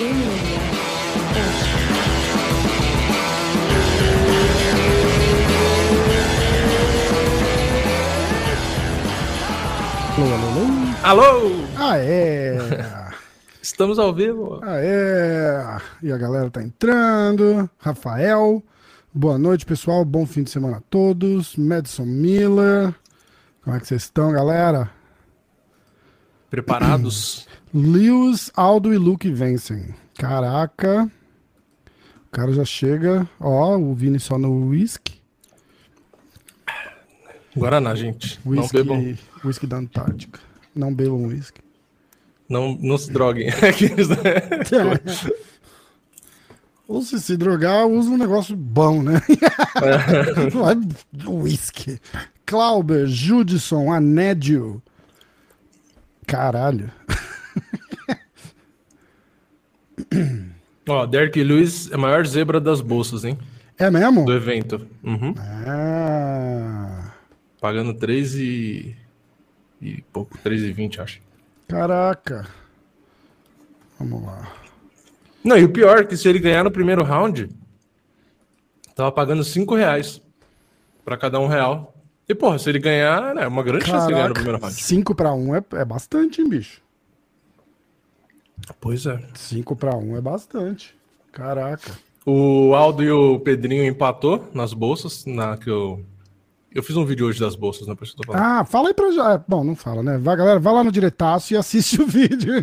Alô, alô, alô. Alô! Aê! Estamos ao vivo. Aê! E a galera tá entrando. Rafael, boa noite, pessoal. Bom fim de semana a todos. Madison Miller, como é que vocês estão, galera? Preparados? Lewis, Aldo e Luke vencem. Caraca. O cara já chega. Ó, o Vini só no whisky. Guaraná, gente. Não Whisky, bebam. whisky da Antártica. Não bebam whisky. Não, não se droguem. Né? Ou se se drogar, usa um negócio bom, né? Não é whisky. Clauber, Judson, Anédio. Caralho. Ó, Derek Lewis é a maior zebra das bolsas, hein? É mesmo? Do evento. Uhum. Ah, Pagando 3 e... e pouco, 3,20, acho. caraca. Vamos lá. Não, e o pior é que se ele ganhar no primeiro round, tava pagando 5 reais pra cada um real. E, porra, se ele ganhar, né, é uma grande chance de ganhar no primeiro Caraca, round. 5 para 1 é, é bastante, hein, bicho? Pois é. 5 para 1 é bastante. Caraca. O Aldo e o Pedrinho empatou nas bolsas, na que eu... Eu fiz um vídeo hoje das bolsas, né? Por falando. Ah, fala aí pra já. Bom, não fala, né? Vai, galera, vai lá no diretaço e assiste o vídeo.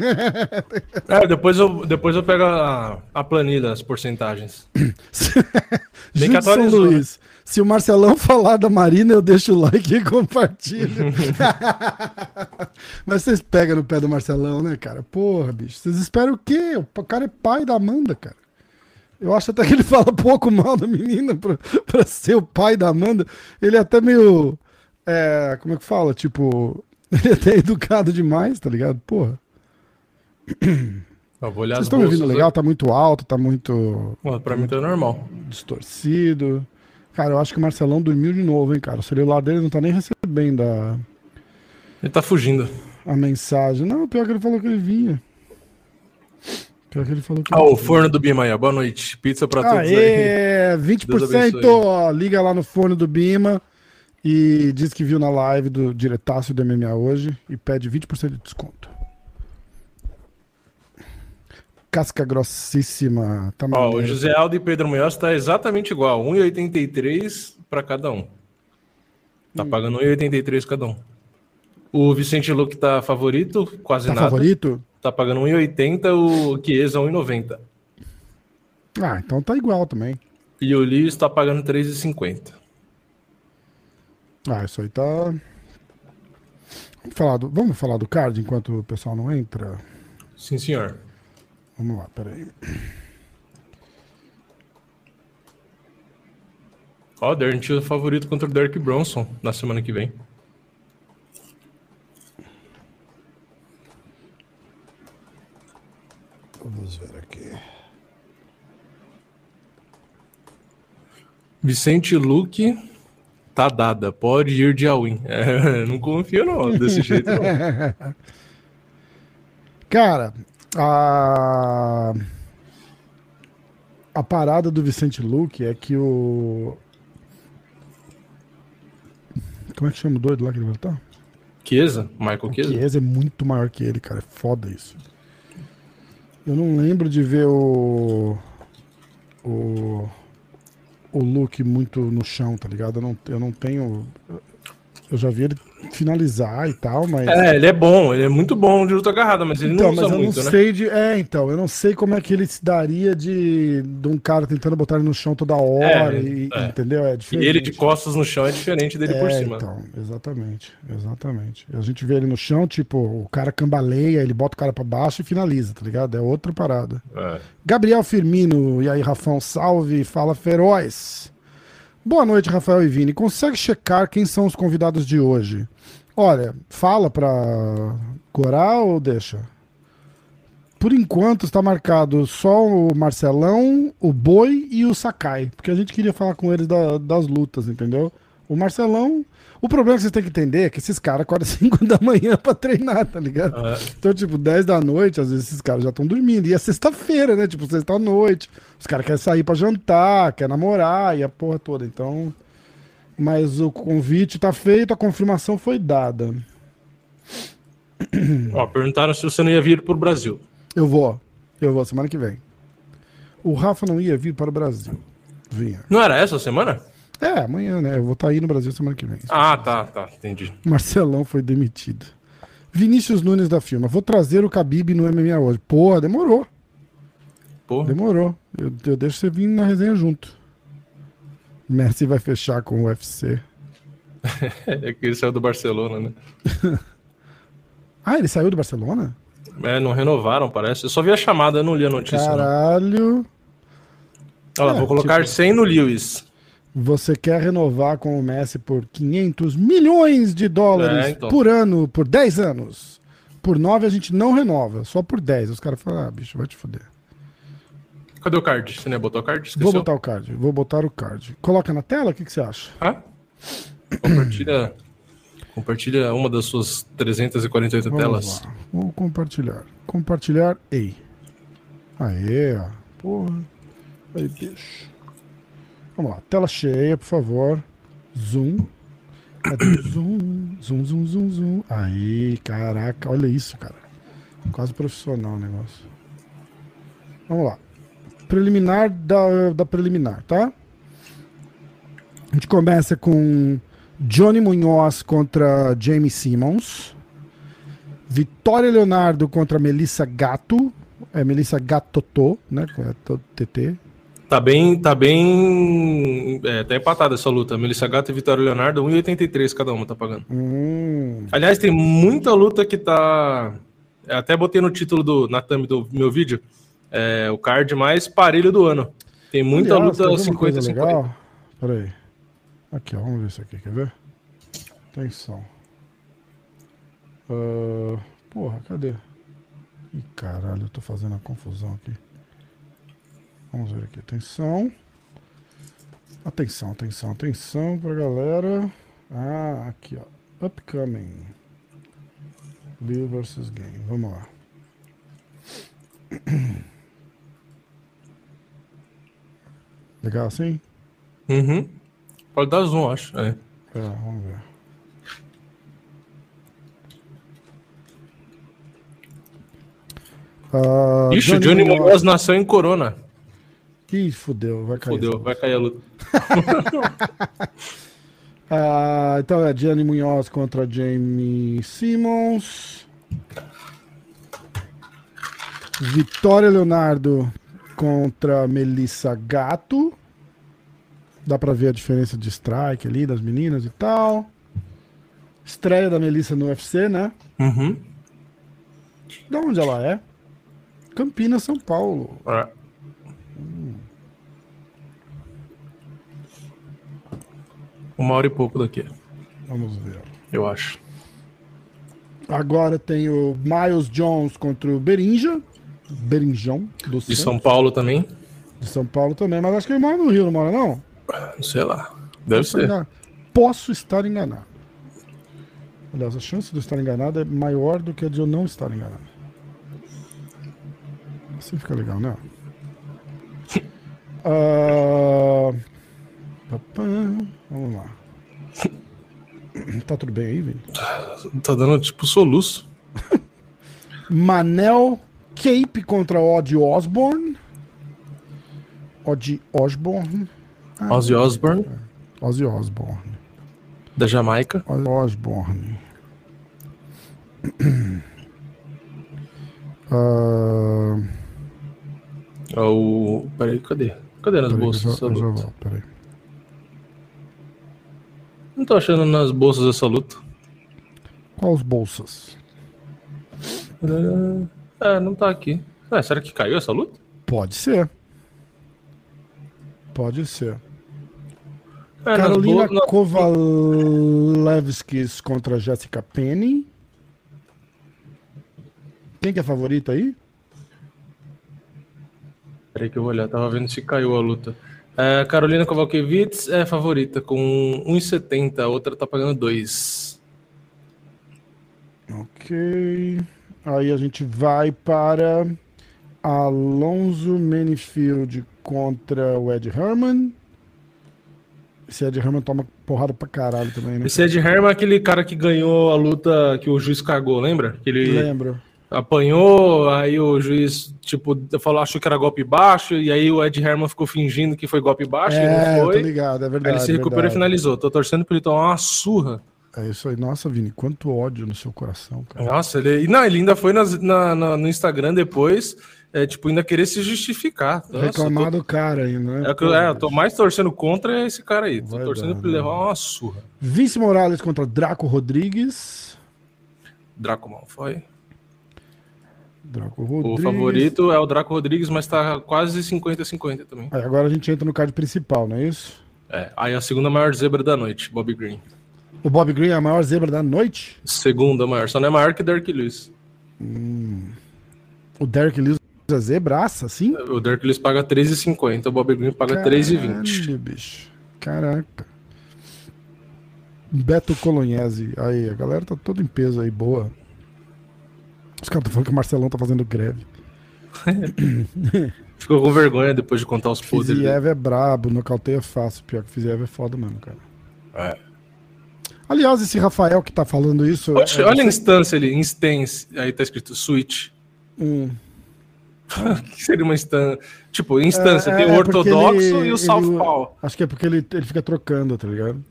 É, depois eu, depois eu pego a, a planilha, as porcentagens. Bem que atualizou, né? Luiz. Se o Marcelão falar da Marina, eu deixo o like e compartilho. Mas vocês pegam no pé do Marcelão, né, cara? Porra, bicho. Vocês esperam o quê? O cara é pai da Amanda, cara. Eu acho até que ele fala pouco mal da menina pra, pra ser o pai da Amanda. Ele é até meio. é, como é que fala? Tipo. Ele é até educado demais, tá ligado? Porra. Eu vou olhar Vocês estão me ouvindo legal? Tá muito alto, tá muito Pra mim tá normal. distorcido. Cara, eu acho que o Marcelão dormiu de novo, hein, cara. O celular dele não tá nem recebendo a, Ele tá fugindo. a mensagem. Não, pior que ele falou que ele vinha. Pior que ele falou que Ah, ele o forno do Bimaia. Boa noite. Pizza pra todos aí. Aê, Deus 20%, abençoe. ó, liga lá no forno do Bima e diz que viu na live do diretaço do MMA hoje e pede 20% de desconto. Casca grossíssima. Tá Ó, o. José Aldo e Pedro Munhoz tá exatamente igual. 1,83 pra cada um. Tá Hum. pagando 1,83 cada um. O Vicente Luque tá favorito, quase Tá nada. favorito? Tá pagando 1,80, o Chiesa 1,90. Ah, então tá igual também. E o Lewis tá pagando 3,50. Ah, isso aí tá. Vamos falar do, vamos falar do card enquanto o pessoal não entra? Sim, senhor. Vamos lá, peraí. Ó, o Darren Till favorito contra o Derek Bronson na semana que vem. Vamos ver aqui. Vicente Luque tá dada. Pode ir de all-in. É, não confio não, desse jeito não. Cara, a. A parada do Vicente Luque é que o. Como é que chama o doido lá que ele vai lutar? Chiesa? Michael Chiesa? Chiesa é muito maior que ele, cara. É foda isso. Eu não lembro de ver o. O. O Luke muito no chão, tá ligado? Eu não, eu não tenho. Eu já vi ele finalizar e tal, mas. É, ele é bom, ele é muito bom de luta agarrada, mas ele Então, não usa mas eu muito, não né? sei de. É, então, eu não sei como é que ele se daria de, de um cara tentando botar ele no chão toda hora, É, e, é. entendeu? É E diferente. ele de costas no chão é diferente dele por É, cima. Então, exatamente, exatamente. A gente vê ele no chão, tipo, o cara cambaleia, ele bota o cara pra baixo e finaliza, tá ligado? É outra parada. É. Gabriel Firmino, e aí, Rafão, salve, fala feroz. Boa noite, Rafael e Vini. Consegue checar quem são os convidados de hoje? Olha, fala pra corar ou deixa? Por enquanto está marcado só o Marcelão, o Boi e o Sakai, porque a gente queria falar com eles da- das lutas, entendeu? O Marcelão, O problema que vocês têm que entender é que esses caras acordam 5 da manhã pra treinar, tá ligado? É. Então, tipo, 10 da noite, às vezes esses caras já estão dormindo. E é sexta-feira, né? Tipo, sexta-noite. Os caras querem sair pra jantar, querem namorar e a porra toda. Então. Mas o convite tá feito, a confirmação foi dada. Ó, perguntaram se você não ia vir pro Brasil. Eu vou. Eu vou semana que vem. O Rafa não ia vir para o Brasil. Vinha. Não era essa semana? É, amanhã, né? Eu vou estar aí no Brasil semana que vem. Ah, tá, tá, entendi. Marcelão foi demitido. Vinícius Nunes da firma. Vou trazer o Khabib no MMA hoje. Porra, demorou. Porra. Demorou. Eu, eu deixo você vir na resenha junto. Messi vai fechar com o UFC. É que ele saiu do Barcelona, né? Ah, ele saiu do Barcelona? É, não renovaram, parece. Eu só vi a chamada, eu não li a notícia. não. Caralho. Olha lá, É, vou colocar tipo- 100 no Lewis. Você quer renovar com o Messi por 500 milhões de dólares É, então. por ano, por 10 anos. Por 9 a gente não renova, só por 10. Os caras falam, ah, bicho, vai te foder. Cadê o card? Você não ia botar o card? Esqueceu? Vou botar o card, vou botar o card. Coloca na tela, o que, que você acha? Ah? Compartilha, compartilha uma das suas 348 Vamos telas. lá. Vou compartilhar. Compartilhar, ei. Aê, ó. Porra. Aí, bicho. Vamos lá, tela cheia, por favor. Zoom. Cadê zoom? Zoom, zoom, zoom, zoom. Aí, caraca, olha isso, cara. Quase profissional o negócio. Vamos lá. Preliminar da, da preliminar, tá? A gente começa com Johnny Munhoz contra Jamie Simmons. Vitória Leonardo contra Melissa Gato. É Melissa Gatotô, né? TT. Tá bem, tá bem. É, tá empatada essa luta. Melissa Gato e Vitória Leonardo, 1,83 cada uma tá pagando. Hum, Aliás, tem muita luta que tá. eu Até botei no título do, na thumb do meu vídeo. É, o card mais parelho do ano. Tem muita aliás, luta quer ver uma coisa 50-50. legal? Pera aí. Aqui, ó. Vamos ver isso aqui, quer ver? Atenção. Ah, porra, cadê? Ih, caralho, eu tô fazendo a confusão aqui. Vamos ver aqui. Atenção. Atenção, atenção, atenção pra galera. Ah, aqui, ó. Upcoming. Bill versus Game. Vamos lá. Legal assim? Uhum. Pode dar zoom, acho. É. É, vamos ver. Ah, Ixi, o Johnny Munhoz nasceu em Corona. Ih, fudeu, vai cair. Fudeu, vai cair a luta. Ah, então é Johnny Munhoz contra Jamie Simmons. Vitória Leonardo contra Melissa Gato. Dá pra ver a diferença de strike ali das meninas e tal. Estreia da Melissa no UFC, né? Uhum. De onde ela é? Campinas, São Paulo. É. Uma hora e pouco daqui, Vamos ver. eu acho. Agora tem o Miles Jones contra o Berinja. Berinjão, do De São Paulo também? de São Paulo também. Mas acho que ele mora no Rio, não mora não? Sei lá. Deve Posso ser. enganar- Posso estar enganado. Aliás, a chance de eu estar enganado é maior do que a de eu não estar enganado. Assim fica legal, né? Ah, papá, Vamos lá. Tá tudo bem aí, Vini? Tá dando tipo soluço. Manel Cape contra Odd Osborne. Odd Osborne. Ozzy Osbourne, Ozzy Osborne. da Jamaica. Ozzy Osborne. Ah, É o. Peraí, cadê? Cadê nas peraí, bolsas? eu já, eu já. Não tô achando nas bolsas essa luta. Qual os bolsas? É, não tá aqui. É, será que caiu essa luta? Pode ser. Pode ser. É, Carolina na- Kovalevskis contra Jessica Penny. Quem que é a favorita aí? Peraí que eu vou olhar, tava vendo se caiu a luta. É, Carolina Kovalkiewicz é favorita com 1,70, a outra tá pagando 2. Ok. Aí a gente vai para Alonso Manifield contra o Ed Herman. Esse Ed Herman toma porrada pra caralho também, né? Esse Ed Herman é aquele cara que ganhou a luta que o juiz cagou, lembra? Que ele Lembro. Apanhou, aí o juiz, tipo, falou, achou que era golpe baixo, e aí o Ed Herman ficou fingindo que foi golpe baixo, e É, não eu tô foi. ligado, é Aí verdade. ele se recuperou verdade. e finalizou. Tô torcendo pra ele tomar uma surra. É isso aí. Nossa, Vini, quanto ódio no seu coração, cara. Nossa, ele. e Não, ele ainda foi nas- na- na- no Instagram depois, é, tipo, ainda querer se justificar. Nossa, Reclamar tô- do cara ainda, né? É, eu- é, eu tô mais torcendo contra esse cara aí. Tô Vai torcendo dar, pra ele né? levar uma surra. Vince Morales contra Draco Rodrigues. Draco Malfoy. Draco O Rodrigues. favorito é o Draco Rodrigues, mas tá quase 50-50 também. Aí agora a gente entra no card principal, não é isso? É, aí a segunda maior zebra da noite, Bob Green. O Bob Green é a maior zebra da noite. Segunda maior, só não é maior que Derek Lewis. O Derek Lewis é zebraça, assim? O Derek Lewis paga 13,50, o Bob Green paga 3,20. Caralho, bicho. Caraca. Beto Colognese. Aí, a galera tá toda em peso aí, boa. Os caras estão falando que o Marcelão tá fazendo greve. Ficou com vergonha depois de contar os podres. dele. Fiziev é brabo, nocauteia fácil. Pior que Fiziev é foda mesmo, cara. É. Aliás, esse Rafael que tá falando isso. Oxe, é- olha a instância ali, instance, aí tá escrito switch. Hum. O que seria uma instância? Tipo, instância, É, tem é, o é porque ortodoxo ele- e o southpaw. Acho que é porque ele, ele fica trocando, tá ligado?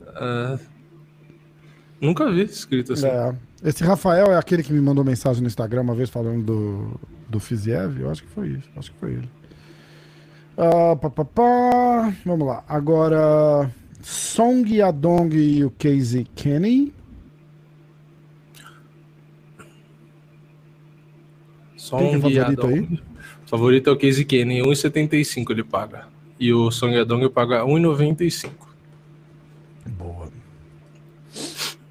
Nunca vi escrito assim. É. Esse Rafael é aquele que me mandou mensagem no Instagram uma vez falando do, do Fiziev. Eu acho que foi isso. Acho que foi ele. Ah, pá, pá, pá. Vamos lá. Agora, Song Yadong e o Casey Kenny. É um favorito aí? O favorito é o Casey Kenny, 1,75 ele paga. E o Song Yadong paga 1,95. Boa.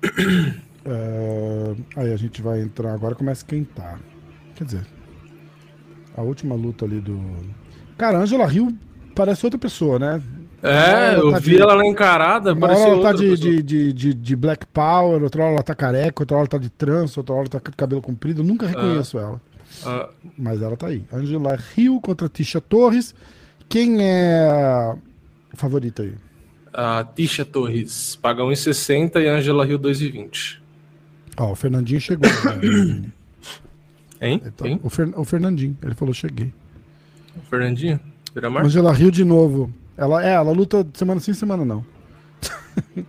É, aí a gente vai entrar agora começa a esquentar. Quer dizer, a última luta ali do. Cara, Angela Hill parece outra pessoa, né? É, Ela eu tá vi de- ela lá encarada, Uma hora ela tá de, de, de, de, de Black Power, outra hora ela tá careca, outra hora ela tá de trança, outra hora ela tá com cabelo comprido. Eu nunca reconheço ela. Ah, Mas ela tá aí. Angela Hill contra Tisha Torres. Quem é o favorito aí? a Tisha Torres paga 1,60 e Angela Hill 2,20. Ó, o Fernandinho chegou. né? Hein? Tá- Quem? o, Fer- o Fernandinho, ele falou: cheguei. Fernandinho? Miramar? Angela Hill de novo. Ela é, ela luta semana sim, semana não.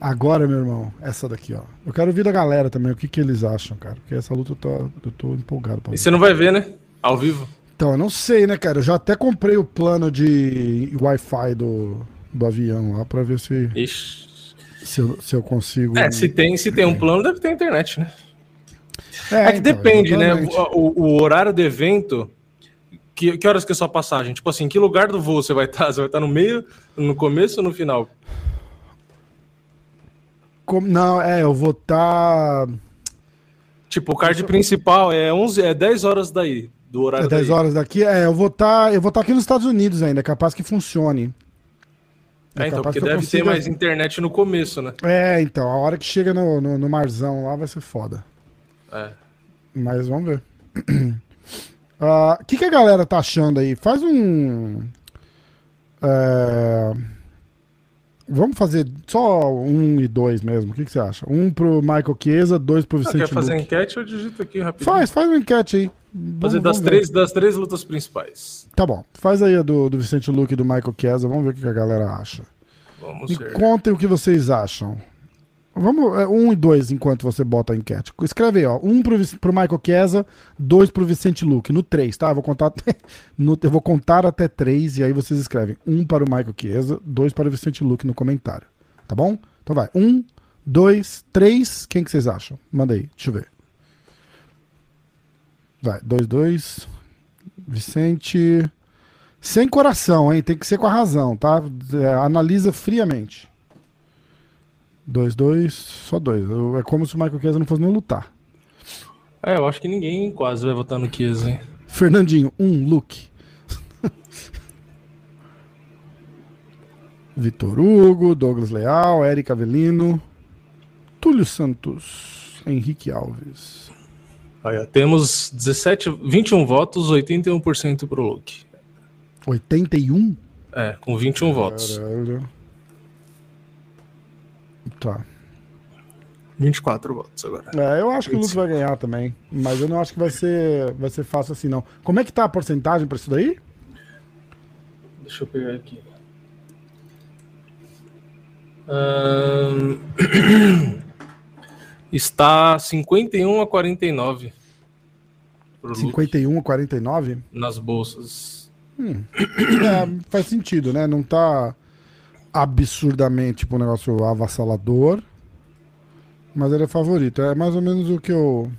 Agora, meu irmão, essa daqui, ó. Eu quero ouvir da galera também, o que, que eles acham, cara. Porque essa luta eu tô, eu tô empolgado pra E você não vai ver, né? Ao vivo. Então, eu não sei, né, cara? Eu já até comprei o plano de Wi-Fi do, do avião lá pra ver se, Ixi. Se, eu, se eu consigo. É, se tem, se tem um plano, deve ter internet, né? É, É que então, depende, né? exatamente. O, o horário do evento. Que, que horas que é sua passagem? Tipo assim, que lugar do voo você vai estar? Você vai estar no meio, no começo ou no final? Como- não, é, eu vou estar. Tipo, o card principal é 11, é 10 horas daí, do horário É 10 daí. horas daqui. É, eu vou estar. eu vou estar aqui nos Estados Unidos ainda, é capaz que funcione. É, então, capaz porque deve consiga- ter mais internet no começo, né? É, então, a hora que chega no, no, no marzão lá vai ser foda. É. Mas vamos ver. Ah, O que, que a galera tá achando aí? Faz um. é, Vamos fazer só um e dois mesmo. O que, que você acha? Um pro Michael Chiesa, dois pro Ah, Vicente quer fazer enquete? Eu digito aqui rapidinho. Faz, faz uma enquete aí. Vamos- Fazer das ver. três, das três lutas principais. Tá bom. Faz aí a do, do Vicente Luque e do Michael Chiesa. Vamos ver o que, que a galera acha. Vamos Me ver. contem o que vocês acham. Vamos, é, um e dois enquanto você bota a enquete. Escreve aí, ó. Um pro, pro Michael Chiesa, dois pro Vicente Luque. No três, tá? Eu vou contar até, no- eu vou contar até três e aí vocês escrevem. Um para o Michael Chiesa, dois para o Vicente Luque no comentário. Tá bom? Então vai. Um, dois, três. Quem que vocês acham? Manda aí, deixa eu ver. Vai, dois, dois. Vicente. Sem coração, hein? Tem que ser com a razão, tá? É, analisa friamente. Dois, dois, só dois. É como se o Michael Chiesa não fosse nem lutar. É, eu acho que ninguém quase vai votar no Kies, hein? Fernandinho, um, Luke. Vitor Hugo, Douglas Leal, Eric Avelino, Túlio Santos, Henrique Alves. Olha, temos 17, 21 votos, 81% pro Luke. 81? É, com 21 votos. Tá. 24 votos agora. É, eu acho que o Luke vai ganhar também, mas eu não acho que vai ser, vai ser fácil assim, não. Como é que tá a porcentagem pra isso daí? Deixa eu pegar aqui. Ahn, está 51 a 49 pro Luke 51 a 49? nas bolsas. É, faz sentido, né? Não tá absurdamente tipo um negócio avassalador, mas ele é favorito. É mais ou menos o que eu.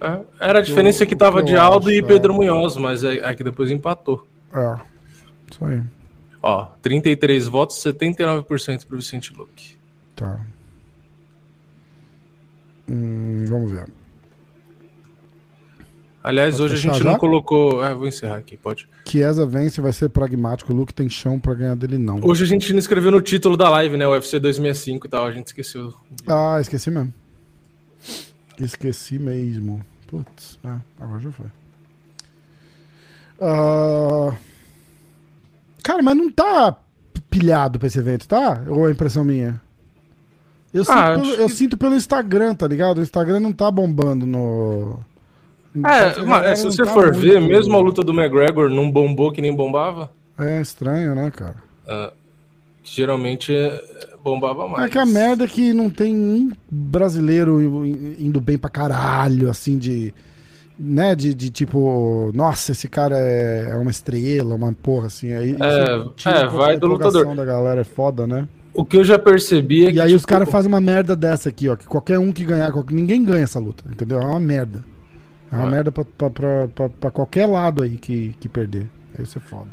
É, era a diferença que eu tava de acho, Aldo e é. Pedro Munhoz, mas é, é que depois empatou. É. Isso aí. Ó, 33 votos, 79% pro Vicente Luque. Tá. Hum, vamos ver. Aliás, Pode hoje a gente já? não colocou. É, vou encerrar aqui, pode. Chiesa vence, vai ser pragmático. O Luke tem chão pra ganhar dele, não. Hoje a gente não escreveu no título da live, né? UFC 265 e tal, a gente esqueceu. Ah, esqueci mesmo. Esqueci mesmo. Putz, é, agora já foi. Ah, Cara, mas não tá pilhado pra esse evento, tá? Ou é impressão minha? Eu, sinto, Ah, pelo, acho eu que- sinto pelo Instagram, tá ligado? O Instagram não tá bombando no. É, A mas galera se não você tá for ver, muito- mesmo a luta do McGregor não bombou que nem bombava, É estranho, né, cara? que geralmente é, bombava mais. É que a merda é que não tem um brasileiro indo bem pra caralho, assim, de. Né, de, de tipo, nossa, esse cara é, é uma estrela, uma porra, assim. Aí, É, é, vai a do lutador. da galera, é foda, né? O que eu já percebi é que. E aí os tipo, caras fazem uma merda dessa aqui, ó. Que qualquer um que ganhar, qualquer- ninguém ganha essa luta, entendeu? É uma merda. É uma É. merda pra, pra, pra, pra- qualquer lado aí que, que perder. Isso é foda.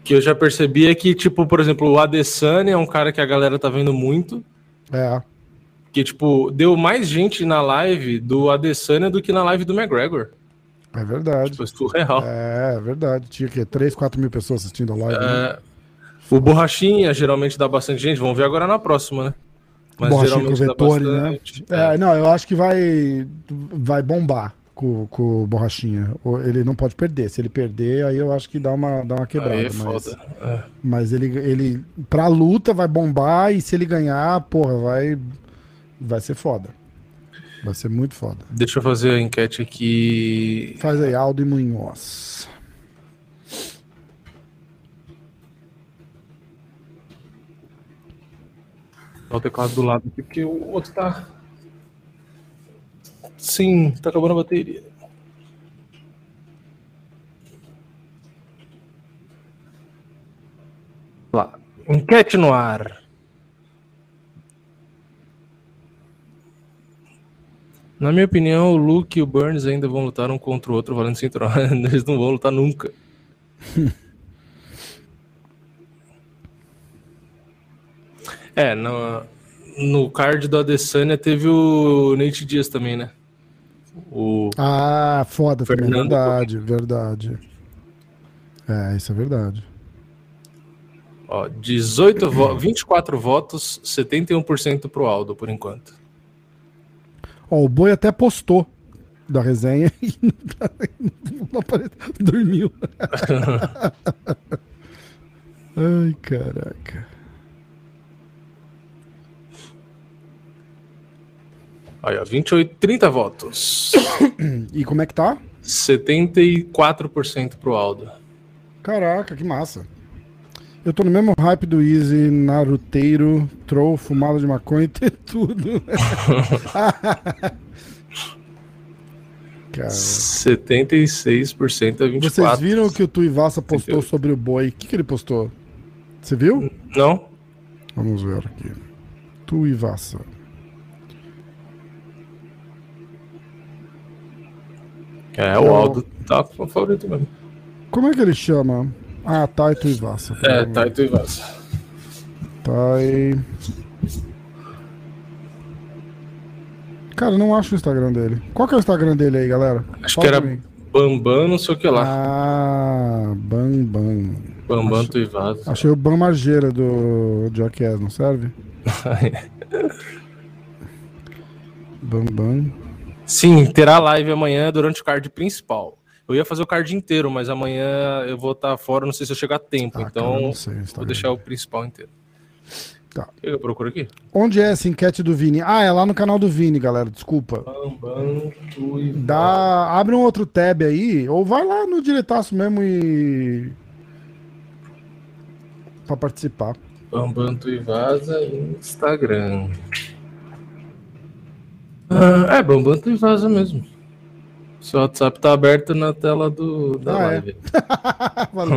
O que eu já percebi é que, tipo, por exemplo, o Adesanya é um cara que a galera tá vendo muito. É, Que, tipo, deu mais gente na live do Adesanya do que na live do McGregor. é verdade. Foi surreal. É, é verdade. Tinha que 3, 4 mil pessoas assistindo a live. né? É, o Borrachinha geralmente dá bastante gente. Vamos ver agora na próxima, né? Mas Borrachinha com o geralmente dá Vettori, bastante. né? É, não, eu acho que vai, vai bombar com, com o Borrachinha. Ele não pode perder. Se ele perder, aí eu acho que dá uma, dá uma quebrada. Aí é mas foda. É. mas ele, ele, pra luta, vai bombar. E se ele ganhar, porra, vai, vai ser foda. Vai ser muito foda. Deixa eu fazer a enquete aqui. Faz aí, Aldo e Munhoz. O teclado do lado aqui, porque o outro tá. Sim, tá acabando a bateria. Lá. Enquete no ar. Na minha opinião, o Luke e o Burns ainda vão lutar um contra o outro valendo cinturão. Eles não vão lutar nunca. é, no, no card do Adesanya teve o Nate Diaz também, né? O, Ah, foda também. Fernando Verdade, verdade. É, isso é verdade. ó, 18 vo 24 votos, 71% pro Aldo, por enquanto. Ó, o Boi até postou da resenha e não, não apareceu. Dormiu. Ai, caraca. Aí, ó, 28, 30 votos. E como é que tá? 74% pro Aldo. Caraca, que massa. Eu tô no mesmo hype do Easy, Naruteiro, Troll, fumada de maconha e ter tudo. Cara, 76% a 24%. vocês viram o que o Tuivasa postou sobre o boi? O que, que ele postou? Você viu? Não? Vamos ver aqui. Tuivasa. É, o Aldo tá com favorito mesmo. Como é que ele chama? Ah, Tai Tuivasa. É, Taito e Vasa. Tai. Cara, eu não acho o Instagram dele. Qual que é o Instagram dele aí, galera? Acho Fala que era. Bambam, não sei o que lá. Ah, Bam Bam. Bambanto e vaso. Achei o Bam Margeira do Jackass, não serve? Bambam. Sim, terá live amanhã durante o card principal. Eu ia fazer o card inteiro, mas amanhã eu vou estar fora, não sei se eu chegar a tempo. Ah, então, cara, sei, vou deixar o principal inteiro. Tá. Eu procuro aqui? Onde é essa enquete do Vini? Ah, é lá no canal do Vini, galera. Desculpa. Dá, abre um outro tab aí, ou vai lá no diretaço mesmo e. Pra participar. Bambanto e Vaza Instagram. Ah, é, Bambanto e Vaza mesmo. Seu WhatsApp tá aberto na tela do, da Ah, é? live. Valeu.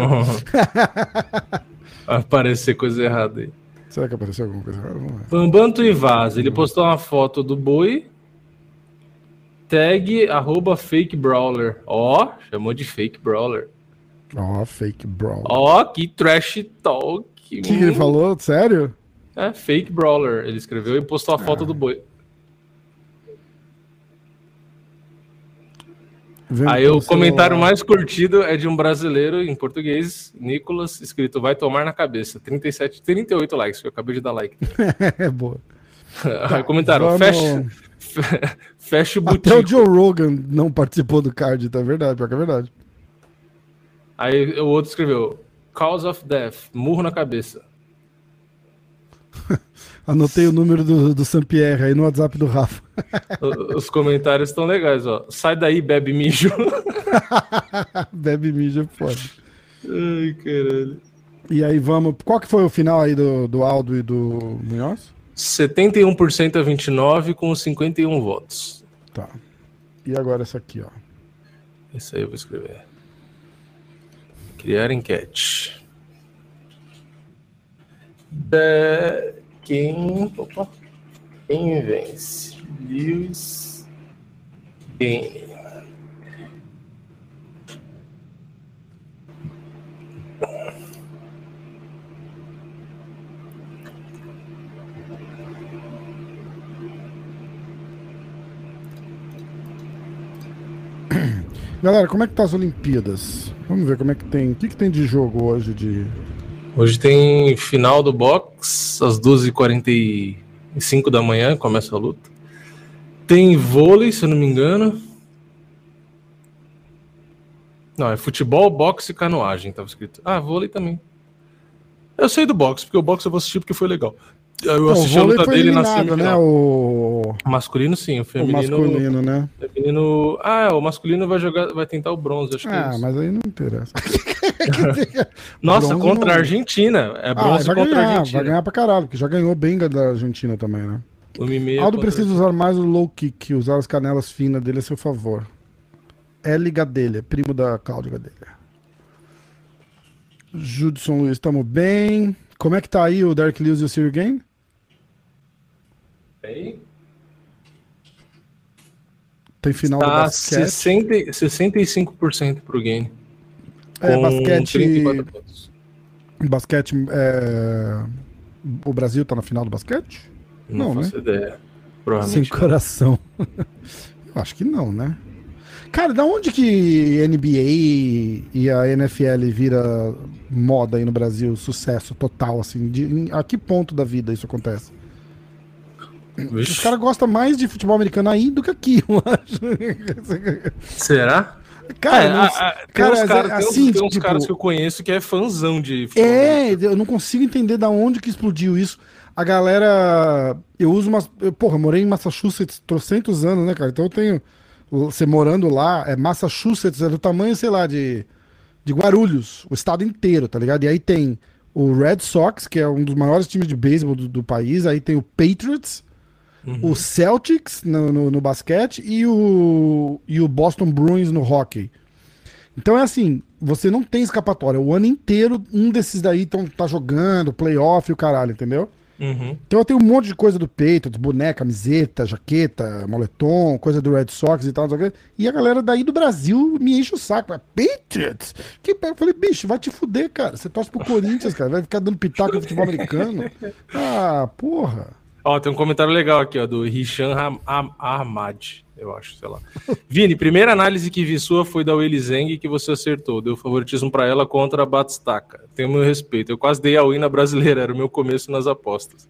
Vai aparecer coisa errada aí. Será que apareceu alguma coisa errada? Bambanto e Vaza. Ele postou uma foto do boi. Tag arroba fake brawler. Ó, chamou de fake brawler. Ó, fake bro. O Ó, que trash talk. que, que ele falou? Sério? É, fake brawler. Ele escreveu e postou a Ah. foto do boi. Vendo Aí o comentário celular. mais curtido é de um brasileiro em português, Nicolas, escrito vai tomar na cabeça. 37, 38 likes, que eu acabei de dar like. é boa. Aí comentaram, fecha, fe- fecha o Até o. Joe Rogan não participou do card, tá verdade, pior que é verdade. Aí o outro escreveu, cause of death, murro na cabeça. Anotei o número do, do Sampierre aí no WhatsApp do Rafa. Os comentários estão legais, ó. Sai daí, bebe mijo. Bebe mídia foda. Ai, caralho. E aí vamos. Qual que foi o final aí do, do Aldo e do Munhoz? 71% a 29 com 51 votos. Tá. E agora essa aqui, ó. Isso aí eu vou escrever. Criar enquete. Da- Quem. Opa. Quem vence? Lewis. Quem? Galera, como é que tá as Olimpíadas? Vamos ver como é que tem. O que, que tem de jogo hoje de. Hoje tem final do box, às 12h45 da manhã, começa a luta. Tem vôlei, se eu não me engano. Não, é futebol, boxe e canoagem, tava escrito. Ah, vôlei também. Eu sei do boxe, porque o boxe eu vou assistir porque foi legal. Eu o assisti a luta dele na né? semifinal. O, Masculino sim, o o feminino. masculino, né? feminino- Ah, o masculino vai jogar, vai tentar o bronze, acho que é Ah, isso. mas aí não interessa. Nossa, bronze contra não- a Argentina. É Ah, bronze vai contra a ganhar, Argentina. vai ganhar pra caralho, porque já ganhou bem da Argentina também, né? Meia Aldo precisa usar mais o low kick, usar as canelas finas dele a seu favor. L Gadelha, primo da Cláudia Gadelha. Judson Luiz, tamo bem. Como é que tá aí o Dark Lewis e o Sir Game? Aí. Tem final do Tá basquete. 60, 65% pro game. É, basquete. 34 pontos. Basquete. é, O Brasil tá na final do basquete? Não, Não, faço né? ideia. Sem coração. Eu acho que não, né? Cara, da onde que NBA e a NFL vira moda aí no Brasil, sucesso total, assim? De, em- a que ponto da vida isso acontece? Os Vixe, caras gostam mais de futebol americano aí do que aqui, eu acho. Será? Cara, É, não- a- a- tem cara, uns, cara- tem uns- assim, tem uns tipo- caras que eu conheço que é fãzão de futebol. É, eu não consigo entender da onde que explodiu isso. A galera. Eu uso umas. eu, Porra, eu morei em Massachusetts trocentos anos, né, cara? Então eu tenho. Você morando lá, é Massachusetts, é do tamanho, sei lá, de, de Guarulhos, o estado inteiro, tá ligado? E aí tem o Red Sox, que é um dos maiores times de beisebol do, do país, aí tem o Patriots, o Celtics no, no, no basquete e o, e o Boston Bruins no hockey. Então é assim, você não tem escapatória. O ano inteiro, um desses daí tão, tá jogando, playoff e o caralho, entendeu? Uhum. Então eu tenho um monte de coisa do peito, de boneca, camiseta, jaqueta, moletom, coisa do Red Sox e tal. E a galera daí do Brasil me enche o saco. Patriots? Que... Eu falei, bicho, vai te fuder, cara. Você torce pro Corinthians, cara. Vai ficar dando pitaco no futebol americano. Ah, porra. Ó, tem um comentário legal aqui, ó, do Ham- Ahmad. eu acho, sei lá. Vini, primeira análise que vi sua foi da Willy Zeng que você acertou. Deu favoritismo para ela contra a Batistaca. Tenho meu respeito. Eu quase dei a win na brasileira, era o meu começo nas apostas.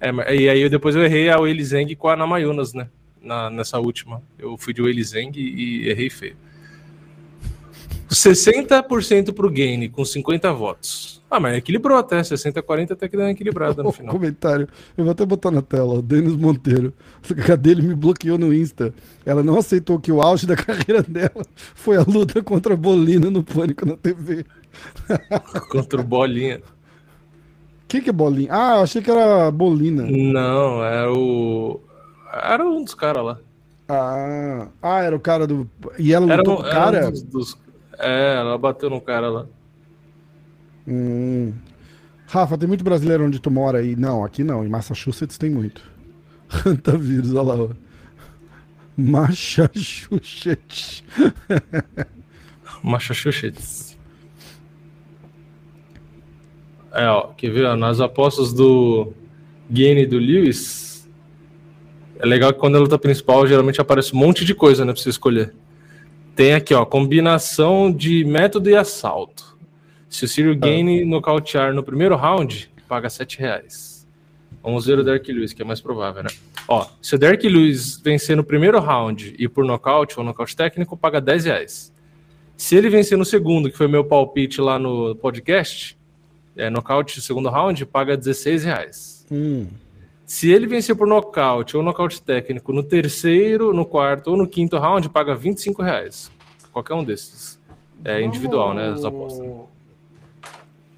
É, e aí eu, depois eu errei a Willy Zeng com a Namayunas, né? Na, nessa última. Eu fui de Willy Zeng e errei feio. 60% para o Gain, com 50 votos. Ah, mas equilibrou até, 60 40 até que deu uma equilibrada no final. Comentário, eu vou até botar na tela, o Denis Monteiro. A dele me bloqueou no Insta. Ela não aceitou que o auge da carreira dela foi a luta contra a Bolina no Pânico na TV. contra o Bolinha. O que, que é Bolinha? Ah, eu achei que era Bolina. Não, era o. Era um dos caras lá. Ah, ah, era o cara do. E ela lutou era, o cara? Era um dos, dos... É, ela bateu no cara lá. Hum. Rafa, tem muito brasileiro onde tu mora aí? Não, aqui não. Em Massachusetts tem muito. Rantavírus, olha lá. Ó. Massachusetts. Massachusetts. É, ó, quer ver? Nas apostas do Guinness do Lewis, é legal que quando a luta principal geralmente aparece um monte de coisa, né, pra você escolher. Tem aqui, ó, combinação de método e assalto. Se o Ciro Gaine ah. nocautear no primeiro round, paga 7 reais. Vamos ver o Derek Lewis, que é mais provável, né? Ó, se o Derek Lewis vencer no primeiro round e por nocaute ou nocaute técnico, paga 10 reais. Se ele vencer no segundo, que foi meu palpite lá no podcast, é, nocaute no segundo round, paga 16 reais. Hum. Se ele vencer por nocaute ou nocaute técnico no terceiro, no quarto ou no quinto round, paga 25 reais. Qualquer um desses. É individual, né? As apostas.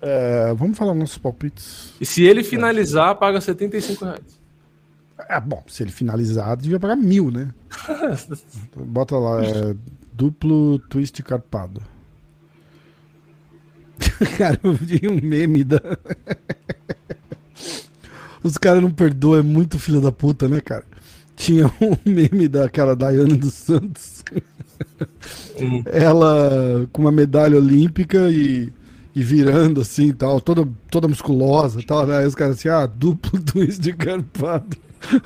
É, vamos falar nossos palpites. E se ele finalizar, paga 75 reais. É, bom, se ele finalizar, devia pagar mil, né? Bota lá, é, duplo twist carpado. Cara, eu vi um meme da. Os caras não perdoam, é muito filho da puta, né, cara? Tinha um meme daquela Daiane dos Santos. Hum. Ela com uma medalha olímpica e e virando assim tal, toda, toda musculosa tal, né? Aí os caras assim, ah, duplo twist de carpado.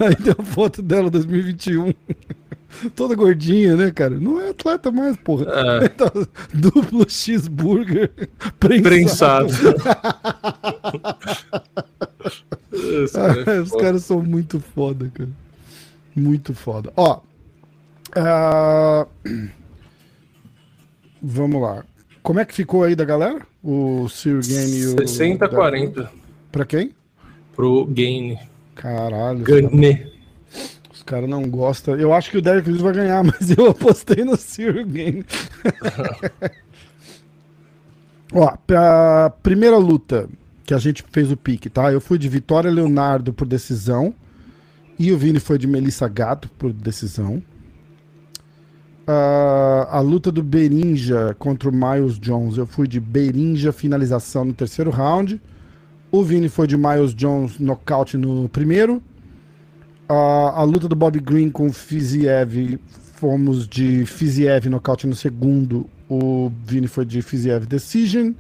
Aí tem a foto dela 2021. toda gordinha, né, cara? Não é atleta mais, porra. É. Então, duplo cheeseburger prensado. prensado. Ah, os caras são muito foda, cara. Muito foda. Ó. Uh... Vamos lá. Como é que ficou aí da galera? O Sir Game e o. 60-40. Pra quem? Pro Game. Caralho. Gane. Os caras não gostam. Eu acho que o Derek Lewis vai ganhar, mas eu apostei no Sir Game. Ó, pra primeira luta que a gente fez o pique, tá? Eu fui de Vitória Leonardo por decisão. E o Vini foi de Melissa Gato por decisão. Uh, a luta do Berinja contra o Miles Jones. Eu fui de Berinja finalização no terceiro round. O Vini foi de Miles Jones nocaute no primeiro. Uh, a luta do Bob Green com o Fiziev. Fomos de Fiziev nocaute no segundo. O Vini foi de Fiziev decision.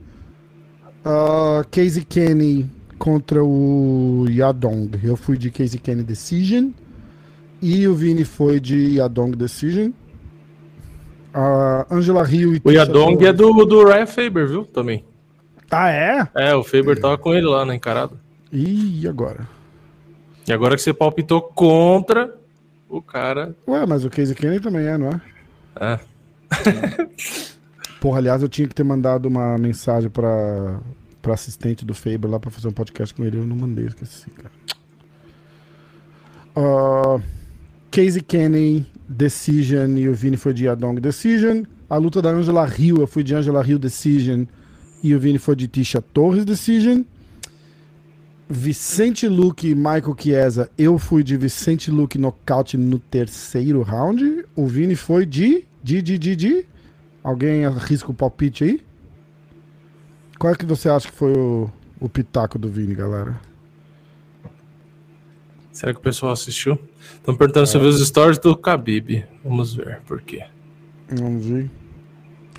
Uh, Casey Kenny contra o Yadong. Eu fui de Casey Kenny decision. E o Vini foi de Yadong decision. A Angela Rio e O Yadong é do, do Ryan Faber, viu? Também. Ah, é? É, o Faber tava com ele lá na encarada. E agora? E agora que você palpitou contra o cara. Ué, mas o Casey Kenny também é, não é? É. Porra, aliás, eu tinha que ter mandado uma mensagem pra, pra assistente do Faber lá pra fazer um podcast com ele. Eu não mandei, esqueci, cara. Uh, Casey Kenny Decision e o Vini foi de Yadong Decision. A luta da Angela Rio, eu fui de Angela Rio Decision e o Vini foi de Tisha Torres Decision. Vicente Luque e Michael Chiesa, eu fui de Vicente Luque nocaute no terceiro round. O Vini foi de. De, de, de, de. Alguém arrisca o palpite aí? Qual é que você acha que foi o, o pitaco do Vini, galera? Será que o pessoal assistiu? Estão perguntando é. sobre os stories do Khabib. Vamos ver por quê. Vamos ver.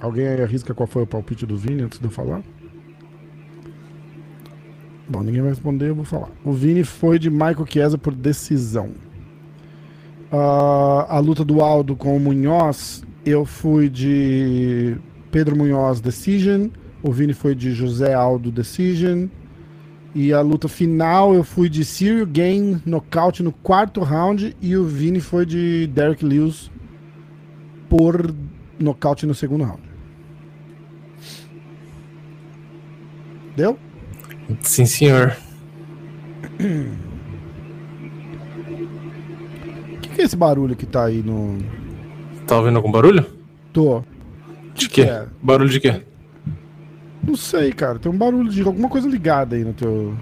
Alguém aí arrisca qual foi o palpite do Vini antes de eu falar? Bom, ninguém vai responder, eu vou falar. O Vini foi de Michael Chiesa por decisão. Uh, a luta do Aldo com o Munhoz, eu fui de Pedro Munhoz Decision, o Vini foi de José Aldo Decision. E a luta final eu fui de Cyril Gain nocaute no quarto round e o Vini foi de Derek Lewis por nocaute no segundo round. Deu? Sim, senhor. O que, que, é esse barulho que tá aí no. Tá ouvindo algum barulho? Tô. De quê? É? Barulho de quê? Não sei, cara. Tem um barulho de alguma coisa ligada aí no teu.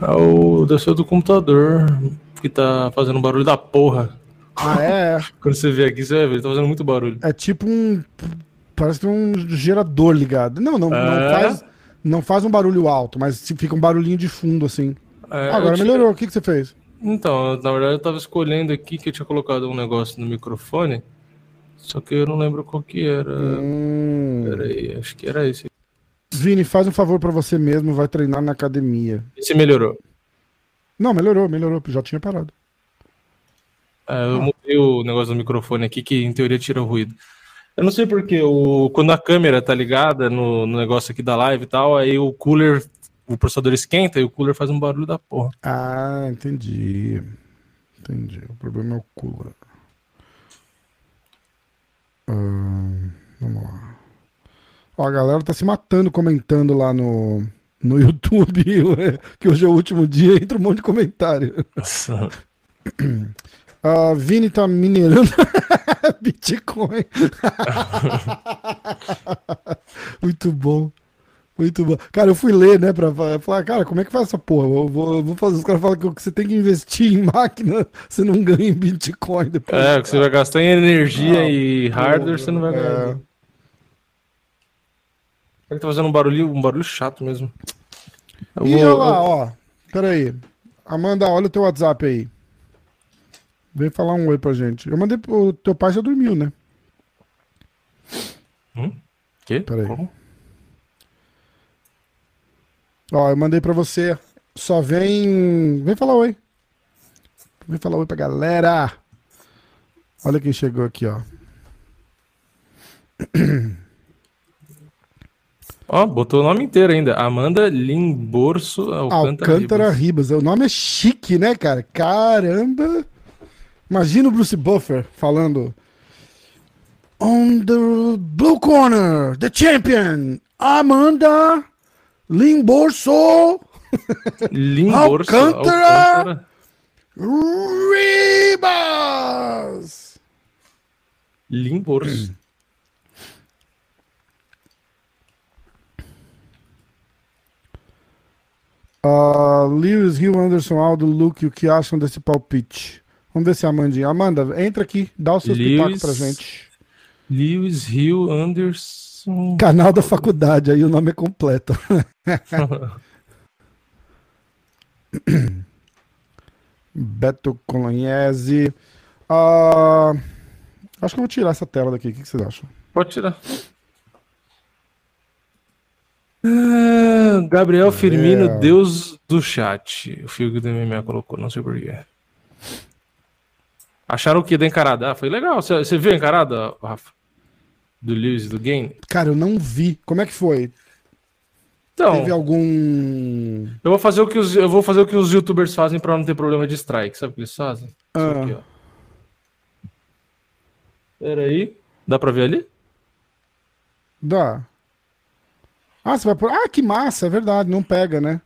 É o desceu do computador que tá fazendo um barulho da porra. Ah, é? Quando você vê aqui, você vai ver, ele tá fazendo muito barulho. É tipo um. Parece que tem um gerador ligado. Não, não, é... não, faz, não faz um barulho alto, mas fica um barulhinho de fundo assim. É, Agora tinha... melhorou. O que, que você fez? Então, na verdade, eu tava escolhendo aqui que eu tinha colocado um negócio no microfone. Só que eu não lembro qual que era. Hum. Peraí, acho que era esse. Vini, faz um favor para você mesmo, vai treinar na academia. E se melhorou? Não, melhorou, melhorou, já tinha parado. É, eu ah. mudei o negócio do microfone aqui, que em teoria tira o ruído. Eu não sei porque o, quando a câmera tá ligada no, no negócio aqui da live e tal, aí o cooler, o processador esquenta e o cooler faz um barulho da porra. Ah, entendi. Entendi. O problema é o cooler. Hum, vamos lá. Ó, a galera tá se matando comentando lá no, no YouTube, que hoje é o último dia, entra um monte de comentário. A Vini tá minerando Bitcoin. Muito bom. Muito bom. Cara, eu fui ler, né, pra falar, cara, como é que faz essa porra? Eu vou, eu vou fazer. Os caras falam que você tem que investir em máquina, você não ganha em Bitcoin depois. É, que você vai gastar em energia ah, e hardware, você não vai ganhar. É... Ele tá fazendo um barulho, um barulho chato mesmo. Eu e vou, lá, eu... ó. Pera aí. Amanda, olha o teu WhatsApp aí. Vem falar um oi pra gente. Eu mandei pro teu pai já dormiu, né? Hum? Que? Pera aí. Como? Ó, eu mandei pra você. Só vem. Vem falar oi. Vem falar oi pra galera. Olha quem chegou aqui, ó. Ó, oh, botou o nome inteiro ainda. Amanda Limborso Alcântara, Alcântara Ribas. O nome é chique, né, cara? Caramba! Imagina o Bruce Buffer falando. On the blue corner, the champion, Amanda Limborso. Limborso. Alcântara, Ribas. Limborso. Uh, Lewis, Rio, Anderson, Aldo, Luke, o que acham desse palpite? Vamos ver se a Amandinha. Amanda, entra aqui, dá o seu Lewis, pra gente. Lewis, Rio, Anderson. Canal da faculdade, aí o nome é completo. Beto Colognese. Uh, acho que eu vou tirar essa tela daqui. O que vocês acham? Pode tirar. Ah, Gabriel Firmino, é. Deus do chat. O fio que o MMA colocou, não sei porquê. Acharam o que da encarada? Ah, foi legal. Você viu a encarada, Rafa? Do Lewis do Game? Cara, eu não vi. Como é que foi? Então, Teve algum. Eu vou fazer o que os, eu vou fazer o que os youtubers fazem para não ter problema de strike. Sabe o que eles fazem? Ah. Aqui. Pera aí. Dá pra ver ali? Dá. Ah, você vai por. Ah, que massa, é verdade, não pega, né?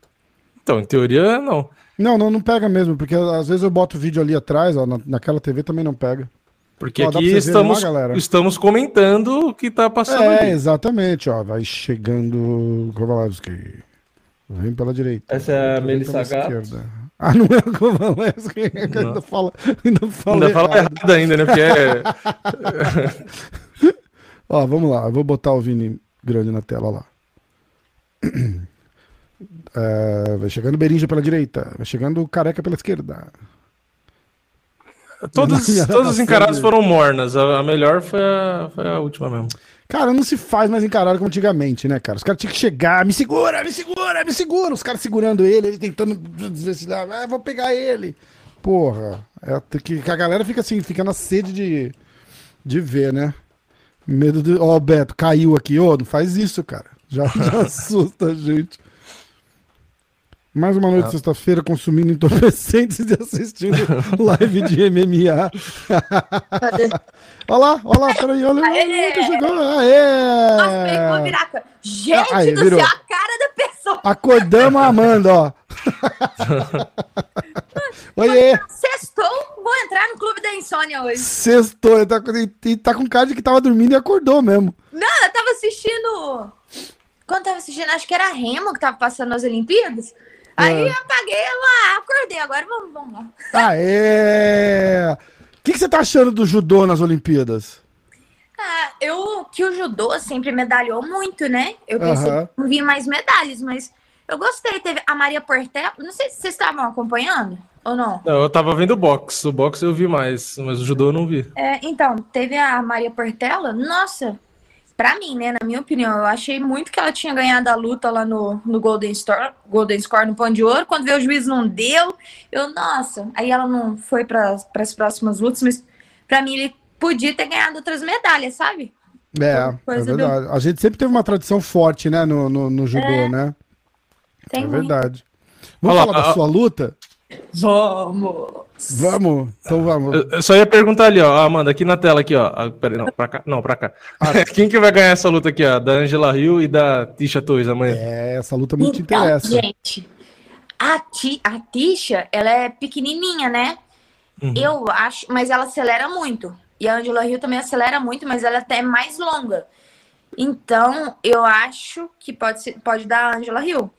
Então, em teoria, não. Não, não, não pega mesmo, porque às vezes eu boto o vídeo ali atrás, ó, na, naquela TV também não pega. Porque ó, aqui estamos, estamos comentando o que tá passando. É, ali. exatamente, ó. Vai chegando Kovalevski. Vem pela direita. Essa é a Melissa esquerda. Ah, não é o Kovalevski. Ainda fala, ainda fala, ainda fala errado ainda, né? Porque é... ó, vamos lá. Eu vou botar o Vini grande na tela lá. Uh, vai chegando Berinja pela direita, vai chegando Careca pela esquerda. Todas, todas as encaradas foram mornas. A, a melhor foi a, foi a, última mesmo. Cara, não se faz mais encarada como antigamente, né, cara? Os caras tinham que chegar, me segura, me segura, me segura. Os caras segurando ele, ele tentando desvencilhar. Ah, vou pegar ele. Porra. É que, que a galera fica assim, fica na sede de, de ver, né? Medo de. Ó, Beto, caiu aqui. Ô, não faz isso, cara. Já, já assusta a gente. Mais uma noite de sexta-feira consumindo entorpecentes e assistindo live de MMA. olha lá, olha lá, peraí, olha lá. Aê! que chegou. Nossa, Aê! virar a câmera. Gente Aí, do virou. céu, a cara da pessoa. Acordamos a Amanda, ó. Oiê! Sextou, vou entrar no clube da insônia hoje. Sextou, ele tá, com- ele tá com cara de que tava dormindo e acordou mesmo. Não, eu tava assistindo. Quando tava assistindo, acho que era Remo que tava passando nas Olimpíadas. Aí É. eu apaguei lá, acordei. Agora vamos, vamos lá. Aê! O que, que você tá achando do judô nas Olimpíadas? Ah, eu que o judô sempre medalhou muito, né? Eu pensei que não vi mais medalhas, mas eu gostei. Teve a Maria Portela. Não sei se vocês estavam acompanhando ou não. Não, eu tava vendo boxe. O boxe eu vi mais, mas o judô eu não vi. É, então, teve a Maria Portela. Nossa, pra mim, né? Na minha opinião, eu achei muito que ela tinha ganhado a luta lá no, no Golden, Store, Golden Score no Pão de Ouro. Quando veio o juiz não deu, eu, nossa. Aí ela não foi para as próximas lutas, mas pra mim ele podia ter ganhado outras medalhas, sabe? É, é Coisa do- verdade. A gente sempre teve uma tradição forte, né, no, no, no judô, né? Tem é muito. verdade. Vamos Olha lá, falar da sua luta? Vamos! Vamos, então vamos. Eu, eu só ia perguntar ali, ó, Amanda, aqui na tela, aqui, ó. Ah, peraí, não, pra cá. Não, pra cá. Quem que vai ganhar essa luta aqui, ó? Da Angela Hill e da Tisha Torres amanhã? É, essa luta muito Então, interessa. gente, a, ti, a Tisha, ela é pequenininha, né? Uhum. Eu acho, mas ela acelera muito. E a Angela Hill também acelera muito, mas ela até é mais longa. Então, eu acho que pode, ser, pode dar a Angela Hill.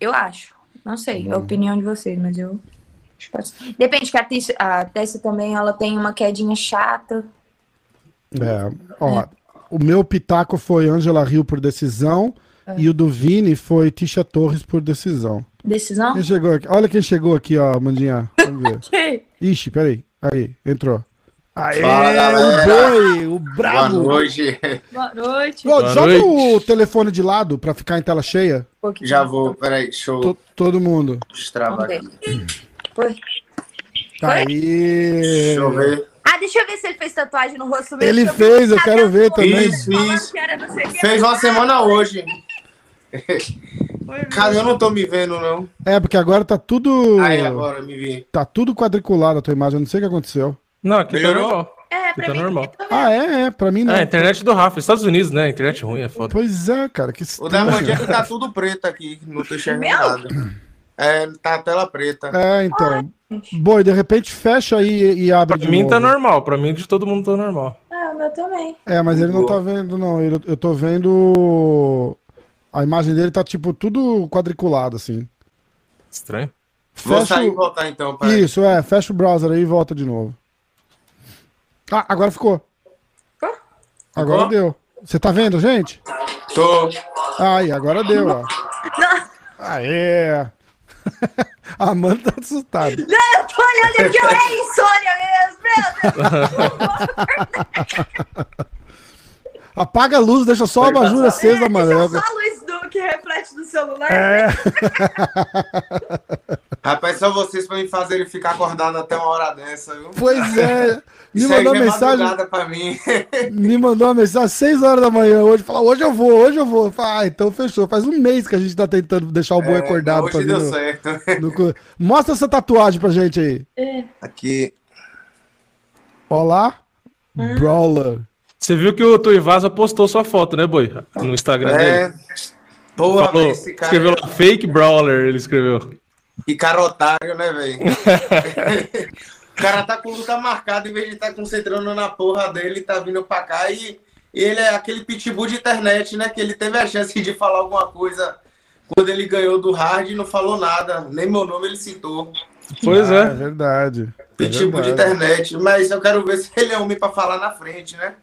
Eu acho. Não sei, é a opinião de vocês, mas eu. Depende, que a Tisha, a Tessa também ela tem uma quedinha chata. É, ó, o meu pitaco foi Angela Hill por decisão e o do Vini foi Tisha Torres por decisão. Decisão? Quem chegou aqui? Olha quem chegou aqui, ó, Mandinha. Vamos ver. Ixi, peraí. Aí, entrou. Aê, Fala, o boi, o Boa bravo. noite. Boa noite. Ô, Boa joga noite. o telefone de lado pra ficar em tela cheia. Já vou, peraí, eu To- todo mundo. destravar Vamos aqui. Foi. Aí. Deixa eu ver. Ah, deixa eu ver se ele fez tatuagem no rosto mesmo. Ele fez, eu ver. quero ver também. Fiz, Falando fiz. que era não sei o que. Fez uma semana hoje. Cara, eu não tô me vendo, não. É, porque agora tá tudo. Aí, agora, me vi. Tá tudo quadriculado a tua imagem, eu não sei o que aconteceu. Não, aqui tá Melhorou? normal. É, pra Tá mim normal. também. Ah, é, é, pra mim não. É, a internet do Rafa, Estados Unidos, né? Internet ruim, é foda. Pois é, cara, que O da Mandinha estranho. que tá tudo preto aqui. Não tô enxergando Meu? nada. É, tá a tela preta. É, então. Boi, de repente fecha aí e, e abre Pra de mim novo. tá normal, pra mim de todo mundo tá normal. Ah, o meu também. É, mas ele não tá vendo, não. Ele- eu tô vendo. A imagem dele tá, tipo, tudo quadriculado, assim. Estranho. Vou Fecha sair e voltar então. Peraí. Isso, é. Fecha o browser aí e volta de novo. Ah, agora ficou. Ficou? Agora Ficou? deu. Você tá vendo, gente? Tô. Aí, agora deu, ó. Aê! A Amanda tá assustada. eu tô olhando aqui, é insônia mesmo, meu Deus. Apaga a luz, deixa só a abajur acesa, mano. Deixa só a luz do que reflete do celular. É. Rapaz, só vocês pra me fazerem ficar acordado até uma hora dessa, viu? Pois é. Me mandou é mensagem. pra mim. Me mandou uma mensagem às 6 horas da manhã hoje. Falou, hoje eu vou, hoje eu vou. Falei, ah, então fechou. Faz um mês que a gente tá tentando deixar o boi É, acordado pra Hoje deu no- certo. no Mostra essa tatuagem pra gente aí. Aqui. Olá. Hum. Brawler. Você viu que o Tuivasa postou sua foto, né, Boi? No Instagram dele. É. Falou, velho, esse cara. escreveu lá, fake brawler, ele escreveu. Que cara otário, né, velho? o cara tá com luta marcada, em vez de estar concentrando na porra dele, tá vindo pra cá e, e ele é aquele pitbull de internet, né? Que ele teve a chance de falar alguma coisa quando ele ganhou do hard e não falou nada. Nem meu nome ele citou. Pois Ah, é é. verdade. É Pitbull de verdade. internet. Mas eu quero ver se ele é homem pra falar na frente, né?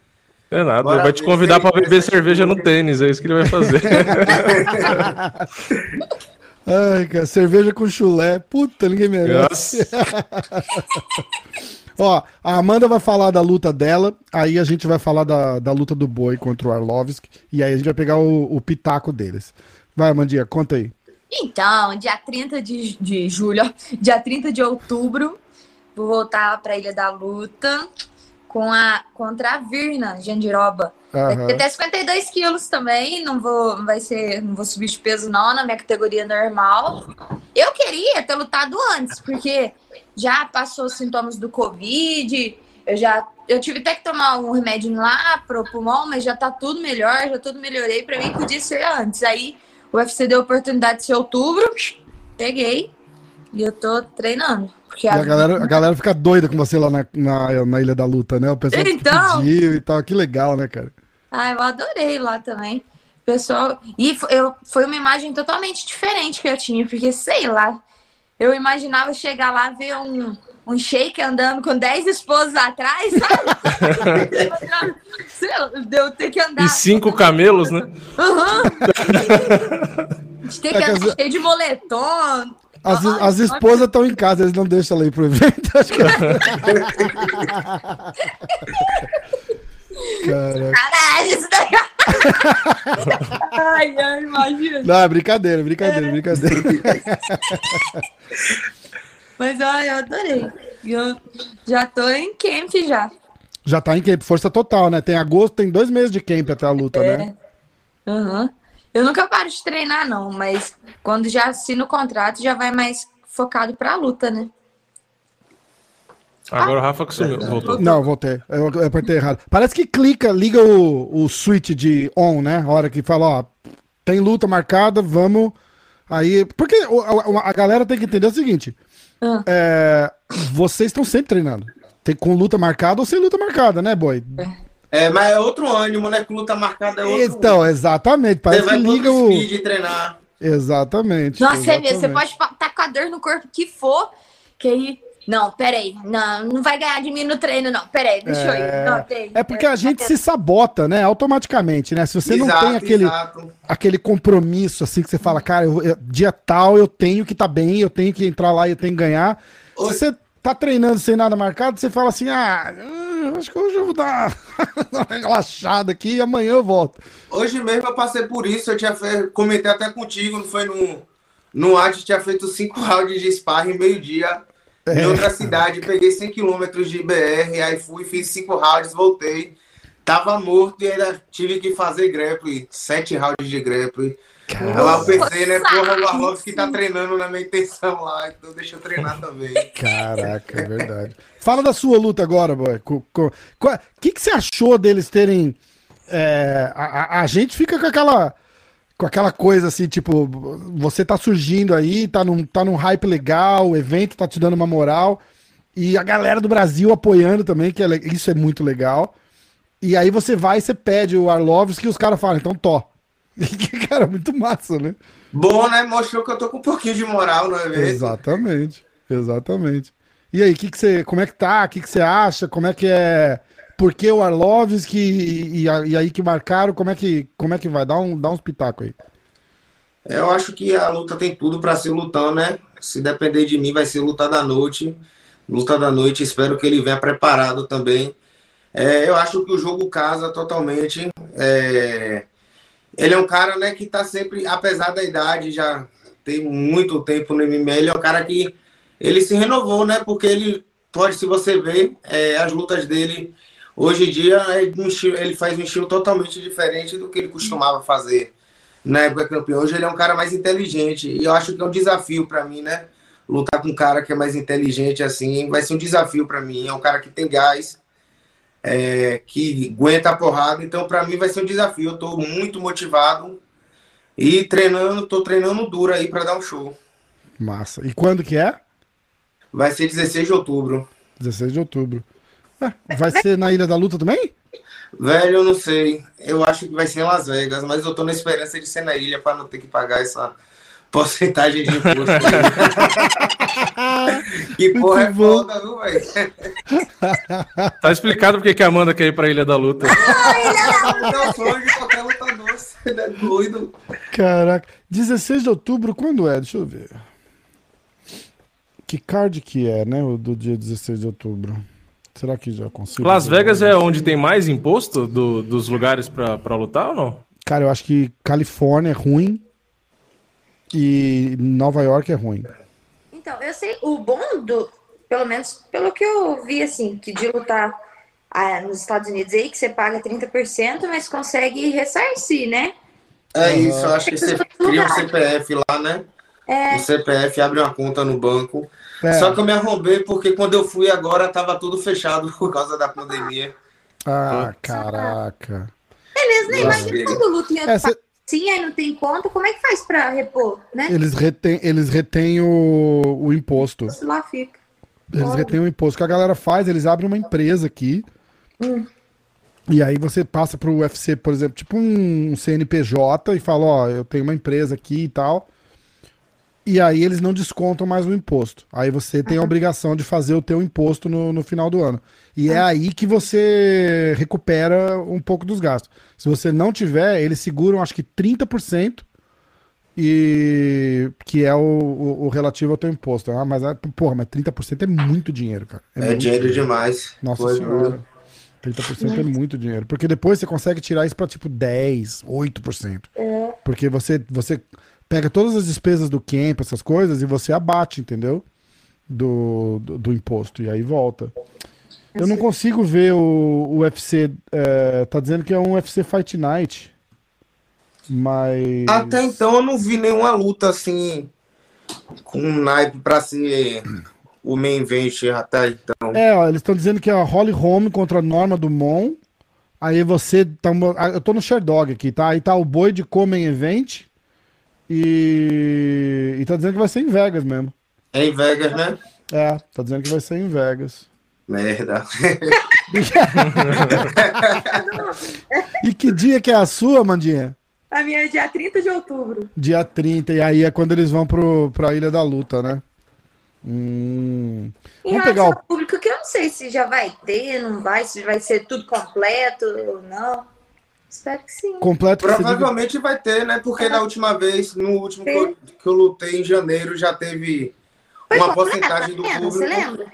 É nada. Bora Ele vai te convidar ele- beber cerveja no tênis, é isso que ele vai fazer. Ai, cara, cerveja com chulé. Puta, ninguém merece. Ó, a Amanda vai falar da luta dela, aí a gente vai falar da, da luta do boi contra o Arlovski, e aí a gente vai pegar o, o pitaco deles. Vai, Amandinha, conta aí. Então, dia 30 de, de julho, ó, dia 30 de outubro, vou voltar pra Ilha da Luta com a, contra a Virna Jandiroba. Ter até 52 quilos também, não vou, não vai ser, não vou subir de peso não, na minha categoria normal. Eu queria ter lutado antes, porque já passou os sintomas do Covid, eu já, eu tive até que tomar um remédio lá pro pulmão, mas já tá tudo melhor, já tudo melhorei, pra mim podia ser antes. Aí o UFC deu a oportunidade de ser outubro, peguei, e eu tô treinando. Porque E a galera, a galera fica doida com você lá na, na, na Ilha da Luta, né? O pessoal Então. pediu e tal. Que legal, né, cara? Ah, eu adorei lá também. Pessoal, e eu, foi uma imagem totalmente diferente que eu tinha, porque sei lá, eu imaginava chegar lá ver um, um shake andando com 10 esposas atrás, sabe? sei lá, eu ter que andar. E cinco camelos, né? Aham. De ter É que que andar cheio de moletom. As, Ai, as esposas estão em casa, eles não deixam ela ir pro evento. Acho que... Caraca. Caralho, isso daí. ai, ai, imagina. Não, é brincadeira, brincadeira, brincadeira. Mas ai, eu adorei. Eu já tô em camp já. Já tá em camp, força total, né? Tem agosto, tem dois meses de camp até a luta, É. né? Aham. Eu nunca paro de treinar, não, mas quando já assina o contrato, já vai mais focado pra luta, né? Agora o Rafa que sumiu, voltou. Não, voltei. Eu, apertei errado. Parece que clica, liga o, o switch de on, né? A hora que fala, ó, tem luta marcada, vamos. Aí. Porque a, a galera tem que entender o seguinte: Ah. é, vocês estão sempre treinando. Tem com luta marcada ou sem luta marcada, né, boy? É, mas é outro ânimo, né? Que luta marcada é outro. Então, exatamente. Você Parece que vai liga o. speed treinar. Exatamente. Nossa, você vê, você exatamente. pode estar tá com a dor no corpo que for, que aí. Não, peraí. Não, não vai ganhar de mim no treino, não. Peraí, deixa eu ir. Não, tem. É porque a gente se sabota, né? Automaticamente, né? Se você não Exato, tem aquele, exato. aquele compromisso, assim, que você fala, cara, eu- eu- dia tal eu tenho que estar bem, eu tenho que entrar lá e eu tenho que ganhar. Se você tá treinando sem nada marcado, você fala assim, ah, hum, acho que hoje eu vou dar uma relaxada aqui e amanhã eu volto. Hoje mesmo eu passei por isso, eu tinha fe... comentei até contigo, não foi no, no Arte, tinha feito cinco rounds de sparring meio-dia É. em outra cidade, peguei 100 km de BR, aí fui, fiz cinco rounds, voltei, tava morto e ainda tive que fazer grappling, sete rounds de grappling. Aí lá eu pensei, né, porra, o Arlovski tá treinando na minha intenção lá, então deixa eu treinar também. Caraca, é verdade. Fala da sua luta agora, boy. O que, que você achou deles terem. é, a, a- a gente fica com aquela. Com aquela coisa assim, tipo, você tá surgindo aí, tá num, tá num hype legal, o evento tá te dando uma moral, e a galera do Brasil apoiando também, que é isso é muito legal. E aí você vai e você pede o Arlovski e os caras falam, então tó. Cara, muito massa, né? Bom, né, mostrou que eu tô com um pouquinho de moral no evento. Exatamente, exatamente. E aí, que que você, como é que tá? O que, que você acha? Como é que é? Por que o Arlovski e, e, e aí que marcaram? Como é que, como é que vai? Dá um, dá uns pitacos aí. Eu acho que a luta tem tudo para ser lutando, né? Se depender de mim, vai ser luta da noite. Luta da noite, espero que ele venha preparado também. É, eu acho que o jogo casa totalmente. É, ele é um cara né, que tá sempre, apesar da idade, já tem muito tempo no MMA, ele é um cara que ele se renovou, né? Porque ele pode, se você ver, é, as lutas dele hoje em dia, é ele faz um estilo totalmente diferente do que ele costumava fazer na época campeão. Hoje ele é um cara mais inteligente. E eu acho que é um desafio para mim, né? Lutar com um cara que é mais inteligente assim vai ser um desafio para mim. É um cara que tem gás, é, que aguenta a porrada. Então, para mim, vai ser um desafio. Eu tô muito motivado e treinando, tô treinando duro aí para dar um show. Massa. E quando que é? Vai ser 16 de outubro. 16 de outubro. É, vai ser na Ilha da Luta também? Velho, eu não sei. Eu acho que vai ser em Las Vegas, mas eu tô na esperança de ser na ilha para não ter que pagar essa porcentagem de imposto. que porra é foda, viu, velho? Tá explicado porque que a Amanda quer ir pra Ilha da Luta. É o sonho de qualquer lutador. Você é doido. Caraca. 16 de outubro, quando é? Deixa eu ver. Que card que é, né? O do dia 16 de outubro. Será que já consigo? Las? Vegas é onde tem mais imposto do- dos lugares pra lutar ou não? Cara, eu acho que Califórnia é ruim e Nova York é ruim. Então, eu sei, o bom do, pelo menos pelo que eu vi, assim, que de lutar ah, nos Estados Unidos aí, que você paga 30%, mas consegue ressarcir, né? É isso, eu acho que você cria um CPF lá, né? É, O CPF abre uma conta no banco. É. Só que eu me arrombei porque quando eu fui agora tava tudo fechado por causa da pandemia. Ah, caraca. beleza, né? Nossa, Imagina quando luta em outro É, cê- Sim, aí não tem conta, como é que faz pra repor, né? eles retêm, eles retêm o, o imposto. Isso lá fica. Eles retêm o imposto. O que a galera faz, eles abrem uma empresa aqui. Hum. E aí você passa pro UFC, por exemplo, tipo um CNPJ e fala, ó, eu tenho uma empresa aqui e tal. E aí eles não descontam mais o imposto. Aí você tem a obrigação de fazer o teu imposto no, no final do ano. E é aí que você recupera um pouco dos gastos. Se você não tiver, eles seguram acho que 30% e que é o, o- o relativo ao teu imposto. Ah, mas, é- porra, mas 30% é muito dinheiro, cara. É, muito dinheiro demais. Nossa Foi senhora. duro. 30% é muito dinheiro. Porque depois você consegue tirar isso pra tipo 10, 8%. É. Porque você, você pega todas as despesas do camp, essas coisas, e você abate, entendeu? Do, do, do imposto. E aí volta. Eu não consigo ver o, o UFC. é, tá dizendo que é um UFC Fight Night. Mas. Até então eu não vi nenhuma luta assim com um naipe pra ser o main event até então. É, ó, eles estão dizendo que é a Holly Holm contra a Norma Dumont. Aí você. Tá, ah, eu tô no Sherdog aqui, tá? Aí tá o boi de Comen Event. E. E tá dizendo que vai ser em Vegas mesmo. É em Vegas, né? É, tá dizendo que vai ser em Vegas. Merda. E que dia que é a sua, Mandinha? A minha é dia 30 de outubro. Dia 30, e aí é quando eles vão pro, pra Ilha da Luta, né? Hum. Em Vamos relação pegar o. ao público, que eu não sei se já vai ter, não vai, se vai ser tudo completo ou não. Espero que sim. Completo Provavelmente vai ter, né? Porque na última vez, no último que eu, que eu lutei em janeiro, já teve Foi uma porcentagem do arena, Você público. lembra?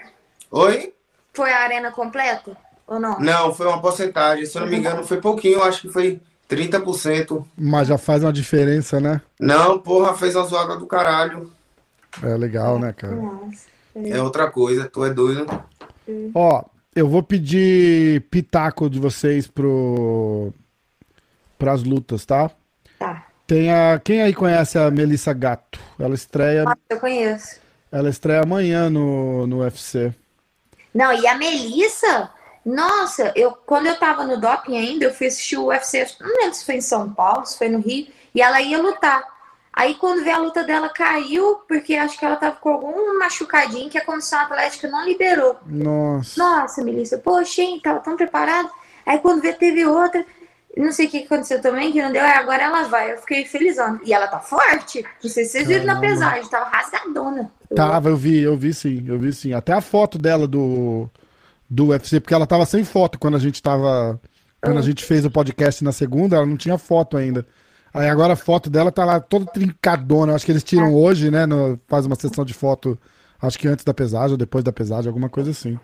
Oi? Foi a arena completa ou não? Não, foi uma porcentagem. Se eu não me engano, foi pouquinho, acho que foi 30%. Mas já faz uma diferença, né? Não, porra, fez uma zoada do caralho. É legal, né, cara? Nossa. É outra coisa, tu é doido. Ó, eu vou pedir pitaco de vocês pro pras lutas, tá? Tá. Tem a quem aí conhece a Melissa Gato? Ela estreia, Nossa, eu conheço. ela estreia amanhã no, no UFC. Não, e a Melissa, nossa, eu quando eu tava no doping ainda, eu fui assistir o UFC, não lembro se foi em São Paulo, se foi no Rio, e ela ia lutar. Aí quando vê a luta dela caiu, porque acho que ela tava com algum machucadinho que a comissão atlética não liberou. Nossa. Nossa, Melissa, poxa, hein, tava tão preparada. Aí quando vê, teve outra. Não sei o que aconteceu também, que não deu. Agora ela vai. Eu fiquei felizão. E ela tá forte. Não sei se vocês viram na pesagem, tava rasgadona. Tava, eu vi, eu vi sim, eu vi sim. Até a foto dela do, do UFC, porque ela tava sem foto quando a gente tava. Quando a gente fez o podcast na segunda, ela não tinha foto ainda. Aí agora a foto dela tá lá toda trincadona. Acho que eles tiram hoje, né? no- faz uma sessão de foto, acho que antes da pesagem ou depois da pesagem, alguma coisa assim.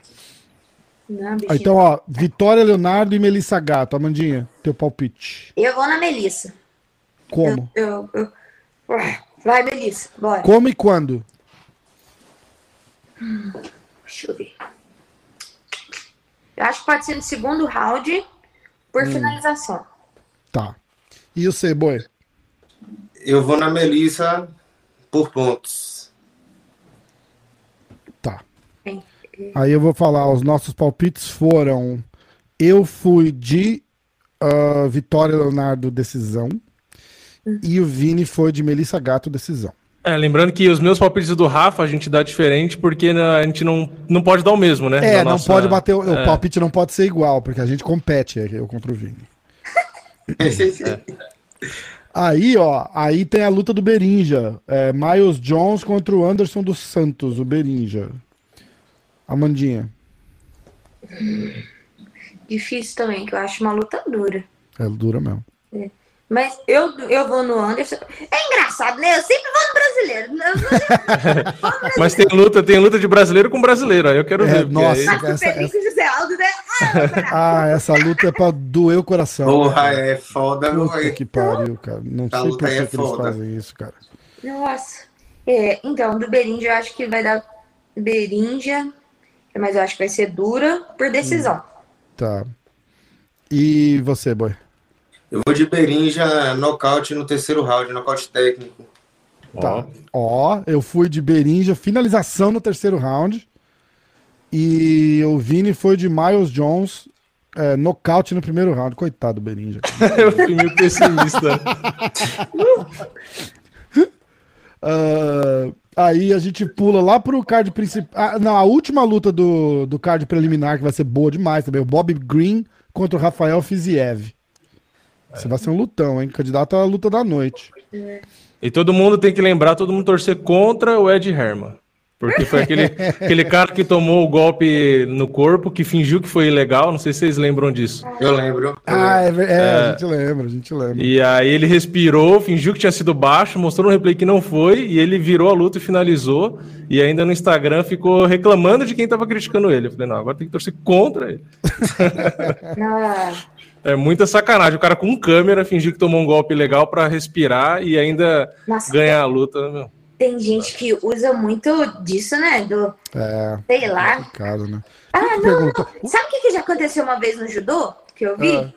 Não, Ah. Então, ó, Vitória Leonardo e Melissa Gato. Amandinha, teu palpite. Eu vou na Melissa. Como? Eu, eu- Ué, Vai, Melissa, bora. Como e quando? Deixa eu ver. Eu acho que pode ser no segundo round por finalização. Tá. E o boi? Eu vou na Melissa por pontos. Tá. Bem, Aí eu vou falar, os nossos palpites foram. Eu fui de ah, Vitória Leonardo decisão. E o Vini foi de Melissa Gato decisão. É, lembrando que os meus palpites do Rafa a gente dá diferente porque né, a gente não, não pode dar o mesmo, né? É, não nossa- pode bater. O, o é. palpite não pode ser igual, porque a gente compete, é, eu contra o Vini. Aí, ó, aí tem a luta do Berinja. É, Miles Jones contra o Anderson dos Santos, o Berinja. Amandinha. Difícil também, que eu acho uma luta dura. É dura mesmo. Mas eu, eu vou no Anderson. É engraçado, né? Eu sempre vou no brasileiro. Eu não vou no Mas tem luta, tem luta de brasileiro com brasileiro, aí eu quero É, ver. nossa. aí- essa- e o José Aldo, né? Ah. Ah, essa luta é pra doer o coração. Porra, é foda, Puta que pariu, cara. Não Essa sei por que, é que eles foda. fazem isso, cara. Nossa. É, então, do Berinja, eu acho que vai dar Berinja. Mas eu acho que vai ser dura por decisão. Tá. E você, boy? Eu vou de Berinja nocaute no terceiro round, nocaute técnico. Tá. Ó, eu fui de Berinja, finalização no terceiro round. E o Vini foi de Miles Jones, é, nocaute no primeiro round. Coitado do Berinja. eu fui meio pessimista. Uh, aí a gente pula lá pro card principal. Ah, a última luta do, do card preliminar, que vai ser boa demais também. O Bob Green contra o Rafael Fiziev. Isso vai ser um lutão, hein? Candidato à luta da noite. E todo mundo tem que lembrar, todo mundo torcer contra o Ed Herman. Porque foi aquele, aquele cara que tomou o golpe no corpo, que fingiu que foi ilegal. Não sei se vocês lembram disso. Eu lembro. Ah, é, é, é, a gente lembra, a gente lembra. E aí ele respirou, fingiu que tinha sido baixo, mostrou no replay que não foi, e ele virou a luta e finalizou. E ainda no Instagram ficou reclamando de quem tava criticando ele. Eu falei, não, agora tem que torcer contra ele. É muita sacanagem. O cara com câmera fingir que tomou um golpe legal para respirar e ainda Nossa, ganhar a luta. Meu. Tem gente que usa muito disso, né? Do, é, sei lá. Né? Ah, não, não, Sabe o que, que já aconteceu uma vez no judô? Que eu vi? Ah.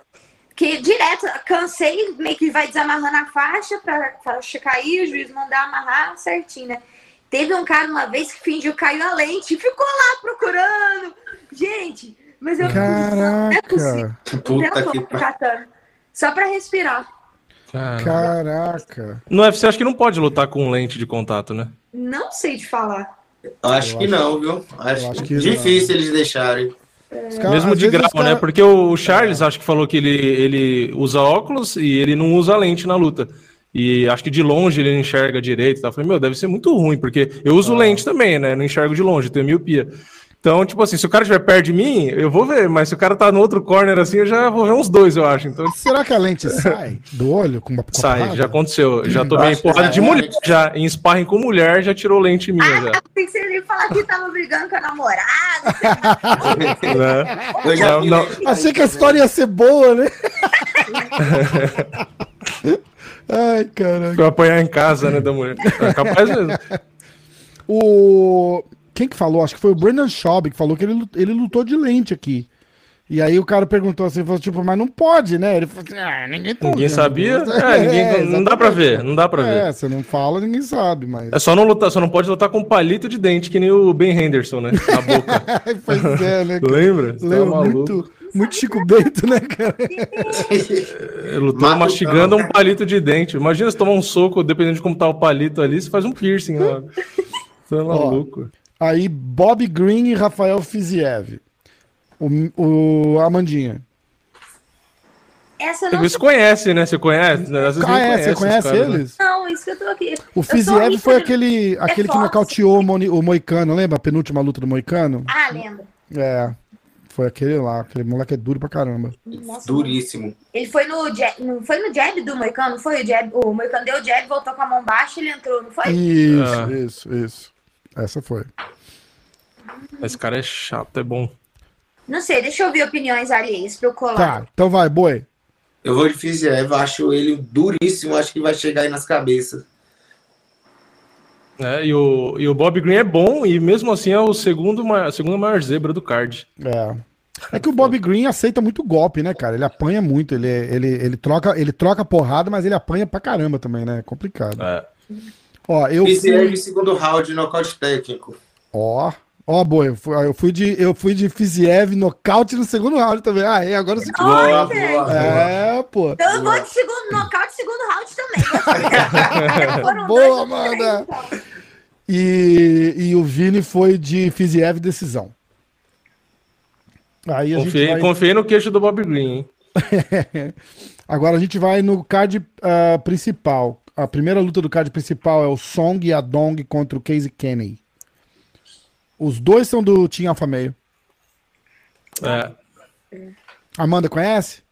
Que direto, cansei, meio que vai desamarrando a faixa para cair, o juiz mandar amarrar certinho, né? Teve um cara uma vez que fingiu caiu a lente e ficou lá procurando. Gente, mas eu Caraca. não é possível. Puta que catando. Só para respirar. Caraca. No UFC acho que não pode lutar com lente de contato, né? Não sei de falar. Acho eu que acho, não, viu? Acho, acho que difícil não. eles deixarem. É. Mesmo de grau, cara... né? Porque o Charles acho que falou que ele, ele usa óculos e ele não usa lente na luta. E acho que de longe ele não enxerga direito. Tá? Eu falei, meu, deve ser muito ruim, porque eu uso ah. lente também, né? Não enxergo de longe, tenho miopia. Então, tipo assim, se o cara estiver perto de mim, eu vou ver, mas se o cara tá no outro corner assim, eu já vou ver uns dois, eu acho. Então... Será que a lente sai do olho com uma com Sai, já aconteceu. Já tomei porrada de mulher, já em sparring com mulher, já tirou lente minha. Ah, já. Pensei que ele falar que tava brigando com a namorada. né? Eu já não, não. Achei que a história ia ser boa, né? Ai, caralho. Pra apanhar em casa, né, da mulher. É capaz mesmo. O... Quem que falou? Acho que foi o Brendan Schaub que falou que ele, ele lutou de lente aqui. E aí o cara perguntou assim, falou, tipo, mas não pode, né? Ele falou assim, ah, ninguém tá Ninguém sabia? É, ninguém, é, não dá pra ver, não dá pra ver. É, você não fala, ninguém sabe, mas... É só não lutar, só não pode lutar com palito de dente, que nem o Ben Henderson, né? Na boca. pois é, né? Lembra? Lembra tá muito, muito Chico Bento, né, cara? Lutou mastigando um palito de dente. Imagina se tomar um soco, dependendo de como tá o palito ali, você faz um piercing, né? Você é maluco. Ó, Aí Bob Green e Rafael Fiziev. O, o Amandinha. Essa não Você conhece, né? Você conhece? Às vezes ah, é, você conhece caras, né? eles? Né? Não, isso que eu tô aqui. O Fiziev foi aquele, é aquele que nocauteou o, o Moicano, lembra? A penúltima luta do Moicano? Ah, lembro. É. Foi aquele lá, aquele moleque é duro pra caramba. Nossa, Duríssimo. Ele foi no jab, não foi no jab do Moicano, foi o jab, o Moicano deu o jab, voltou com a mão baixa e ele entrou, não foi? Isso, ah. isso, isso. Essa foi. Esse cara é chato, é bom. Não sei, deixa eu ouvir opiniões alheias pra eu colar. Tá, então vai, boi. Eu vou de Fiziev, acho ele duríssimo, acho que vai chegar aí nas cabeças. É, e o, e o Bob Green é bom, e mesmo assim é o segundo, a segunda maior zebra do card. É. É que o Bob Green aceita muito golpe, né, cara? Ele apanha muito, ele, ele, ele, troca, ele troca porrada, mas ele apanha pra caramba também, né? É complicado. É. Ó, eu Fiziev fui... segundo round, nocaute técnico. Ó, Ó, oh, boa, eu fui, eu fui de, eu fui de Fiziev nocaute no segundo round também. Ah, é, agora sim. Boa, boa, É, pô. Então eu vou de segundo nocaute segundo round também. boa, Amanda. E, e o Vini foi de Fiziev decisão. Aí a confiei, vai... confiei no queixo do Bob Green, hein? Agora a gente vai no card uh, principal. A primeira luta do card principal é o Song e a Dong contra o Casey Kenny. Os dois são do Team Alpha Meio. É. Amanda, conhece?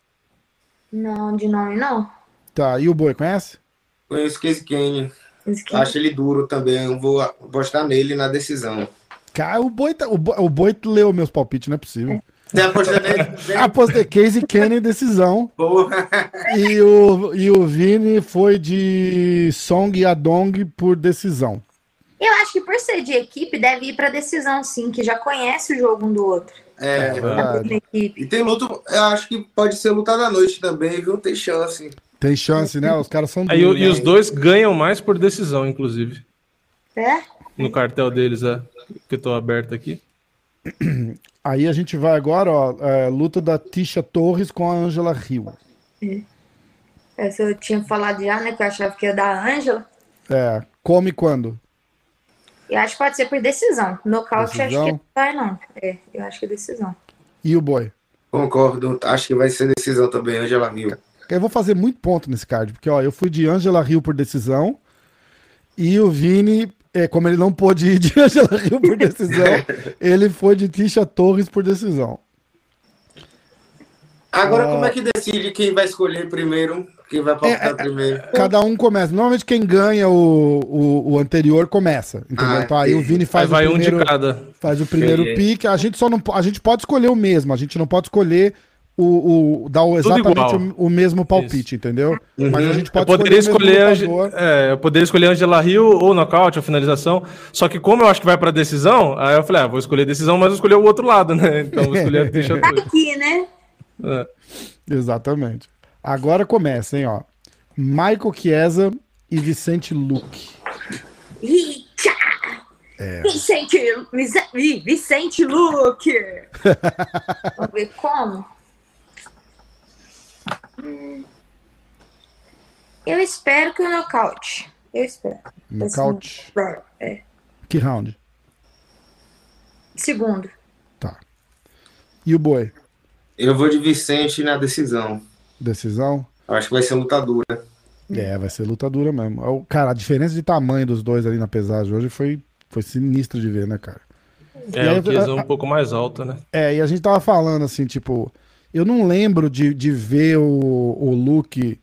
Não, de nome não. Tá, e o Boi, conhece? Conheço Casey Kenny. Acho ele duro também. Eu vou apostar nele na decisão. Cara, o Boi, tá, o, Boi, o Boi leu meus palpites, não é possível. Você apostou nele? Apostei Casey Kenny decisão. Boa. E o, e o Vini foi de Song e Adong por decisão. Eu acho que por ser de equipe, deve ir pra decisão, sim, que já conhece o jogo um do outro. É, É verdade. E tem luta, eu acho que pode ser luta da noite também, viu? Tem chance. Tem chance, né? Os caras são Aí, duros, e né? os dois ganham mais por decisão, inclusive. É? No cartel deles, é. Que eu tô aberto aqui. Aí a gente vai agora, ó, é, luta da Tisha Torres com a Angela Rio. Essa eu tinha falado já, né? Que eu achava que ia dar a Ângela. É, come quando? Eu acho que pode ser por decisão. Nocaute, acho Decisão? que não vai, não. É, eu acho que é decisão. E o boi? Concordo, acho que vai ser decisão também, Angela Mil. Eu vou fazer muito ponto nesse card, porque ó, eu fui de Angela Rio por decisão e o Vini, é, como ele não pôde ir de Angela Rio por decisão, ele foi de Tisha Torres por decisão. Agora, Ah. como é que decide quem vai escolher primeiro? Quem vai palpitar É, primeiro? Cada um começa. Normalmente quem ganha o, o, o anterior começa, entendeu? Ah, então aí o. Vini Aí faz o vai um primeiro, de cada. faz o primeiro pique. A gente só não a gente pode escolher o mesmo, a gente não pode escolher o, o dar exatamente o, o mesmo palpite, entendeu? Mas a gente Eu pode poderia escolher, lutador. é, eu poderia escolher Angela Rio ou nocaute ou finalização. Só que como eu acho que vai pra decisão, aí eu falei, ah, vou escolher decisão, mas vou escolher o outro lado, né? Então vou escolher a Tisha Tá aqui, né? É. Exatamente. Agora começa, hein, ó. Michael Chiesa e Vicente Luque. Eita! Vicente, Vice- Ih, Vicente Luque! Vamos ver como? Hum. Eu espero que o nocaute. Eu espero. Nocaute. É. Que round? Segundo. Tá. E o boi? Eu vou de Vicente na decisão. Decisão? Eu acho que vai ser lutadura. É, vai ser luta dura mesmo. É o- Cara, a diferença de tamanho dos dois ali na pesagem hoje foi, foi sinistro de ver, né, cara? E É, aí, o é um pouco mais alto, né? É, e a gente tava falando assim, tipo, eu não lembro de, de ver o, o Luke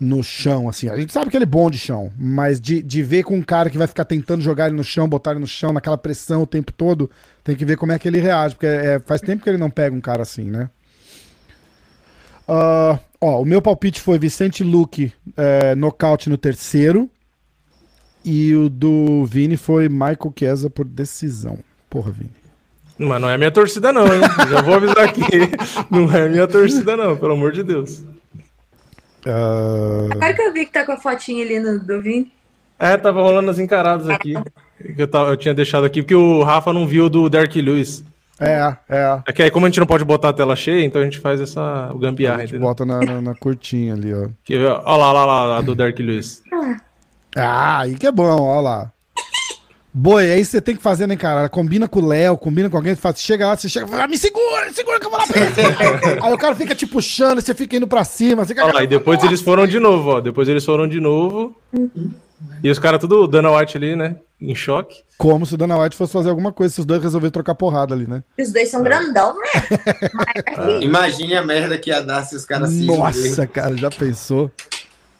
no chão, assim. A gente sabe que ele é bom de chão, mas de, de ver com um cara que vai ficar tentando jogar ele no chão, botar ele no chão, naquela pressão o tempo todo, tem que ver como é que ele reage, porque é, faz tempo que ele não pega um cara assim, né? Ah, ó, o meu palpite foi Vicente Luke é, nocaute no terceiro. E o do Vini foi Michael Chiesa por decisão. Porra, Vini. Mas não é minha torcida, não, hein? Já vou avisar aqui. Não é minha torcida, não, pelo amor de Deus. Ah, Agora que eu vi que tá com a fotinha ali no, do Vini. É, tava rolando as encaradas aqui. Que eu, tava- eu tinha deixado aqui, porque o Rafa não viu do Derek Lewis. é, é. É que aí, como a gente não pode botar a tela cheia, então a gente faz essa o gambiarra, A gente entendeu? bota na, na, na curtinha ali, ó. Que, ó, lá, lá, lá, lá, do Derek Lewis. Ah, aí que é bom, ó lá. Boi, aí você tem que fazer, né, cara? Combina com o Léo, combina com alguém, faz, chega lá, você chega, fala, "Ah, me segura, me segura que eu vou lá pra você." Aí o cara fica te puxando, você fica indo pra cima. Você Olha lá, e depois eles foram de novo, ó. Depois eles foram de novo. E os caras tudo Dana White ali, né? Em choque. Como se o Dana White fosse fazer alguma coisa, se os dois resolverem trocar porrada ali, né? Os dois são grandão, né? Mas, Imagine a merda que ia dar se os caras se Nossa, cara, já pensou?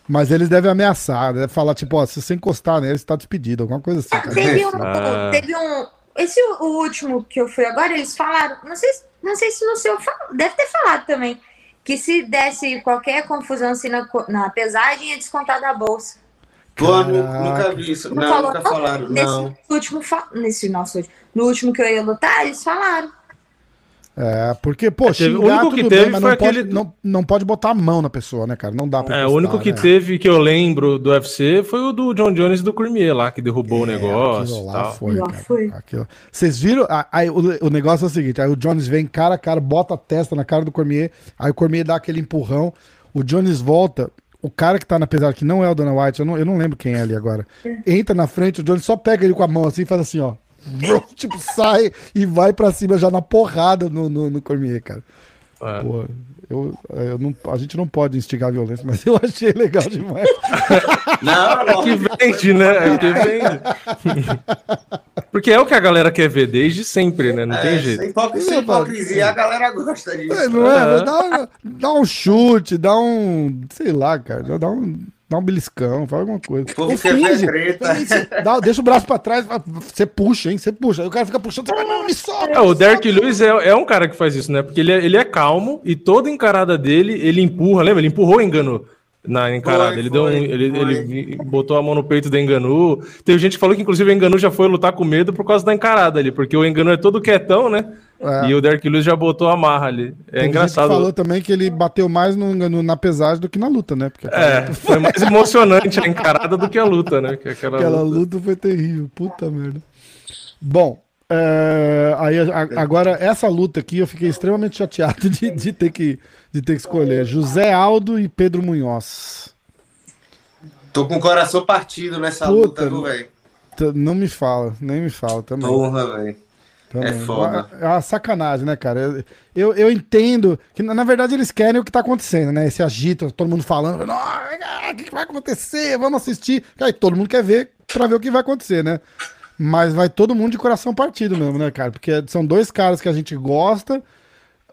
Mas eles devem ameaçar, deve falar, tipo, ó, se você encostar nele, você tá despedido, alguma coisa assim, cara. Teve um, Ah. teve um. Esse o último que eu fui agora, eles falaram. Não sei, se- não sei se no seu. Deve ter falado também. Que se desse qualquer confusão assim na, na pesagem, ia descontar da bolsa. Pô, nunca vi isso. Não Não, falou, nunca não? falaram. Nesse Não. último. fa- Nesse nosso último. No último que eu ia lutar, eles falaram. É, porque, pô, teve- o único que teve bem, mas foi não pode, aquele- não, não pode botar a mão na pessoa, né, cara? Não dá pra É, o encostar, único que né? teve que eu lembro do UFC foi o do John Jones e do Cormier lá, que derrubou o É, negócio. aquilo e lá tal. foi, Lá cara. foi. Aquilo- Vocês viram? Aí, o, o negócio é o seguinte: aí o Jones vem cara a cara, bota a testa na cara do Cormier, aí o Cormier dá aquele empurrão, o Jones volta. O cara que tá na pesada, que não é o Dana White, eu não, eu não lembro quem é ali agora. Entra na frente, o Jones só pega ele com a mão assim e faz assim, ó. Tipo, sai e vai pra cima já na porrada no, no, no Cormier, cara. É. Pô, eu, eu não, a gente não pode instigar a violência, mas eu achei legal demais. Não, Que não. vende, né? É que vende. Porque é o que a galera quer ver desde sempre, né? Não tem É, jeito. sem hipoc- sem hipocrisia, a galera gosta disso. É, não é? É. Dá, dá um chute, dá um. Sei lá, cara. Dá um, dá um beliscão, faz alguma coisa. O povo quer ver finge. treta. Dá- deixa o braço pra trás, você puxa, hein? Você puxa. Aí o cara fica puxando, você fala, não, me solta. É, o Derek. Lewis é, é um cara que faz isso, né? Porque ele é, ele é calmo e toda encarada dele, ele empurra. Lembra? Ele empurrou e enganou. Na encarada. Foi, ele deu um, foi, ele, foi. ele botou a mão no peito do Enganu. Teve gente que falou que inclusive o Enganu já foi lutar com medo por causa da encarada ali, porque o Enganu é todo quietão, né? É. E o Derek Lewis já botou a marra ali. É Tem gente engraçado. falou também que ele bateu mais no, no- na pesagem do que na luta, né? Porque É, foi mais emocionante a encarada do que a luta, né? Que aquela aquela luta- luta foi terrível. Puta merda. Bom, é, aí a- agora essa luta aqui eu fiquei extremamente chateado de, de ter, que, de ter que escolher José Aldo e Pedro Munhoz. Tô com o coração partido nessa Puta, luta, viu, velho? Não me fala, nem me fala também. Porra, velho. é foda. É uma sacanagem, né, cara? Eu, eu, entendo que, na verdade, eles querem o que tá acontecendo, né? Esse agito, todo mundo falando, "Ah, o que que vai acontecer? Vamos assistir. Aí todo mundo quer ver pra ver o que vai acontecer, né? Mas vai todo mundo de coração partido mesmo, né, cara? Porque são dois caras que a gente gosta.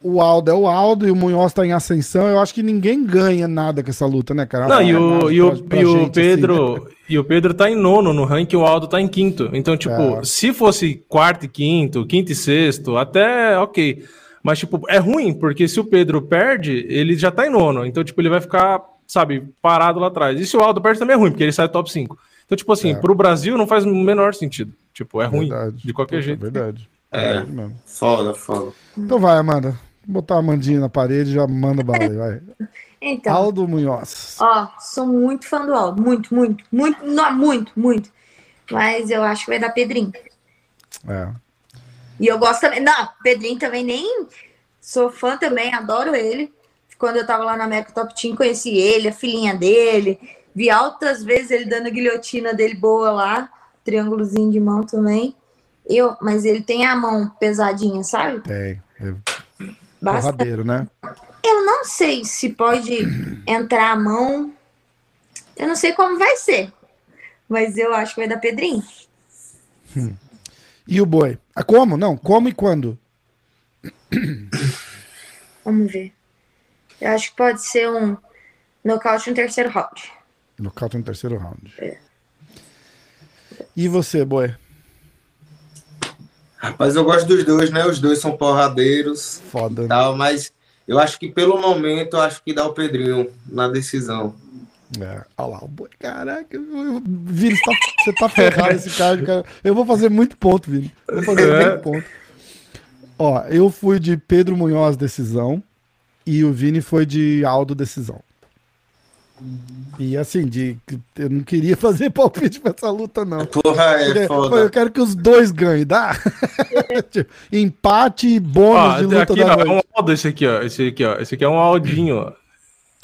O Aldo é o Aldo e o Munhoz tá em ascensão. Eu acho que ninguém ganha nada com essa luta, né, cara? Não, e o, e o, Pra- e o gente, assim, Pedro. né? E o Pedro tá em nono no ranking, o Aldo tá em quinto. Então, tipo, É. se fosse quarto e quinto, quinto e sexto, até ok. Mas, tipo, é ruim, porque se o Pedro perde, ele já tá em nono. Então, tipo, ele vai ficar, sabe, parado lá atrás. E se o Aldo perde também é ruim, porque ele sai do top 5. Então, tipo assim, É. pro Brasil não faz o menor sentido. Tipo, é ruim. Verdade. De qualquer Puta, jeito. Verdade. É. Verdade mesmo. Foda, foda. Então vai, Amanda. Botar a Amandinha na parede e já manda bala aí, vai. Então, Aldo Munhoz. ó, sou muito fã do Aldo. Muito, muito, muito, não, muito, muito. Mas eu acho que vai dar Pedrinho. É. E eu gosto também. Não, Pedrinho também nem. Sou fã também, adoro ele. Quando eu tava lá na América Top Team, conheci ele, a filhinha dele. Vi altas vezes ele dando a guilhotina dele boa lá. Triângulozinho de mão também. Eu, mas ele tem a mão pesadinha, sabe? Tem. É Basta. né? Eu não sei se pode entrar a mão. Eu não sei como vai ser. Mas eu acho que vai dar Pedrinho. E o boi? Ah, como? Não, como e quando? Vamos ver. Eu acho que pode ser um nocaute no terceiro round. Nocaute no terceiro round. É. E você, boi? Rapaz, eu gosto dos dois, né? Os dois são porradeiros Foda. né? tal, mas eu acho que pelo momento, eu acho que dá o Pedrinho na decisão. É. Olha lá, o boi. Caraca, eu- eu- Vini, você tá, você tá ferrado esse card, cara. Eu vou fazer muito ponto, Vini. Eu vou fazer É. muito ponto. Ó, eu fui de Pedro Munhoz decisão e o Vini foi de Aldo decisão. E assim, de, eu não queria fazer palpite pra essa luta, não. Porra, é pô, eu foda. quero que os dois ganhem, dá? Tipo, Empate e bônus Ó, de luta aqui, da ó, é um Aldo esse aqui, ó. Esse aqui, ó. Esse aqui é um Aldinho, ó.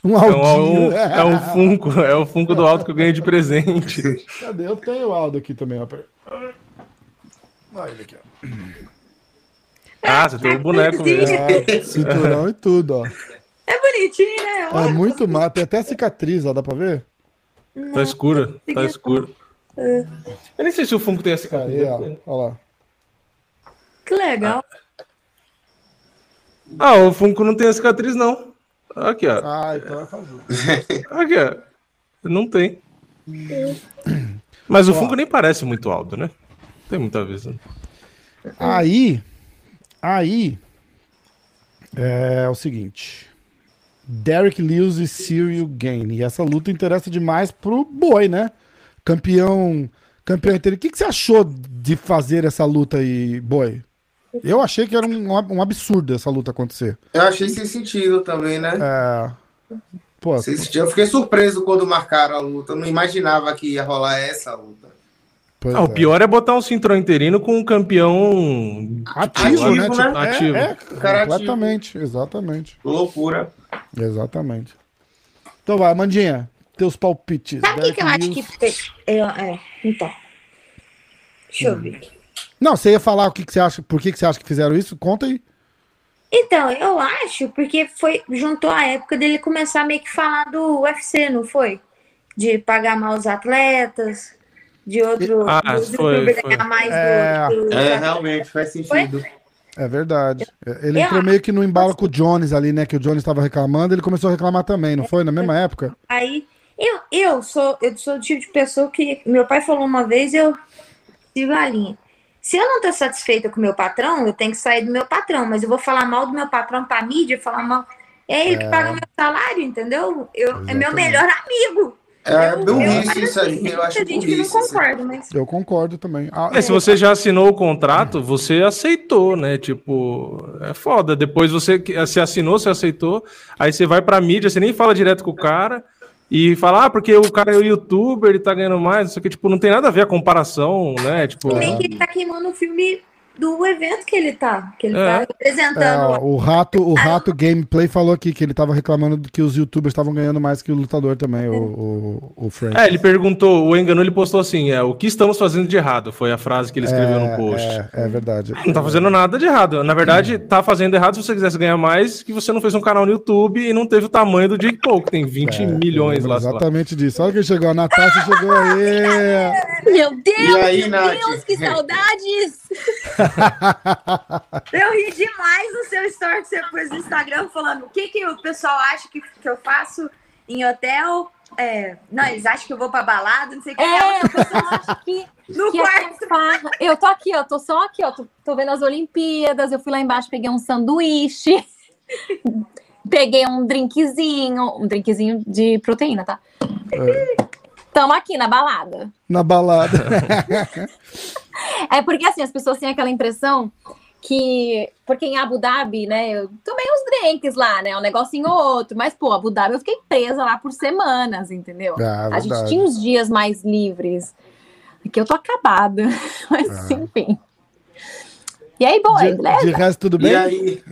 Um É um, Aldinho. é um Funko, é o Funko do Aldo que eu ganhei de presente. Cadê? Eu tenho o Aldo aqui também, ó. Olha ele aqui, ó. Ah, você tem o boneco mesmo. É, cinturão e tudo, ó. É bonitinho, né? É muito massa. Tem até cicatriz, ó. Dá pra ver? Tá escuro, tá escuro. Eu nem sei se o Funko tem essa Aí, ó. Olha lá. Que legal. Ah, o Funko não tem a cicatriz, não. Aqui, ó. Ah, então vai fazer. Aqui, ó. Não tem. Mas o Funko nem parece muito alto, né? Tem muita vez. Né? Aí, aí é o seguinte. Derek Lewis e Cyril Gain. E essa luta interessa demais pro Boi, né? Campeão, campeão inteiro. O que, que você achou de fazer essa luta aí, Boi? Eu achei que era um, um absurdo essa luta acontecer. Eu achei sem sentido também, né? É, pô, Sem sentido. Eu fiquei surpreso quando marcaram a luta. Eu não imaginava que ia rolar essa luta. Ah, o é. pior é botar um cinturão interino com um campeão Ativo, Ativo, né? né? Tipo, é, Ativo. é, Cara completamente, exatamente. Loucura. Exatamente. Então vai, Mandinha, teus palpites. Sabe o que, que eu acho que. Eu, é, então. Deixa eu ver. Não, você ia falar o que, que você acha, por que, que você acha que fizeram isso? Conta aí. Então, eu acho, porque foi juntou a época dele começar meio que falar do UFC, não foi? De pagar mal os atletas, de outro, Ah, outro foi, clube foi. ganhar mais É. do, do- É, realmente, faz sentido. É verdade. Ele Eu entrou meio que no embalo com o Jones ali, né? Que o Jones estava reclamando, ele começou a reclamar também, não foi? Na mesma época? Aí, eu, eu sou eu sou do tipo de pessoa que meu pai falou uma vez, eu sigo a linha. Se eu não tô satisfeita com o meu patrão, eu tenho que sair do meu patrão, mas eu vou falar mal do meu patrão pra mídia, falar mal. É ele que paga meu salário, entendeu? Eu, é meu melhor amigo. É Eu- burrice eu- isso aí. Eu acho que não burrice. isso. concorda, mas. Eu concordo também. Ah, É, se você já assinou o contrato, você aceitou, né? Tipo, é foda. Depois você se assinou, você aceitou, aí você vai pra mídia, você nem fala direto com o cara e fala, ah, porque o cara é o youtuber, ele tá ganhando mais, isso aqui, tipo, não tem nada a ver a comparação, né? Tipo, E nem que ele tá queimando o filme do evento que ele tá. Que ele É. tá É, representando. ó, o rato, o rato gameplay falou aqui que ele tava reclamando que os youtubers estavam ganhando mais que o lutador também, o, o, o Frank. é, ele perguntou, o Engano, ele postou assim, é, o que estamos fazendo de errado? Foi a frase que ele escreveu no post. É, é verdade. Não tá fazendo nada de errado. Na verdade, tá fazendo errado se você quisesse ganhar mais, que você não fez um canal no YouTube e não teve o tamanho do Jake Paul, que tem 20 milhões lá. sei lá. Exatamente disso. Olha quem chegou, a Natasha chegou aí. Meu Deus! E aí, meu Nath? Deus, que saudades! eu ri demais no seu story que você pôs no Instagram falando o que, que o pessoal acha que, que eu faço em hotel. É, não, eles acham que eu vou pra balada, não sei o que. É, o pessoal acha que, no que é quarto. farra. Eu tô aqui, ó, tô só aqui, ó, tô, tô vendo as Olimpíadas, eu fui lá embaixo, peguei um sanduíche, peguei um drinkzinho, um drinkzinho de proteína, tá? Tamo aqui na balada. Na balada. É porque assim, as pessoas têm aquela impressão que, porque em Abu Dhabi, né, eu tomei uns drinks lá, né, um negocinho ou outro, mas pô, Abu Dhabi eu fiquei presa lá por semanas, entendeu? Ah, A gente tinha uns dias mais livres. Aqui eu tô acabada, mas Ah. enfim. E aí, boy, De, beleza? de resto, tudo bem? E aí?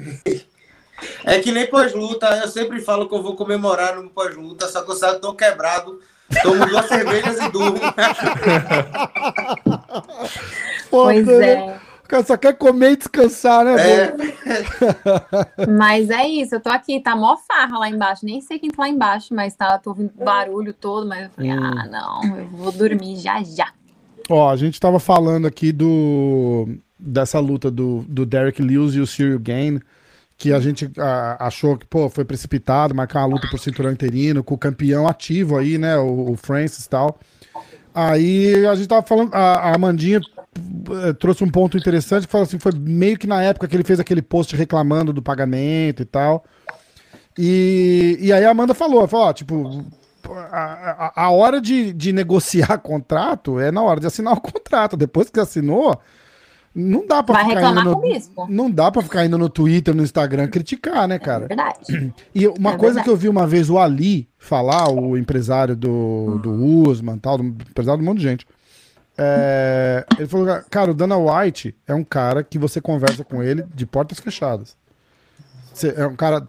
É que nem pós-luta, eu sempre falo que eu vou comemorar no pós-luta, só que eu saio tão quebrado, tomo duas cervejas e durmo. Pois é. O cara só quer comer e descansar, né? É? Mas é isso, eu tô aqui, tá mó farra lá embaixo. Nem sei quem tá lá embaixo, mas tá, tô ouvindo barulho todo, mas eu falei, Hum. ah, não, eu vou dormir já já. Ó, a gente tava falando aqui do dessa luta do, do Derek Lewis e o Cyril Gain, que a gente ah, achou que, pô, foi precipitado, marcar uma luta por cinturão interino, com o campeão ativo aí, né, o, o Francis e tal. Aí a gente tava falando, a, a Amandinha eh, trouxe um ponto interessante, falou assim, foi meio que na época que ele fez aquele post reclamando do pagamento e tal. E, e aí a Amanda falou, falou, ó, tipo, a, a, a hora de, de negociar contrato é na hora de assinar o contrato. Depois que assinou, não dá pra Vai ficar reclamar indo com o no, bispo. não dá para ficar indo no Twitter, no Instagram criticar, né, É cara? verdade. E uma É coisa verdade. que eu vi uma vez o Ali falar, o empresário do, do Usman, tal, do, empresário de um monte de gente. é, ele falou, cara, o Dana White é um cara que você conversa com ele de portas fechadas. Você- é um cara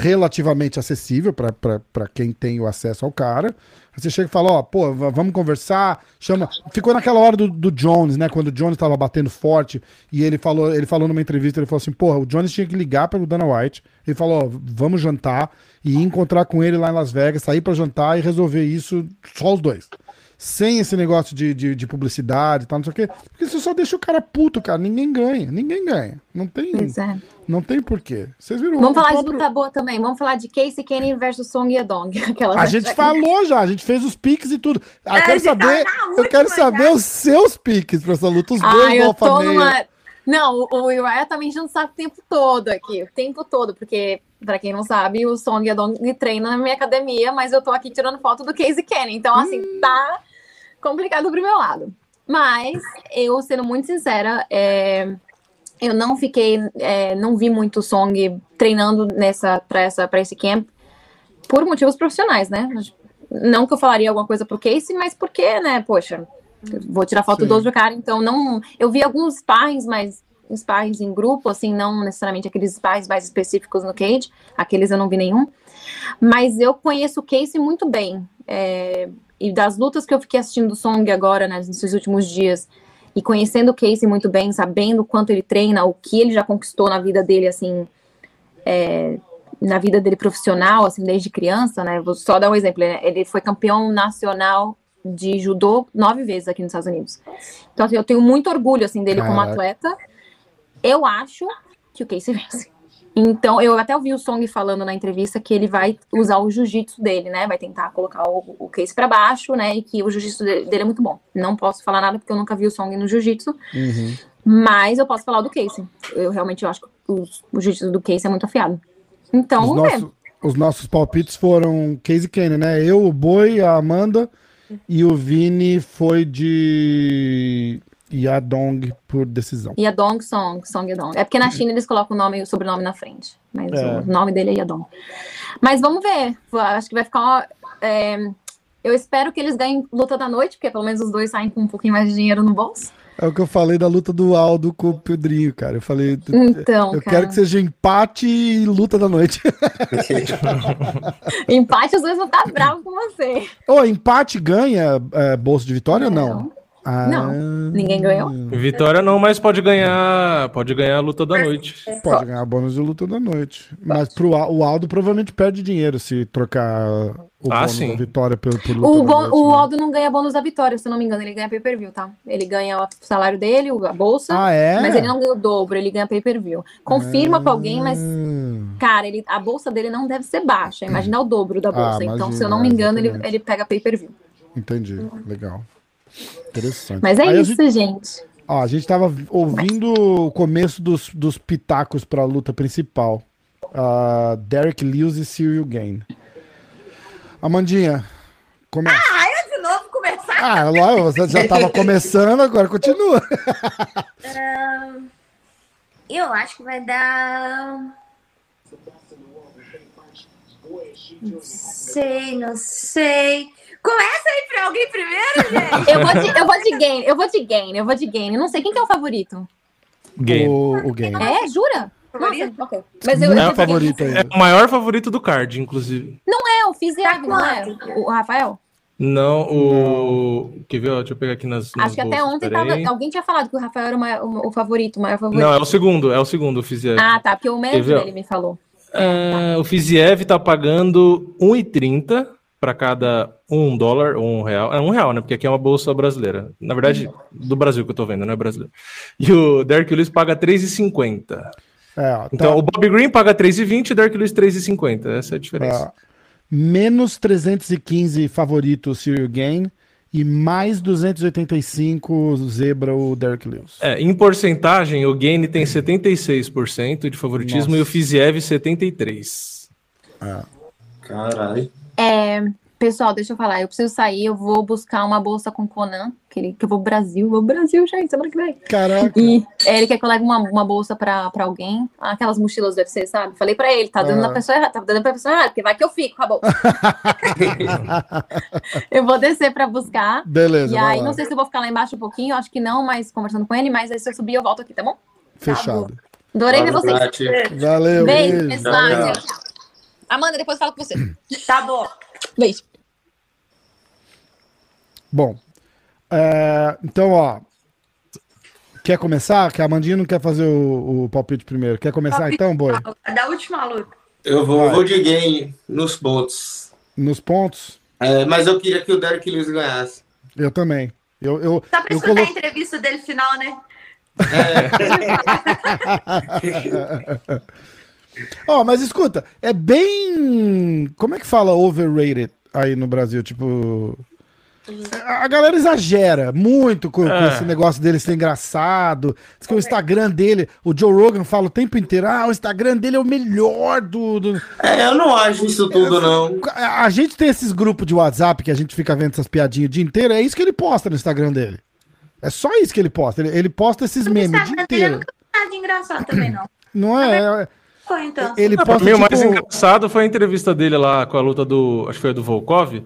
relativamente acessível para quem tem o acesso ao cara. Você chega e fala, ó, pô, v- vamos conversar, chama. Ficou naquela hora do, do Jones, né? Quando o Jones tava batendo forte e ele falou, ele falou numa entrevista, ele falou assim, porra, o Jones tinha que ligar pelo Dana White. Ele falou, ó, vamos jantar e encontrar com ele lá em Las Vegas, sair pra jantar e resolver isso só os dois. Sem esse negócio de, de, de publicidade e tal, não sei o quê. Porque você só deixa o cara puto, cara. Ninguém ganha. Ninguém ganha. Não tem, é. não tem porquê. Vocês viram Vamos falar de próprio- luta boa também. Vamos falar de Casey Kenny versus Song Yadong. Aquelas A gente falou já, a gente fez os piques e tudo. Ah, eu É, quero tá saber, na eu quero saber os seus piques pra essa luta, os dois Ah, do Alfa numa. Não, o, o Uriah tá me enchendo o saco o tempo todo aqui, o tempo todo, porque, pra quem não sabe, o Song Yadong treina na minha academia, mas eu tô aqui tirando foto do Casey Kenny, então, assim, Hum. tá complicado pro meu lado. Mas, eu, sendo muito sincera, é, eu não fiquei, é, não vi muito Song treinando nessa, pra, essa, pra esse camp, por motivos profissionais, né? Não que eu falaria alguma coisa pro Casey, mas porque, né, poxa, vou tirar foto Sim. do outro cara, então não. Eu vi alguns sparrings, mas sparrings em grupo, assim, não necessariamente aqueles sparrings mais específicos no cage, aqueles eu não vi nenhum. Mas eu conheço o Casey muito bem. é, e das lutas que eu fiquei assistindo do Song agora, né, nesses últimos dias, e conhecendo o Casey muito bem, sabendo quanto ele treina, o que ele já conquistou na vida dele, assim, é, na vida dele profissional, assim, desde criança, né? Vou só dar um exemplo. né? Ele foi campeão nacional de judô nove vezes aqui nos Estados Unidos. Então, assim, eu tenho muito orgulho, assim, dele como Caraca. atleta. Eu acho que o Casey vence. Então, eu até ouvi o Song falando na entrevista que ele vai usar o jiu-jitsu dele, né? Vai tentar colocar o, o Casey pra baixo, né? E que o jiu-jitsu dele, é muito bom. Não posso falar nada porque eu nunca vi o Song no jiu-jitsu, Uhum. mas eu posso falar do Casey. Eu realmente eu acho que o, o jiu-jitsu do Casey é muito afiado. Então, Os, vamos nosso- os nossos palpites foram Casey Kane, né? Eu, o Boi, a Amanda e o Vini foi de Yadong por decisão. Yadong Song, Song Yadong. É porque na China eles colocam o nome e o sobrenome na frente. Mas É. o nome dele é Yadong. Mas vamos ver. Acho que vai ficar. é, eu espero que eles ganhem luta da noite, porque pelo menos os dois saem com um pouquinho mais de dinheiro no bolso. É o que eu falei da luta do Aldo com o Pedrinho, cara. Eu falei, Então, eu cara. quero que seja empate e luta da noite. Empate, os dois vão estar bravos com você. Ô, empate ganha é, bolsa de vitória ou não? Ah, Não. Ninguém ganhou. Vitória não, mas pode ganhar. Pode ganhar a luta da noite. Pode ganhar bônus de luta da noite. Mas pro o Aldo provavelmente perde dinheiro se trocar o Ah, bônus sim. da vitória pelo, por luta O, noite, o né? Aldo não ganha bônus da vitória, se eu não me engano, ele ganha pay-per-view, tá? Ele ganha o salário dele, a bolsa, Ah, é? mas ele não ganha o dobro, ele ganha pay-per-view. Confirma com alguém, mas, Hum. cara, ele, a bolsa dele não deve ser baixa. Imagina o dobro da bolsa. então, imagina, se eu não me engano, ele, ele pega pay-per-view. Entendi. Legal. Interessante. Mas é Aí a isso, gente- gente. Ó, a gente tava ouvindo o começo dos, dos pitacos pra luta principal. Ah, Derek Lewis e Cyril Gain. Amandinha, começa. Ah, eu de novo começar. Ah, lá, você já tava começando, agora continua. Eu acho que vai dar. Não sei, não sei. Começa aí pra alguém primeiro, gente. Eu vou de, eu vou de gain, eu vou de gain, eu vou de gain. Eu não sei quem que é o favorito. Game. O, o Gain. É, jura? Favorito? Nossa, ok. Mas eu, vou de gain. favorito. É o maior favorito do card, inclusive. É, o Fiziev, não é? O Rafael? Não, o. Quer ver? ó, Deixa eu pegar aqui nas. nas Acho que até bolsas, ontem peraí. tava, alguém tinha falado que o Rafael era o, maior- o- o favorito, o maior favorito. Não, é o segundo, é o segundo, o Fiziev. Ah, tá, porque o médico ó? dele me falou. Ah, o Fiziev tá pagando 1,30 para cada um dólar ou um real. É um real, né? Porque aqui é uma bolsa brasileira. Na verdade, do Brasil que eu tô vendo, não é brasileiro. E o Derek Lewis paga 3,50. É, ó, tá- Então, o Bob Green paga 3,20 e o Derek Lewis 3,50. Essa é a diferença. É, menos 315 favorito o Cyril Gain e mais 285 zebra o Derek Lewis. É, em porcentagem, o Gain tem 76% de favoritismo Nossa. e o Fiziev 73%. Caralho. É, pessoal, deixa eu falar, eu preciso sair, eu vou buscar uma bolsa com Conan, que, ele, que eu vou pro Brasil, vou pro Brasil, gente, semana que vem. Caraca. E é, ele quer que eu leve uma, uma bolsa pra, pra alguém, aquelas mochilas do UFC, sabe? Falei pra ele, tá dando Ah. na pessoa errada, tá dando pra pessoa errada, porque vai que eu fico com a bolsa. eu vou descer pra buscar. Beleza, E aí, lá. não sei se eu vou ficar lá embaixo um pouquinho, acho que não, mas conversando com ele, mas aí se eu subir eu volto aqui, tá bom? Fechado. Adorei ver vocês. Valeu, Beijo, beijo. pessoal. Tchau, tchau. Amanda, depois falo com você. Tá bom. Beijo. Bom, é, então, ó. Quer começar? Que a Amandinha não quer fazer o, o palpite primeiro. Quer começar então, boi? Da última luta. Eu vou, Vai. vou de game nos pontos. Nos pontos? É, mas eu queria que o Derek Lewis ganhasse. Eu também. Eu, eu, Só pra eu escutar colo... a entrevista dele final, né? Ó, mas escuta, é bem. Como é que fala overrated aí no Brasil? Tipo. A galera exagera muito com, com É. esse negócio dele ser engraçado. Diz que o Instagram dele, o Joe Rogan fala o tempo inteiro: ah, o Instagram dele é o melhor do. do... É, eu não acho isso tudo, não. A gente tem esses grupos de WhatsApp que a gente fica vendo essas piadinhas o dia inteiro, é isso que ele posta no Instagram dele. É só isso que ele posta. Ele, ele posta esses O memes o dia dele eu inteiro. nunca vi nada de engraçado também, não. Não é? Foi, então. Ele Ah, pra posta mim, o mais tipo. engraçado foi a entrevista dele lá com a luta do. Acho que foi a do Volkov.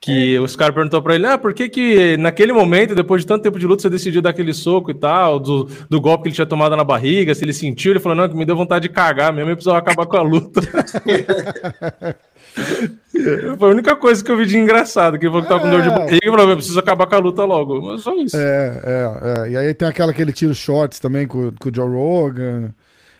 Que os caras perguntou pra ele, ah, por que que naquele momento, depois de tanto tempo de luta, você decidiu dar aquele soco e tal, do, do golpe que ele tinha tomado na barriga, se ele sentiu, ele falou, não, que me deu vontade de cagar mesmo, eu precisava acabar com a luta. Foi a única coisa que eu vi de engraçado, que ele falou que tava com dor de É. barriga e falou, eu preciso acabar com a luta logo. Mas só isso. É, é, é. E aí tem aquela que ele tira os shorts também com, com o Joe Rogan.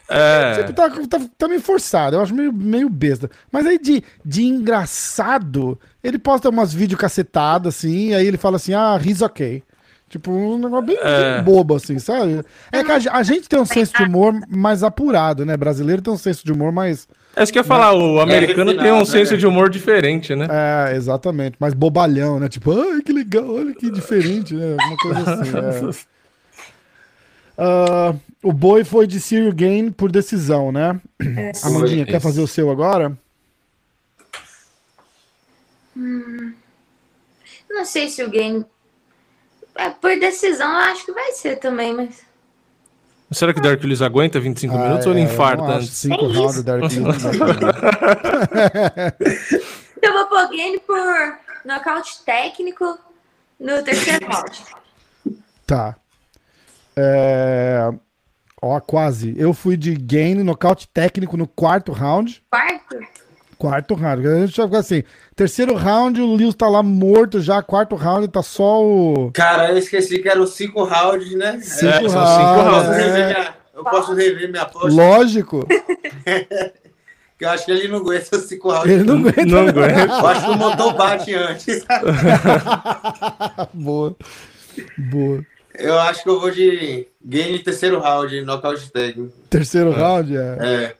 É. Sempre tá, tá, tá meio forçado, eu acho meio, meio besta. Mas aí de, de engraçado, ele posta umas vídeos cacetadas, assim, e aí ele fala assim, ah, he's okay. Tipo, um negócio bem, É. bem bobo, assim, sabe? É que a, a gente tem um senso de humor mais apurado, né? Brasileiro tem um senso de humor mais. É isso que eu ia falar, o americano tem um refinado, senso de humor diferente, né? É, exatamente, mais bobalhão, né? Tipo, ai, que legal, olha que diferente, né? Alguma coisa assim. é. Ah, o boi foi de Cyril Gain por decisão, né? Amandinha, quer fazer o seu agora? Não sei se o game. É, por decisão, eu acho que vai ser também, mas. Será que o Dark Lewis aguenta 25 minutos ou ele é, eu não infarta antes? Cinco É rounds Derek Lewis. Eu vou pôr game por nocaute técnico no terceiro round. Tá. É... Ó, quase. Eu fui de gain, nocaute técnico no quarto round. Quarto? Quarto round. A gente já ficou assim. Terceiro round, o Lewis tá lá morto já. Quarto round, tá só o. Cara, eu esqueci que eram cinco rounds, né? Cinco É, são cinco Eu rounds. posso é. rever minha, eu posso rever minha aposta, Lógico. que eu acho que ele não aguenta os cinco rounds. Ele não aguenta. Não aguenta. Eu acho que o motor bate antes. Boa. Boa. Eu acho que eu vou de game terceiro round, nocaute técnico. Terceiro round, é. É.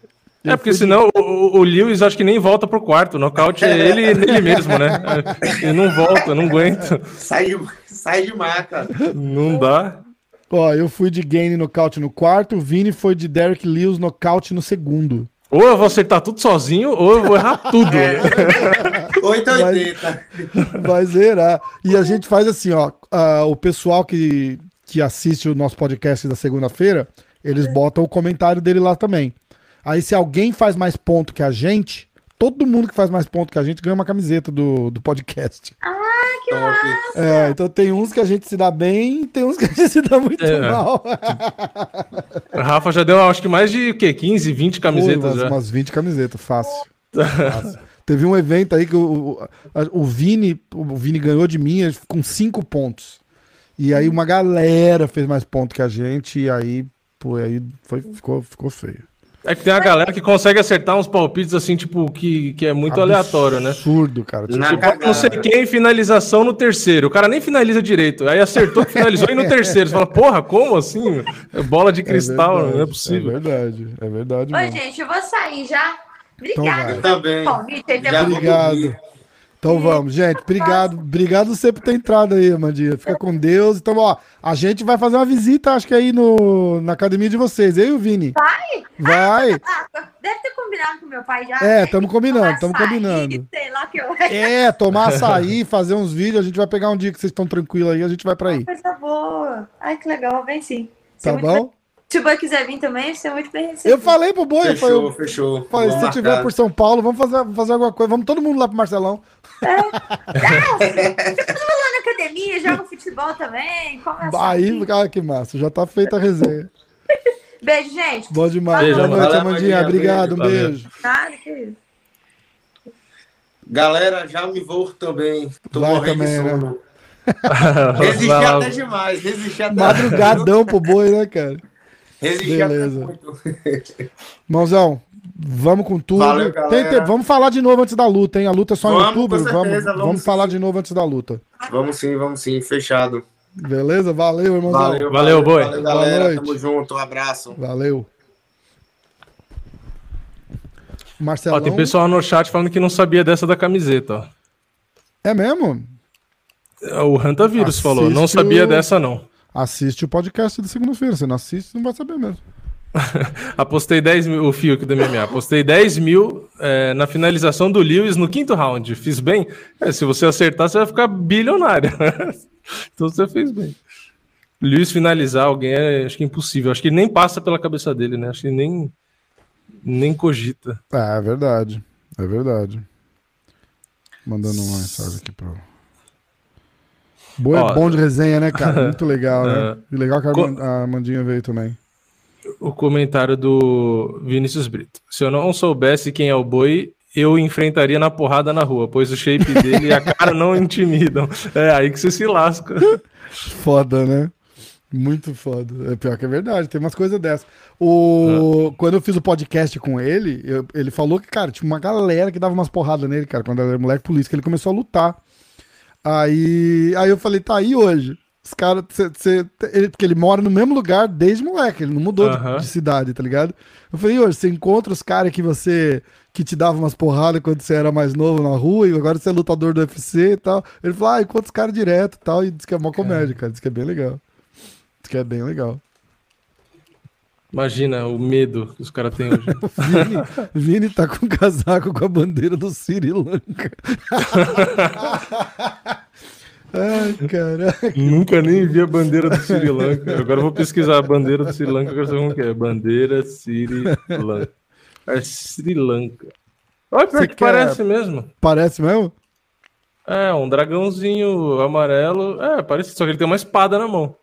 É, porque senão o, Lewis acho que nem volta pro quarto. O nocaute é ele nele mesmo, né? Ele não volta, não aguenta. Sai de, sai de maca. Não dá. Ó, eu fui de gain nocaute no quarto. O Vini foi de Derek Lewis nocaute no segundo. Ou eu vou acertar tudo sozinho, ou eu vou errar tudo. É. 880. Vai zerar. E a gente faz assim, ó. ah, o pessoal que, que assiste o nosso podcast da segunda-feira, eles botam o comentário dele lá também. Aí, se alguém faz mais ponto que a gente, todo mundo que faz mais ponto que a gente ganha uma camiseta do, do podcast. Top. É, então tem uns que a gente se dá bem e tem uns que a gente se dá muito É. mal. A Rafa já deu, acho que mais de o quê? 15, 20 Pô, camisetas umas, já. umas 20 camisetas, fácil. Fácil. Teve um evento aí que o, o, o Vini, o Vini ganhou de mim com 5 pontos. E aí uma galera fez mais ponto que a gente, e aí, pô, aí foi, ficou, ficou feio. É que tem uma galera que consegue acertar uns palpites assim, tipo, que, que é muito aleatório, né? Absurdo, cara. Tipo, não sei quem, finalização no terceiro. O cara nem finaliza direito. Aí acertou, finalizou e no terceiro. Você fala, porra, como assim? É bola de cristal, verdade, não é possível. É verdade, é verdade Oi, mesmo. gente, eu vou sair já. Então Obrigada vai. pelo Também. convite. aí, Já Obrigado. Então vamos, gente. Obrigado. Obrigado você por ter entrado aí, Amandinha. Fica com Deus. Então, ó, a gente vai fazer uma visita, acho que aí no, na academia de vocês. Eu e o Vini. Vai? Vai. Ah, deve ter combinado com meu pai já. É, estamos combinando, Tomar estamos combinando. Sei lá que eu. É, tomar açaí, fazer uns vídeos. A gente vai pegar um dia que vocês estão tranquilos aí, a gente vai pra aí. Coisa boa. Ai, que legal. Vem sim. É Tá bom? bem- Se o Boi quiser vir também, você é muito bem recebido. Eu falei pro Boi, eu falei, Fechou, fechou. falei, se marcar. por São Paulo, vamos fazer, vamos fazer alguma coisa. Vamos todo mundo lá pro Marcelão. Na academia, joga futebol também. Come açaí. Aí, cara, que massa. Já tá feita a resenha. Beijo, gente. Bom demais. Beijo, Boa noite, Amandinha. Obrigado, um beijo. Nada, que isso. Galera, já me vou também. Tô Vai morrendo também, de né? sono. Resisti Vai lá. até demais. Resisti até Madrugadão pro Boi, né, cara? Resisti Beleza. até muito. Mãozão, vamos com tudo. Valeu, Tem- tem- vamos falar de novo antes da luta, hein? A luta é só em Vamos, outubro. com Vamos, certeza, vamos, vamos sim. falar de novo antes da luta. Vamos sim, vamos sim. Fechado. Beleza? Valeu, irmãozão. Valeu, Valeu, boi. Valeu, Boa galera. noite. Tamo junto. Um abraço. Valeu. Ó, Marcelão. tem pessoal no chat falando que não sabia dessa da camiseta, ó. É mesmo? O Hantavírus falou, não sabia o- dessa não. Assiste o podcast de segunda-feira. Você não assiste, você não vai saber mesmo. Apostei 10 mil, o fio aqui do MMA, apostei 10 mil é, na finalização do Lewis no quinto round. Fiz bem? É, se você acertar, você vai ficar bilionário. então você fez bem. Lewis finalizar alguém é acho que impossível. Acho que nem passa pela cabeça dele, né? Acho que nem, nem cogita. É, é verdade. É verdade. Mandando uma mensagem aqui pro. Boa, Ó, é bom de resenha, né, cara? Muito legal, né? É. E legal que a, Co- a Amandinha veio também. O comentário do Vinícius Brito. Se eu não soubesse quem é o boi, eu enfrentaria na porrada na rua, pois o shape dele e a cara não intimidam. É aí que você se lasca. Foda, né? Muito foda. É pior que é verdade, tem umas coisas dessas. O... Quando eu fiz o podcast com ele, eu- ele falou que, cara, tinha uma galera que dava umas porradas nele, cara, quando ele era moleque polícia, que ele começou a lutar. Aí, aí eu falei, tá aí hoje. Os caras, ele- porque ele mora no mesmo lugar desde moleque, ele não mudou de- de, cidade, tá ligado? Eu falei, hoje, você encontra os caras que você que te dava umas porradas quando você era mais novo na rua e agora você é lutador do UFC e tal. Ele falou, ah, encontra os caras direto e tal, e diz que é uma comédia, cara, diz que é bem legal. Diz que é bem legal. Imagina o medo que os caras têm hoje. Vini, Vini tá com casaco com a bandeira do Sri Lanka. Ai, caraca. Nunca nem vi a bandeira do Sri Lanka. Agora eu vou pesquisar a bandeira do Sri Lanka, eu quero saber como que é. Bandeira Sri Lanka. É Sri Lanka. Olha, pior que quer- parece mesmo. Parece mesmo? É, um dragãozinho amarelo. É, parece, só que ele tem uma espada na mão.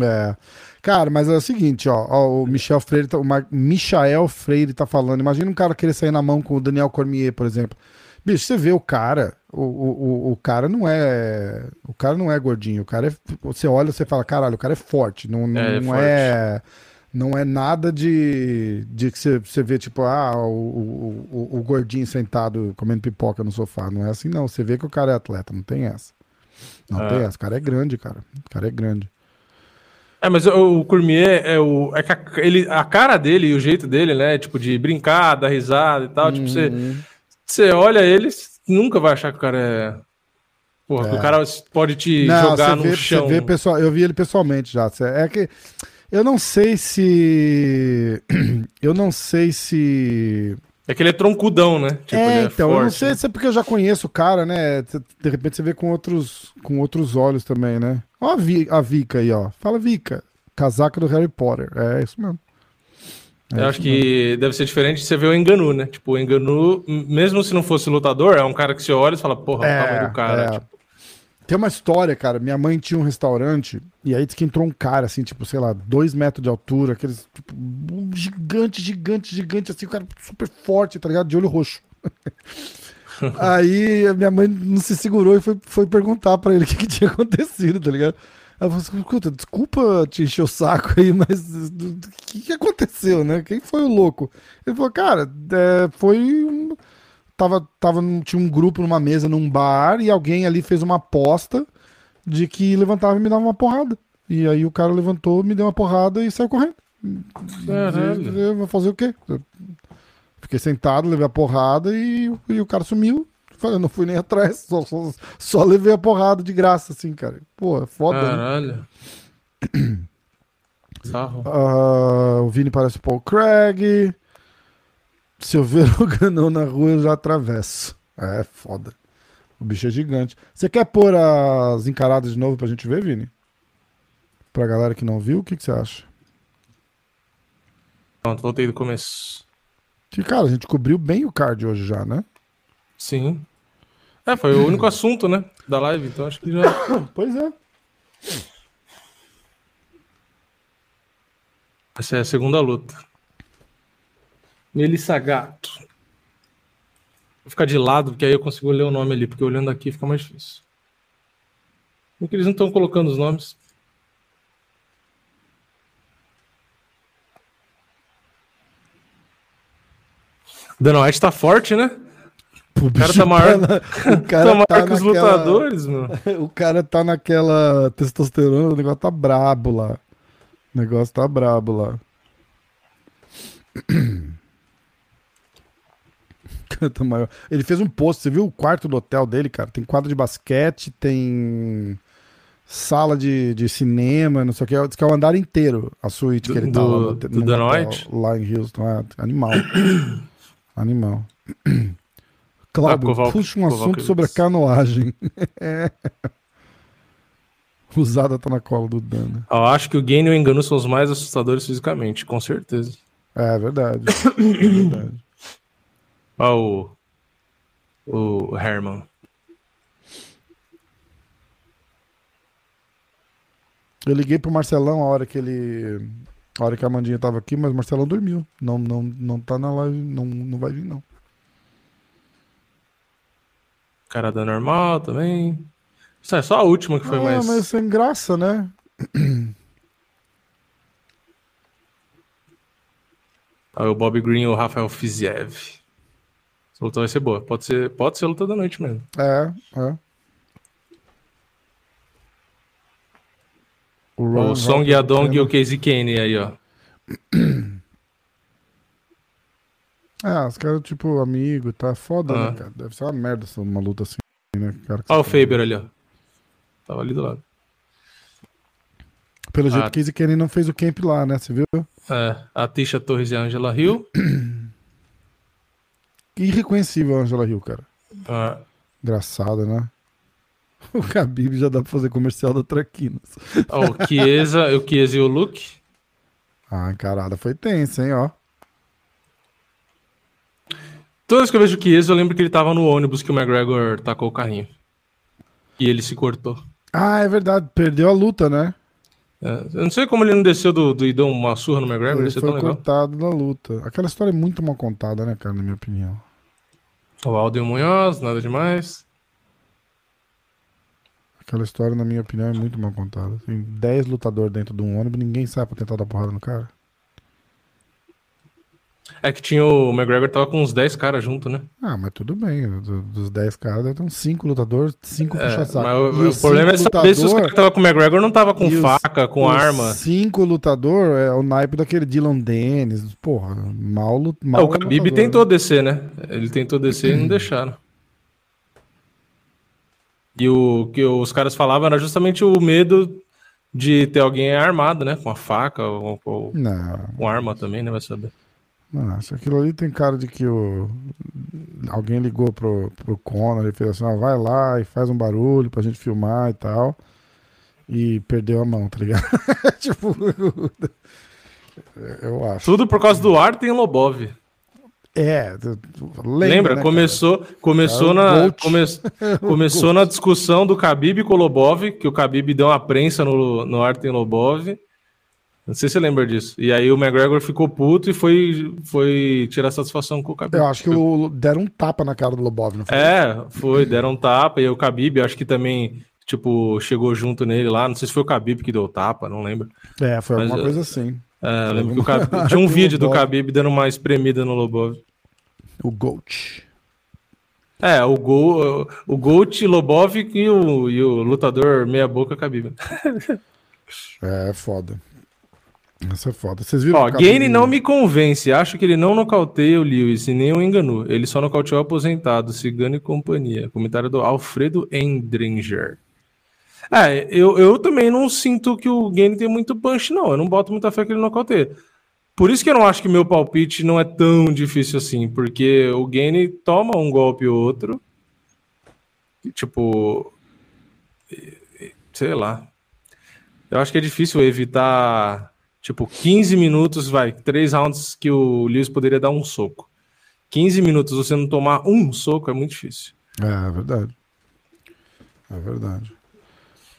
É. Cara, mas é o seguinte, ó, ó, o Michel Freire, tá- o Michael Freire tá falando. Imagina um cara querer sair na mão com o Daniel Cormier, por exemplo. Bicho, você vê o cara, o, o, o- cara não é, o cara não é gordinho, o cara é, você olha, você fala, caralho, o cara é forte, não, não, É, é não forte. é, não é nada de, de que você, você vê tipo, ah, o, o, o- gordinho sentado comendo pipoca no sofá, não é assim não, você vê que o cara é atleta, não tem essa. Não É. tem essa, o cara é grande, cara, o cara é grande. É, mas o, Cormier é o. É que a, ele, a cara dele e o jeito dele, né? Tipo, de brincar, dar risada e tal. Tipo, você, Uhum. você olha ele, você nunca vai achar que o cara é. Porra, que o cara pode te jogar no vê, chão. Vê pessoal, eu vi ele pessoalmente já. É que eu não sei se. Eu não sei se. É que ele é troncudão, né? Tipo, é, ele então, eu não forte, sei né? se é porque eu já conheço o cara, né? De repente você vê com outros, com outros olhos também, né? Ó a, Vi- a Vika aí, ó. Fala Vika. Casaca do Harry Potter. É isso mesmo. É Eu acho que deve ser diferente você ver o Enganu, né? Tipo, o Enganu, mesmo se não fosse lutador, é um cara que você olha e fala, porra, o tamanho do cara. é. tipo, Tem uma história, cara. Minha mãe tinha um restaurante e aí diz que entrou um cara, assim, tipo, sei lá, dois metros de altura, aqueles, tipo, um gigante, gigante, gigante, assim, o cara super forte, tá ligado? De olho roxo. aí a minha mãe não se segurou e foi, foi perguntar pra ele o que, que tinha acontecido, tá ligado? Ela falou assim, escuta, desculpa te encher o saco aí, mas o que, que aconteceu, né? Quem foi o louco? Ele falou, cara, é, foi um tava, tava tinha um grupo numa mesa num bar e alguém ali fez uma aposta de que levantava e me dava uma porrada. E aí o cara levantou, me deu uma porrada e saiu correndo. Caralho. Eu vou fazer o quê? Eu fiquei sentado, levei a porrada e, e o cara sumiu. Falei, eu não fui nem atrás, só, só, só levei a porrada de graça, assim, cara. Pô, é foda, né? Caralho. Sarro. Ah, o Vini parece o Paul Craig. Se eu ver o Ganão na rua, eu já atravesso. É foda. O bicho é gigante. Você quer pôr as encaradas de novo pra gente ver, Vini? Pra galera que não viu, o que, que você acha? Pronto, voltei do começo. Que, cara, a gente cobriu bem o card hoje já, né? Sim. É, foi o único assunto, né? Da live, então acho que já. Pois é. Essa é a segunda luta. Melissa Gato. Vou ficar de lado, porque aí eu consigo ler o nome ali, porque olhando aqui fica mais difícil. Porque eles não estão colocando os nomes. Dana White tá forte, né? O cara tá maior- na- o Tá cara maior tá que os naquela- lutadores, mano. O cara tá naquela testosterona, o negócio tá brabo lá. O negócio tá brabo lá. Cara, tá maior. Ele fez um post, você viu o quarto do hotel dele, cara? Tem quadro de basquete, tem sala de, de cinema, não sei o que. Diz que é o andar inteiro, a suíte que Do- ele tá lá do- no, do no hotel, lá em Houston. É, animal. animal. Cláudio, Ah, puxa um assunto sobre a canoagem. É. Usada tá na cola do Dana. Eu acho que o Gain e o Engano são os mais assustadores fisicamente, com certeza. É verdade. É verdade. Olha o. O Herman. Eu liguei pro Marcelão a hora que ele. A hora que a Amandinha tava aqui, mas o Marcelão dormiu. Não, não, não tá na live, não, não vai vir, não. Cara da normal também. Isso é só a última que foi ah, mais. mas sem graça, né? Olha o Bob Green e o Rafael Fiziev. Essa luta vai ser boa. Pode ser, pode ser a luta da noite mesmo. É, é. O, O Ron Song Yadong e o Casey Kane aí, ó. É, os caras, tipo, amigo, tá foda, Ah. né, cara? Deve ser uma merda essa- uma luta assim, né? Cara, o Faber ali, ó. Tava ali do lado. Pelo jeito, Ah. Casey Kenny não fez o camp lá, né? Você viu? É, a Tisha Torres e a Angela Hill. Irreconhecível a Angela Hill, cara. Ah, Engraçado, né? O Khabib já dá pra fazer comercial da Traquinas. ó, o Chiesa, o Chiesa e o Luke. Ah, a encarada foi tensa, hein, ó. Toda vez que eu vejo o Chiesa, eu lembro que ele tava no ônibus que o McGregor tacou o carrinho. E ele se cortou. Ah, é verdade. Perdeu a luta, né? É, eu não sei como ele não desceu do, do e deu uma surra no McGregor, Ele foi tão legal. cortado na luta. Aquela história é muito mal contada, né, cara, na minha opinião. O Aldo Munhoz, nada demais. Aquela história, na minha opinião, é muito mal contada. Tem 10 lutadores dentro de um ônibus, ninguém sai pra tentar dar porrada no cara. É que tinha o McGregor tava com uns 10 caras junto, né? Ah, mas tudo bem. do- dos 10 caras, uns 5 lutadores, 5 É, puxa-saco. mas o, o problema é saber se os lutador- caras que tava com o McGregor não tava com os- faca, com os arma. cinco lutador é o naipe daquele Dylan Dennis. Porra, mal, lut- É, o Khabib lutador. tentou descer, né? Ele tentou descer e não deixaram. E o que os caras falavam era justamente o medo de ter alguém armado, né? Com a faca ou, ou Não, com arma também, né? Vai saber. Que aquilo ali tem cara de que o... alguém ligou pro, pro Conor e fez assim: ó, vai lá e faz um barulho pra gente filmar e tal. E perdeu a mão, tá ligado? tipo, eu acho. Tudo por causa do Artem Lobov. É, lembra, Lembra? né, começou começou, o na, come, começou na discussão do Khabib com o Lobov, que o Khabib deu uma prensa no, no Artem Lobov. Não sei se você lembra disso. E aí o McGregor ficou puto e foi, foi tirar satisfação com o Khabib. Eu acho que o, deram um tapa na cara do Lobov, não foi? É, foi, deram um tapa. E o Khabib, acho que também, tipo, chegou junto nele lá. Não sei se foi o Khabib que deu o tapa, não lembro. É, foi Mas, alguma é, coisa assim. É, eu lembro que o Khabib, tinha um vídeo do. Khabib dando uma espremida no Lobov. O Gold. É, o Gol, o Gold, Lobov e o, e o lutador meia-boca Khabib. É, foda. Essa é foda. Vocês viram Ó, Gaine não me convence. Acho que ele não nocauteia o Lewis e nem o enganou. Ele só nocauteou o aposentado, Cigano e companhia. Comentário do Alfredo Endringer. É, eu, eu também não sinto que o Gaine tem muito punch, não. Eu não boto muita fé que ele nocauteia. Por isso que eu não acho que meu palpite não é tão difícil assim, porque o Gaine toma um golpe ou outro. e, Tipo. Sei lá. Eu acho que é difícil evitar, tipo, 15 minutos, vai, três rounds que o Lewis poderia dar um soco. 15 minutos você não tomar um soco é muito difícil. É, é verdade. É verdade.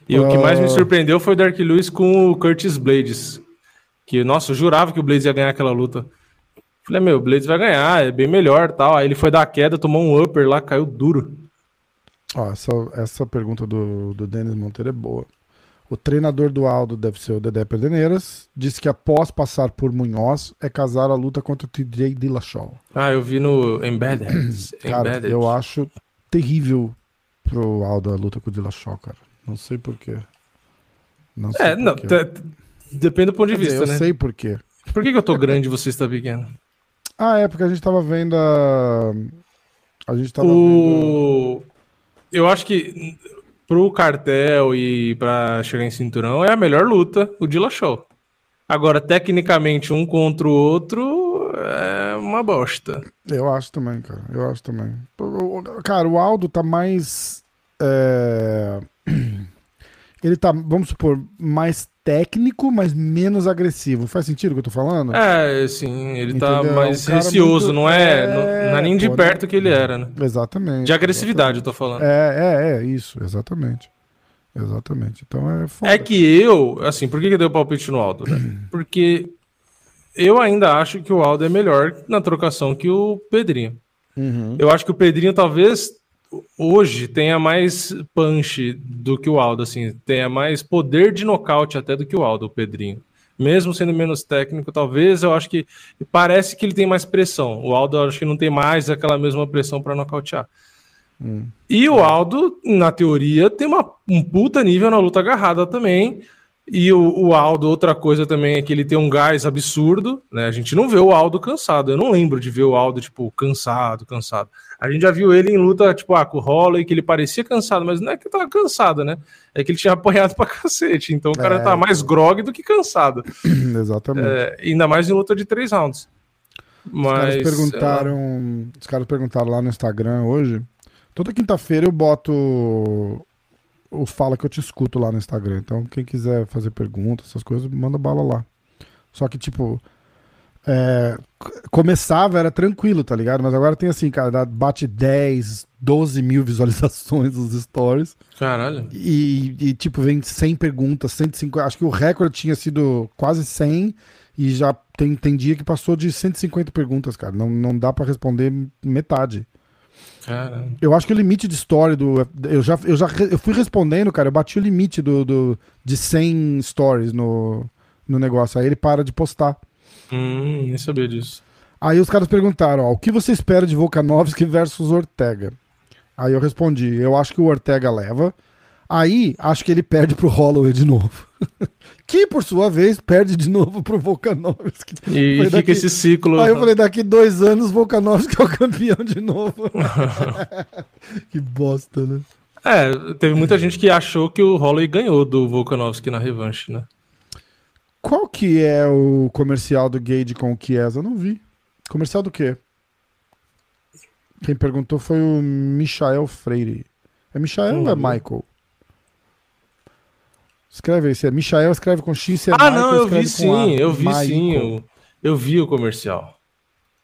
E o que mais me Ah. surpreendeu foi o Dark Lewis com o Curtis Blades. Que, nossa, eu jurava que o Blades ia ganhar aquela luta. Falei, meu, o Blades vai ganhar, é bem melhor tal. Aí ele foi dar a queda, tomou um upper lá, caiu duro. Ó, essa, essa pergunta do, do Denis Monteiro é boa. O treinador do Aldo deve ser o Dedé Pederneiras. Disse que após passar por Munhoz, é casar a luta contra o TJ Dillashaw. Ah, eu vi no Embedded. Cara, Embedded. eu acho terrível pro Aldo a luta com o Dillashaw, cara. Não sei porquê. Não sei É, não, porquê. t- t- depende do ponto de dizer, vista, eu né? sei porquê. Por que, que eu tô grande e você está pequeno? Ah, é porque a gente tava vendo a. A gente tava vendo. O... Eu acho que pro cartel e pra chegar em cinturão é a melhor luta, o Dillashaw. Agora, tecnicamente, um contra o outro é uma bosta. Eu acho também, cara. Eu acho também. Cara, o Aldo tá mais. é, Ele tá, vamos supor, mais técnico, mas menos agressivo. Faz sentido o que eu tô falando? É, sim, ele tá Entendeu? mais Um cara receoso, muito- não é, é, não, não é nem de perto que ele era, né? Exatamente. De agressividade, eu tô falando. É, é, é, isso, exatamente. Exatamente. Então é foda. É que eu, assim, por que, que eu dei o palpite no Aldo? né? Porque eu ainda acho que o Aldo é melhor na trocação que o Pedrinho. Uhum. Eu acho que o Pedrinho talvez hoje tenha mais punch do que o Aldo, assim, tenha mais poder de nocaute até do que o Aldo, o Pedrinho. Mesmo sendo menos técnico, talvez eu acho que parece que ele tem mais pressão. O Aldo acho que não tem mais aquela mesma pressão para nocautear. Hum. E o Aldo, na teoria, tem uma, um puta nível na luta agarrada também. E o, o, Aldo, outra coisa também é que ele tem um gás absurdo, né? A gente não vê o Aldo cansado. Eu não lembro de ver o Aldo, tipo, cansado, cansado. A gente já viu ele em luta, tipo, ah, com o Holloway, que ele parecia cansado, mas não é que tava cansado, né? É que ele tinha apanhado pra cacete. Então o cara é... tá mais grog do que cansado. Exatamente. É, ainda mais em luta de três rounds. Mas, os caras perguntaram. Os caras perguntaram lá no Instagram hoje. Toda quinta-feira eu boto o Fala que eu te escuto lá no Instagram. Então, quem quiser fazer perguntas, essas coisas, manda bala lá. Só que, tipo, é, começava, era tranquilo, tá ligado? Mas agora tem assim, cara, bate 10, 12 mil visualizações nos stories. Caralho. E, e, tipo, vem 100 perguntas, 150. Acho que o recorde tinha sido quase 100 e já tem, tem dia que passou de 150 perguntas, cara. Não, não dá para responder metade. Caramba. Eu acho que o limite de story do. Eu já, eu já eu fui respondendo, cara. Eu bati o limite do, do, de 100 stories no, no negócio. Aí ele para de postar. Hum, nem sabia disso. Aí os caras perguntaram: ó, o que você espera de Volkanovski versus Ortega? Aí eu respondi: eu acho que o Ortega leva. Aí acho que ele perde pro Holloway de novo. que por sua vez perde de novo pro Volkanovski. E fica daqui... esse ciclo. Aí eu falei: daqui dois anos Volkanovski é o campeão de novo. que bosta, né? É, teve muita gente que achou que o Holloway ganhou do Volkanovski na revanche, né? Qual que é o comercial do Gage com o Chiesa? Eu não vi. Comercial do quê? Quem perguntou foi o Michael Freire. É Michael ou é Michael? Escreve aí, se é Michael, escreve com X, se é Ah, Michael, não, eu vi sim, eu vi Michael. sim, eu, eu vi o comercial.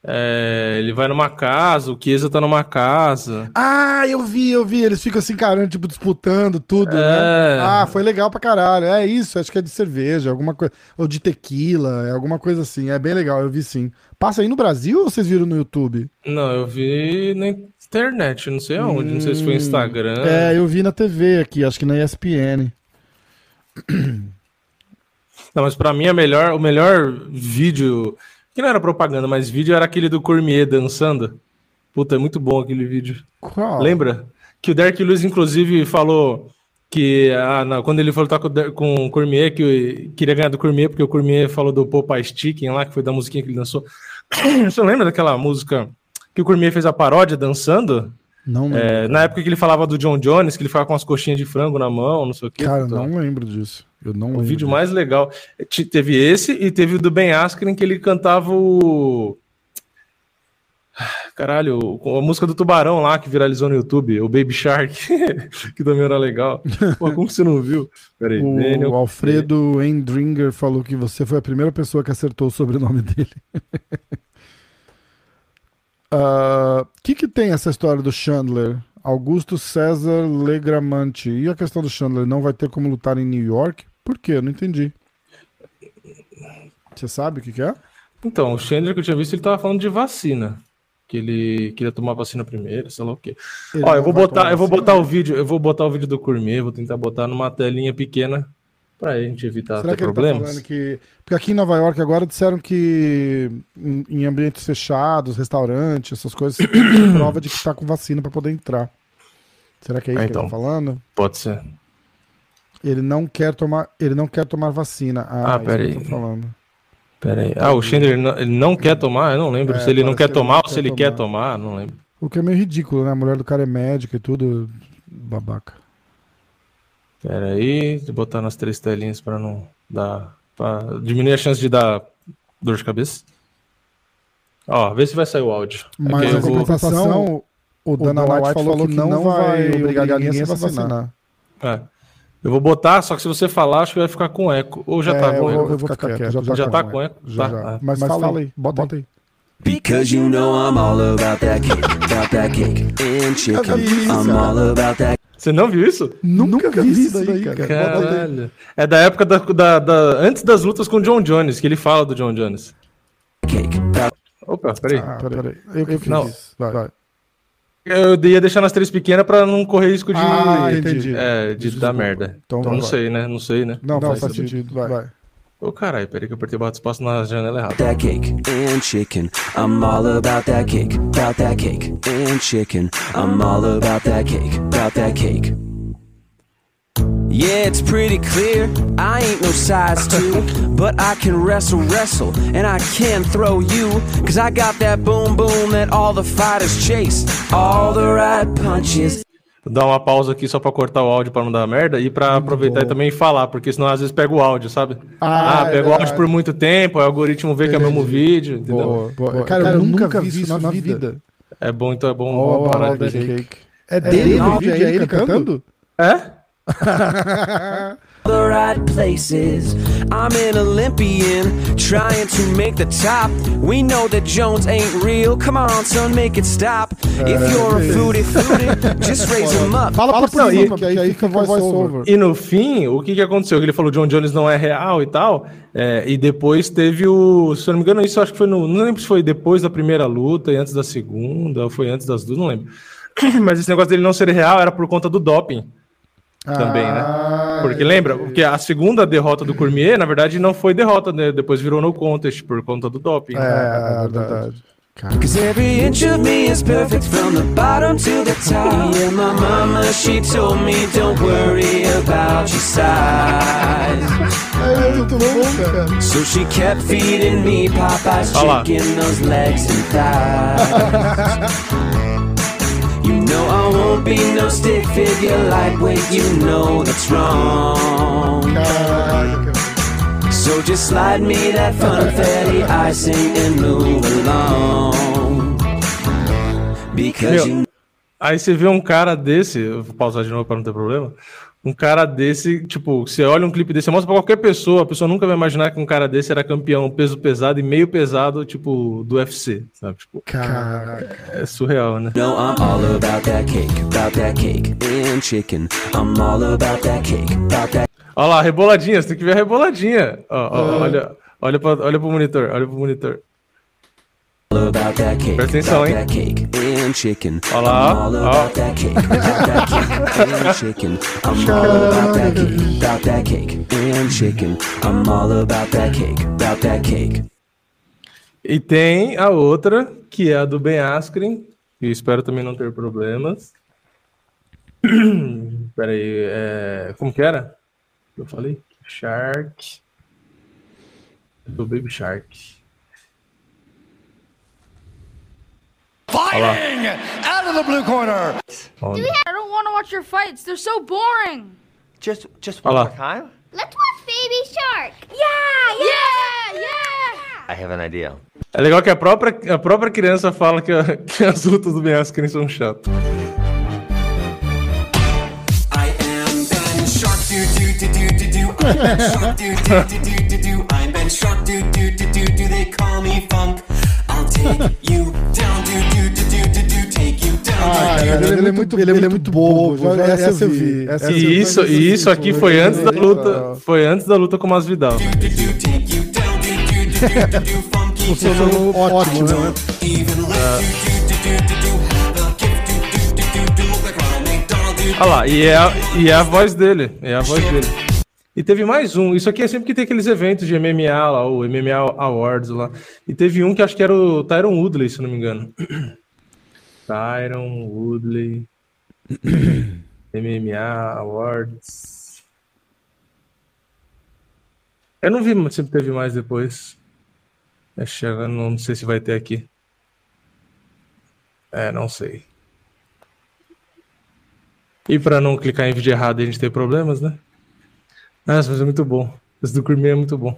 É, ele vai numa casa, o Chiesa tá numa casa. Ah, eu vi, eu vi. Eles ficam assim, caramba, tipo, disputando tudo, né? é... né? Ah, foi legal pra caralho. É isso, acho que é de cerveja, alguma coisa. Ou de tequila, é alguma coisa assim. É bem legal, eu vi sim. Passa aí no Brasil ou vocês viram no YouTube? Não, eu vi na internet, não sei aonde, hum... não sei se foi hum, Instagram. É, eu vi na TV aqui, acho que na ESPN. Não, mas para mim a melhor, o melhor vídeo, que não era propaganda, mas vídeo era aquele do Cormier dançando. Puta, é muito bom aquele vídeo. Qual? Lembra? Que o Derek Lewis, inclusive, falou que ah, não, quando ele falou tá com, com o Cormier, que queria ganhar do Cormier, porque o Cormier falou do Popeye Chicken lá, que foi da musiquinha que ele dançou. Você lembra daquela música que o Cormier fez a paródia dançando? Não lembro. É, na época que ele falava do John Jones, que ele ficava com as coxinhas de frango na mão, não sei o quê. Cara, então. não lembro disso. Eu não o vídeo disso. mais legal. Teve esse e teve o do Ben Askren, que ele cantava o. Caralho, a música do Tubarão lá que viralizou no YouTube, o Baby Shark, que também era legal. Pô, como você não viu? Peraí, o Daniel... Alfredo Endringer falou que você foi a primeira pessoa que acertou o sobrenome dele. O uh, ah, que, que tem essa história do Chandler? Augusto César Legramante. E a questão do Chandler não vai ter como lutar em New York? Por quê? Eu não entendi. Você sabe o que, que é? Então, o Chandler que eu tinha visto, ele tava falando de vacina. Que ele queria tomar vacina primeiro, sei lá o quê. Ele Ó, eu vou botar, eu vou botar o vídeo, eu vou botar o vídeo do Courmier, vou tentar botar numa telinha pequena Pra gente evitar Será que problemas. Tá que... Porque aqui em Nova York agora disseram que em, em ambientes fechados, restaurantes, essas coisas, tem prova de que tá com vacina para poder entrar. Será que é isso ah, então, que ele tá falando? Pode ser. Ele não quer tomar, ele não quer tomar vacina. Ah, ah peraí. falando. Peraí. Ah, o Schindler ele não, ele não quer tomar? Eu não lembro é, se ele não quer tomar ou se ele quer tomar, não lembro. O que é meio ridículo, né? A mulher do cara é médica e tudo. Babaca. Pera aí, vou botar nas três telinhas para não dar. para diminuir a chance de dar dor de cabeça. Ó, vê se vai sair o áudio. Mas a compensação, o Dana, White, White falou, falou que, que não vai obrigar ninguém a se vacinar. É. Eu vou botar, só que se você falar, acho que vai ficar com eco. Ou já é, tá com eu, eco? Eu vou ficar quieto. Já, tá, já tá com eco? Já, tá. já. Ah. Mas, Mas fala, fala aí, bota, bota aí. Because you know I'm all about that cake, about that cake and chicken. I'm all about that. Você não viu isso? Nunca, Nunca vi isso daí, cara. Caralho. É da época da, da, da, antes das lutas com o John Jones, que ele fala do John Jones. Cake. Opa, peraí. Ah, peraí. Eu que fiz não. Vai, vai. Eu ia deixar nas três pequenas pra não correr risco de. Ah, entendi. É, de dar merda. Então, então não vai. sei, né? Não sei, né? Não, não faz, faz sentido. Vai. vai. Ô oh, caralho, peraí que eu apertei o bate espaço na janela errada. That cake and chicken. I'm all about that cake. About that cake and chicken. I'm all about that cake. About that cake. Yeah, it's pretty clear. I ain't no size two, but I can wrestle, wrestle, and I can throw you. Cause I got that boom boom that all the fighters chase. All the right punches. Vou dar uma pausa aqui só pra cortar o áudio pra não dar merda e pra aproveitar bom. e também falar, porque senão às vezes pega o áudio, sabe? Ah, Ah, é pega o áudio por muito tempo, aí o algoritmo vê que é o mesmo vídeo, entendeu? Boa, boa. Cara, eu nunca vi isso na vida. É bom, então é bom Oh, parar de cake. É dele o vídeo? É ele cantando? É? the right places. I'm an Olympian trying to make the top. We know that Jones ain't real. Come on, son, make it stop. If you're a foodie foodie, just raise him up. Fala por Não, cima, que aí fica voice over. E no fim, o que, que aconteceu? Que ele falou que John Jones não é real e tal. é, e depois teve o. Se eu não me engano, isso eu acho que foi no. Não lembro se foi depois da primeira luta e antes da segunda, ou foi antes das duas, não lembro. Mas esse negócio dele não ser real era por conta do doping também, né? Ah, Porque lembra? Porque a segunda derrota do Cormier, na verdade, não foi derrota, né? Depois virou no contest por conta do doping. É, é verdade. Cause every inch of me is perfect from the bottom to the top. Yeah, my mama, she told me, don't worry about your size. É cara. So she kept feeding me Popeye's Olha lá. chicken, those legs and thighs. Know I won't be no stick figure lightweight, you know that's wrong. Caraca. So just slide me that funfetti icing and move along. Because Meu, you Aí você vê um cara desse, vou pausar de novo para não ter problema. Um cara desse, tipo, você olha um clipe desse, você mostra pra qualquer pessoa, a pessoa nunca vai imaginar que um cara desse era campeão peso pesado e meio pesado, tipo, do UFC, sabe? Tipo, Caraca. é surreal, né? know I'm all about that cake, about that cake and chicken. I'm all about that cake, about that Olha lá, reboladinha, você tem que ver a reboladinha. Ó, ó, Olha, olha, pra, olha pro monitor, olha pro monitor. Presta atenção, about hein? Olha lá, ó. about that cake, about that cake and chicken. I'm all about that cake, about that cake and chicken. I'm all about that cake, about that cake. E tem a outra, que é a do Ben Askren, que espero também não ter problemas. Pera aí, é... como que era? Eu falei? Shark. Do Baby Shark. Olha lá. Out of the blue corner. Olha. I don't want to watch your fights. They're so boring. Just, just one lá. more time. Let's watch Baby Shark. Yeah, Yeah, yeah. I have an idea. É legal que a própria, a própria criança fala que, a- que as lutas do Ben Askren são chatas. I am Ben Shark, do do do do do do. I'm Ben Shark, do do do do do do. I'm Ben Shark, do do do do do. They call me Funk. Ah, do, do, ele, é muito, ele é muito bobo. Já- Essa eu vi. Essa eu vi. E isso, e isso aqui foi antes da luta. Foi antes da luta com o Masvidal. do, do. Take you down, do do do do do do. Funky Funcionou ótimo, né? Olha lá, e é, a, e é a voz dele. É a voz dele. E teve mais um. Isso aqui é sempre que tem aqueles eventos de MMA lá, o MMA Awards lá. E teve um que acho que era o Tyron Woodley, se não me engano. Tyron Woodley. MMA Awards. Eu não vi se teve mais depois. É, chega- não sei se vai ter aqui. É, não sei. E para não clicar em vídeo errado e a gente ter problemas, né? Nossa, mas é muito bom. Esse do Cormier é muito bom.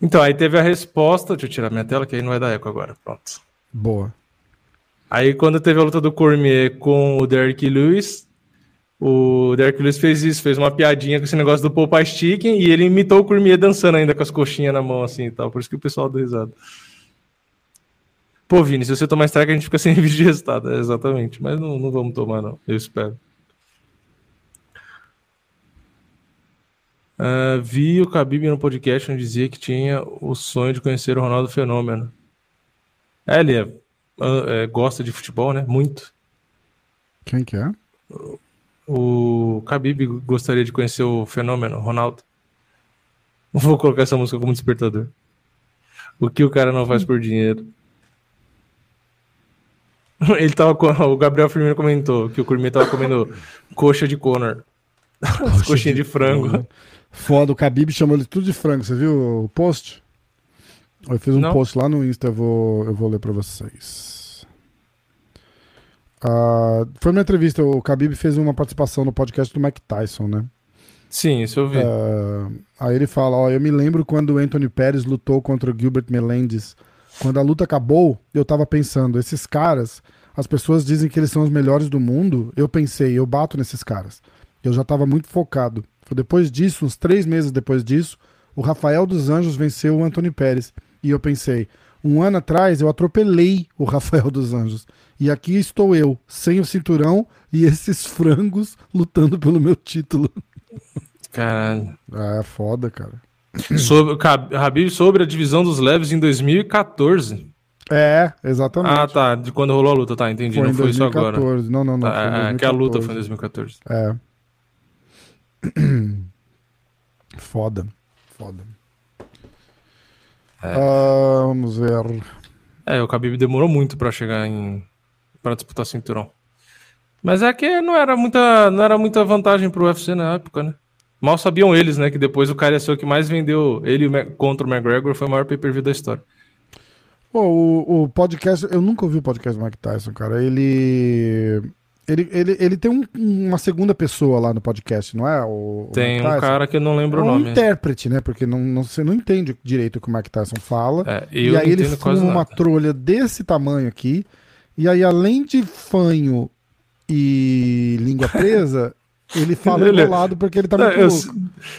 Então, aí teve a resposta. Deixa eu tirar minha tela, que aí não vai dar eco agora. Pronto. Boa. Aí, quando teve a luta do Cormier com o Derrick Lewis, o Derrick Lewis fez isso, fez uma piadinha com esse negócio do Popeye Chicken e ele imitou o Cormier dançando ainda com as coxinhas na mão, assim e tal. Por isso que o pessoal deu risada. Pô, Vini, se você tomar strike, a gente fica sem vídeo de resultado. É, exatamente. Mas não, não vamos tomar, não. Eu espero. Ah, vi o Khabib no podcast onde dizia que tinha o sonho de conhecer o Ronaldo Fenômeno. É, ele é- é, gosta de futebol, né? Muito. Quem que é? O Khabib gostaria de conhecer o Fenômeno, Ronaldo. Vou colocar essa música como despertador. O que o cara não faz por dinheiro? Ele tava o Gabriel Firmino comentou que o Cormier tava comendo coxa de Conor. As coxinhas de frango. Foda, o Khabib chamou ele tudo de frango. Você viu o post? Eu fiz um Não. post lá no Insta, eu vou, eu vou ler pra vocês. Ah, foi uma entrevista, o Khabib fez uma participação no podcast do Mike Tyson, né? Sim, isso eu vi. Ah, aí ele fala, ó, eu me lembro quando o Anthony Pérez lutou contra o Gilbert Melendez. Quando a luta acabou, eu tava pensando, esses caras, as pessoas dizem que eles são os melhores do mundo. Eu pensei, eu bato nesses caras. Eu já tava muito focado. Foi depois disso, uns três meses depois disso, o Rafael dos Anjos venceu o Anthony Pérez. E eu pensei, um ano atrás eu atropelei o Rafael dos Anjos. E aqui estou eu, sem o cinturão e esses frangos lutando pelo meu título. Caralho. Ah, é foda, cara. Sobre, Habib sobre a divisão dos leves em 2014. É, exatamente. Ah, tá. De quando rolou a luta, tá. Entendi. Foi não foi isso agora. 2014. Não, não, não. Em é, que a luta 2014. foi em 2014. É. Foda. Foda. Ah, vamos ver. É, o Khabib demorou muito pra chegar em para disputar cinturão. Mas é que não era muita não era muita vantagem pro UFC na época, né? Mal sabiam eles, né, que depois o cara ia ser o que mais vendeu ele contra o McGregor foi o maior pay-per-view da história. Pô, o, o podcast, eu nunca ouvi o podcast do Mike Tyson, cara. Ele. Ele, ele, ele tem um- uma segunda pessoa lá no podcast, não é? O, o Tem um cara que eu não lembro É o um nome. intérprete, né? Porque não, não- você não entende direito o que o Mike Tyson fala. É, e aí ele fuma uma nada. trolha desse tamanho aqui. E aí, além de fanho e língua presa, ele fala Ele- enrolado porque ele tá Não, muito eu,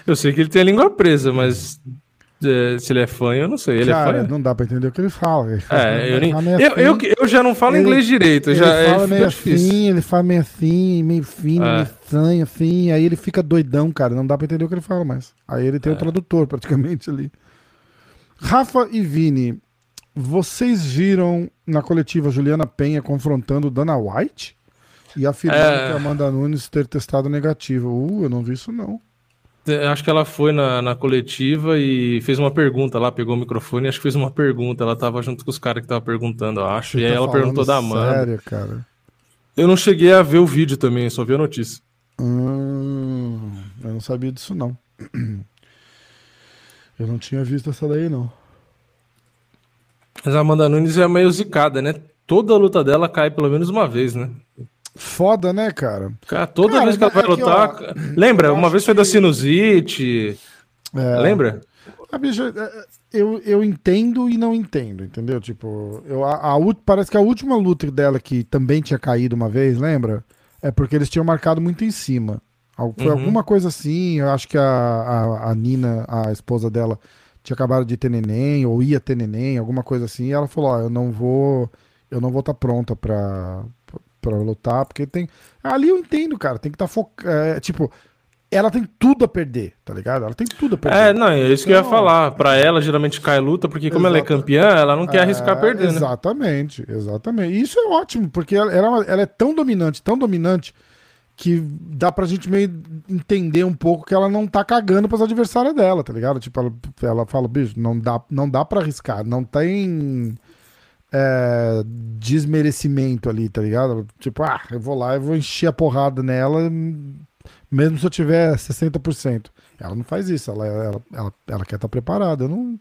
eu sei que ele tem a língua presa, mas se ele é fã, eu não sei. Ele Cara, é fã? não dá pra entender o que ele fala. Ele fala- É, eu, ele nem- fala eu, eu, assim, eu já não falo ele- inglês direito. Ele já fala é, meio difícil. assim, ele fala meio assim, meio fino, É. meio estranho, assim. Aí ele fica doidão, cara. Não dá pra entender o que ele fala mais. Aí ele É. tem o tradutor, praticamente, ali. Rafa e Vini, vocês viram na coletiva Juliana Penha confrontando Dana White? E afirmando É. que a Amanda Nunes ter testado negativo. Uh, eu não vi isso, não. Acho que ela foi na, na coletiva e fez uma pergunta lá, pegou o microfone e acho que fez uma pergunta. Ela tava junto com os caras que estavam perguntando, eu acho. Você e aí tá ela falando perguntou da Amanda. Sério, cara. Eu não cheguei a ver o vídeo também, só vi a notícia. Hum, eu não sabia disso, não. Eu não tinha visto essa daí, não. Mas a Amanda Nunes é meio zicada, né? Toda luta dela cai pelo menos uma vez, né? Foda, né, cara? Cara, toda Cara, vez que ela vai aqui, lutar. ó, lembra? Uma vez foi da que- sinusite. É. Lembra? Ah, bicho, é, eu, eu entendo e não entendo, entendeu? Tipo, eu, a, a parece que a última luta dela que também tinha caído uma vez, lembra? É porque eles tinham marcado muito em cima. Foi Uhum. alguma coisa assim, eu acho que a, a, a Nina, a esposa dela, tinha acabado de ter neném, ou ia ter neném, alguma coisa assim, e ela falou, ó, eu não vou, eu não vou estar pronta pra, pra lutar, porque tem... Ali eu entendo, cara, tem que estar focado, tipo, ela tem tudo a perder, tá ligado? Ela tem tudo a perder. É, não, é isso que eu ia falar. Pra ela, geralmente cai luta, porque como ela é campeã, ela não quer arriscar É, perder, né? Exatamente, exatamente. E isso é ótimo, porque ela, ela é ela é tão dominante, tão dominante, que dá pra gente meio entender um pouco que ela não tá cagando pras adversárias dela, tá ligado? Tipo, ela, ela fala, bicho, não dá, não dá pra arriscar, não tem é, desmerecimento ali, tá ligado? Tipo, ah, eu vou lá e vou encher a porrada nela, mesmo se eu tiver 60%. Ela não faz isso, ela, ela, ela, ela quer estar preparada. Eu não,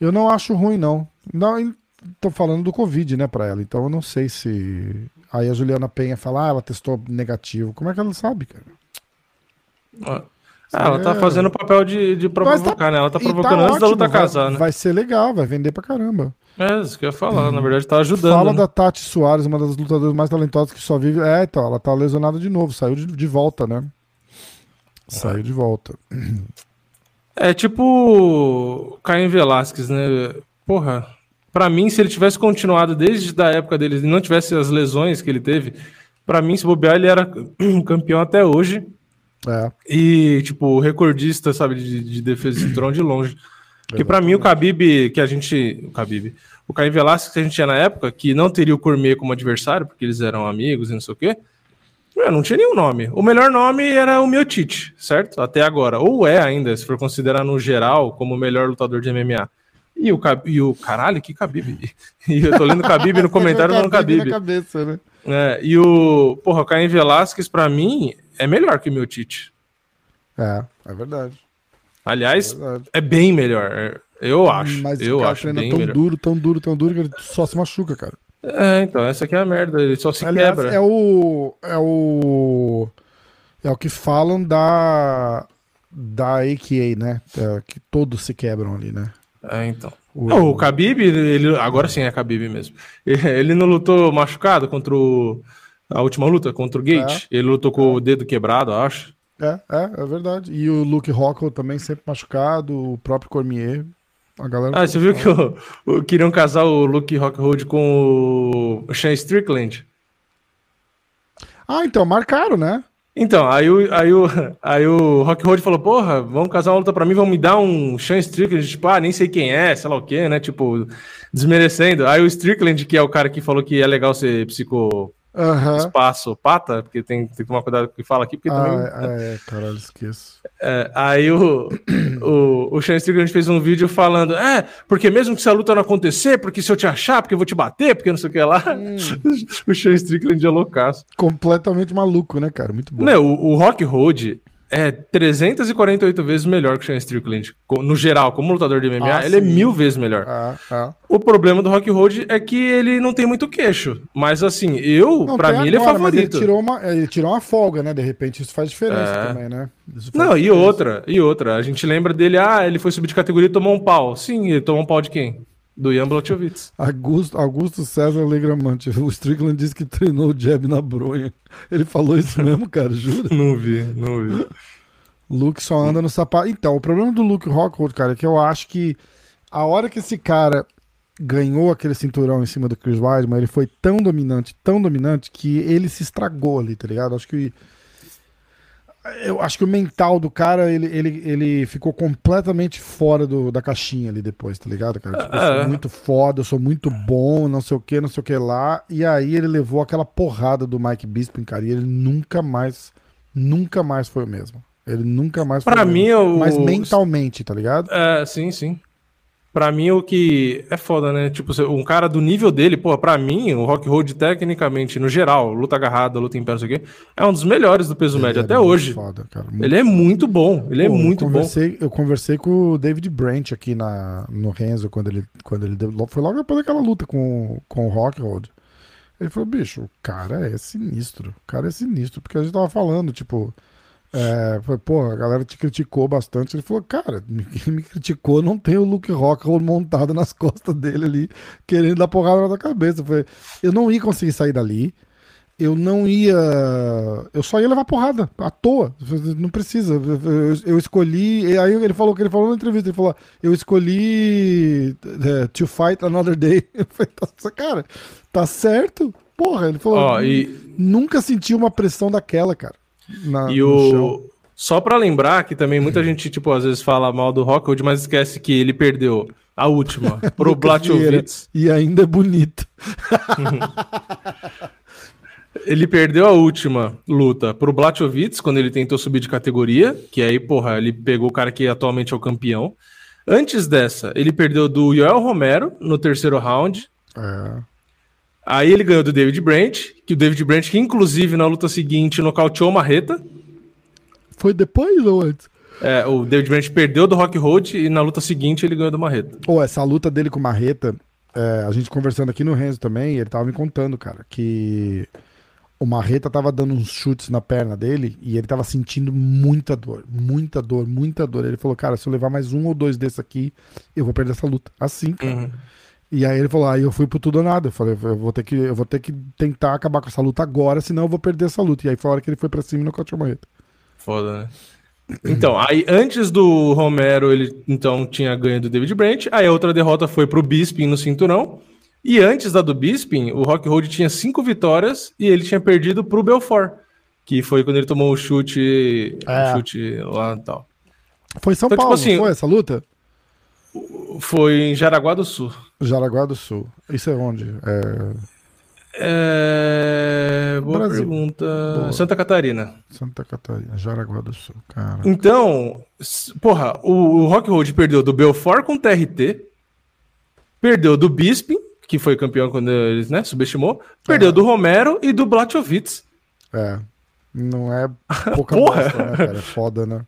eu não acho ruim, não. Não, tô falando do Covid, né, pra ela. Então eu não sei se. Aí a Juliana Penha fala, ah, ela testou negativo. Como é que ela sabe, cara? Ah, ela tá É. fazendo o papel de, de Mas provocar, né? Ela tá e tá provocando antes da ótimo, luta vai- casar, né? Vai ser legal, vai vender pra caramba. É, isso que eu ia falar. Na verdade, tá ajudando. Fala né? da Tati Soares, uma das lutadoras mais talentosas que só vive. É, então, ela tá lesionada de novo, saiu de, de volta, né? Saiu de volta. É tipo o Caio Velasquez, né? Porra, pra mim, se ele tivesse continuado desde a época dele e não tivesse as lesões que ele teve, pra mim, se bobear, ele era campeão até hoje. É. E, tipo, recordista, sabe, de, de defesa de cinturão de longe. Porque pra mim, o Khabib, que a gente... O Khabib... O Caio Velasquez que a gente tinha na época, que não teria o Cormier como adversário, porque eles eram amigos e não sei o quê, não tinha nenhum nome. O melhor nome era o Miotite, certo? Até agora. Ou é ainda, se for considerar no geral como o melhor lutador de MMA. E o, e o caralho, que Khabib? E eu tô lendo Khabib no comentário falando Khabib. na cabeça, né? É, e o, porra, o Caio Velasquez, pra mim, é melhor que o Miotite. É, é verdade. Aliás, É é bem melhor. Eu acho. Mas eu o cara acho treina tão melhor. duro, tão duro, tão duro que ele só se machuca, cara. É, então, essa aqui é a merda. Ele só se Aliás, quebra. é o. É o. É o que falam da. Da AKA, né? É, que todos se quebram ali, né? É, então. O- Não, o Khabib, ele, agora sim é Khabib mesmo. Ele não lutou machucado contra o, a última luta, contra o Gate. Ele lutou com o dedo quebrado, acho. É, é, é verdade. E o Luke Rockhold também sempre machucado, o próprio Cormier. A galera. Ah, você viu que o, o- queriam casar o Luke Rockhold com o Sean Strickland? Ah, então, marcaram, né? Então, aí o, aí o, aí o Rockhold falou, porra, vamos casar uma luta pra mim, vão me dar um Sean Strickland, tipo, ah, nem sei quem é, sei lá o quê, né, tipo, desmerecendo. Aí o Strickland, que é o cara que falou que é legal ser psico Aham. espaço pata, porque tem, tem que tomar cuidado com o que fala aqui, porque Ah, também... é, é, caralho, esqueço. É, aí o, o, o Sean Strickland fez um vídeo falando, é, porque mesmo que essa luta não acontecer, porque se eu te achar, porque eu vou te bater, porque não sei o que lá, o Sean Strickland é loucaço. Completamente maluco, né, cara? Muito bom. Não, o, o Rock Road é 348 vezes melhor que o Sean Strickland. No geral, como lutador de MMA, Ah, ele é sim. mil vezes melhor. Ah, ah. O problema do Rock Road é que ele não tem muito queixo. Mas assim, eu, Não, pra mim, ele é agora, favorito. Ele tirou, uma, ele tirou uma folga, né? De repente isso faz diferença É. também, né? Não, e diferença. outra, e outra. A gente lembra dele, ah, ele foi subir de categoria e tomou um pau. Sim, ele tomou um pau de quem? Do Ian Blachowicz. Augusto, Augusto César Legramante. O Strickland disse que treinou o jab na bronha. Ele falou isso mesmo, cara, jura? Não vi, não vi. Luke só anda no sapato. Então, o problema do Luke Rockhold, cara, é que eu acho que a hora que esse cara ganhou aquele cinturão em cima do Chris Weidman, ele foi tão dominante, tão dominante, que ele se estragou ali, tá ligado? Acho que. Eu acho que o mental do cara, ele, ele, ele ficou completamente fora do, da caixinha ali depois, tá ligado, cara? Tipo, eu É. sou muito foda, eu sou muito bom, não sei o que, não sei o que lá. E aí ele levou aquela porrada do Mike Bisping, cara, e ele nunca mais, nunca mais foi o mesmo. Ele nunca mais foi Pra o mesmo. mim, o- Mas mentalmente, tá ligado? É, sim, sim. Pra mim, o que é foda, né? Tipo, um cara do nível dele, pô, pra mim, o Rock Road, tecnicamente, no geral, luta agarrada, luta em pé, não sei o quê, é um dos melhores do peso médio até é muito hoje. Foda, cara, Ele é muito bom, ele é Pô, eu muito bom. conversei, Eu conversei com o David Branch aqui na, no Renzo, quando ele, quando ele deu, foi logo depois daquela luta com, com o Rockhold. Ele falou, bicho, o cara é sinistro. O cara é sinistro. Porque a gente tava falando, tipo, é, foi, pô, a galera te criticou bastante. Ele falou, cara, quem me criticou não tem o Luke Rockhold montado nas costas dele ali, querendo dar porrada na cabeça. Eu, falei, eu não ia conseguir sair dali eu não ia. Eu só ia levar porrada, à toa. Não precisa. Eu, eu escolhi. Aí ele falou que ele falou na entrevista, ele falou: eu escolhi eh, to fight another day. Eu falei, "Nossa, cara, tá certo? Porra, ele falou. Ó, e, Nunca senti uma pressão daquela, cara. Na- e chão. o. Só pra lembrar que também muita gente, tipo, às vezes fala mal do Rockhold, mas esquece que ele perdeu a última pro. Blachowicz. E ainda é bonito. Ele perdeu a última luta pro Blachowicz, quando ele tentou subir de categoria, que aí, porra, ele pegou o cara que atualmente é o campeão. Antes dessa, ele perdeu do Yoel Romero no terceiro round. É. Aí ele ganhou do David Branch, que o David Branch, que inclusive na luta seguinte nocauteou o Marreta. Foi depois ou antes? É, o David Branch perdeu do Rock Road e na luta seguinte ele ganhou do Marreta. Pô, essa luta dele com o Marreta, é, a gente conversando aqui no Renzo também, ele tava me contando, cara, que o Marreta tava dando uns chutes na perna dele e ele tava sentindo muita dor, muita dor, muita dor. Ele falou, cara, se eu levar mais um ou dois desses aqui, eu vou perder essa luta. Assim, cara. Uhum. E aí ele falou, aí eu fui pro tudo ou nada. Eu falei, eu vou ter que, eu vou ter que tentar acabar com essa luta agora, senão eu vou perder essa luta. E aí foi a hora que ele foi pra cima e nocauteou o Marreta. Foda, né? Então, aí antes do Romero, ele então tinha ganho do David Branch, aí a outra derrota foi pro Bisping no cinturão. E antes da do Bisping, o Rock Road tinha cinco vitórias e ele tinha perdido pro Belfort, que foi quando ele tomou o chute, É. o chute lá e tal. Foi São Então, tipo Paulo, assim, não foi essa luta? Foi em Jaraguá do Sul. Jaraguá do Sul. Isso é onde? É... É... Boa Brasil. pergunta. Boa. Santa Catarina. Santa Catarina, Jaraguá do Sul, cara. Então, porra, o, o Rock Road perdeu do Belfort com TRT, perdeu do Bisping, que foi campeão quando eles, né, subestimou, perdeu do Romero e do Blachowicz. É. Não é pouca Porra! bosta, né, cara? É foda, né?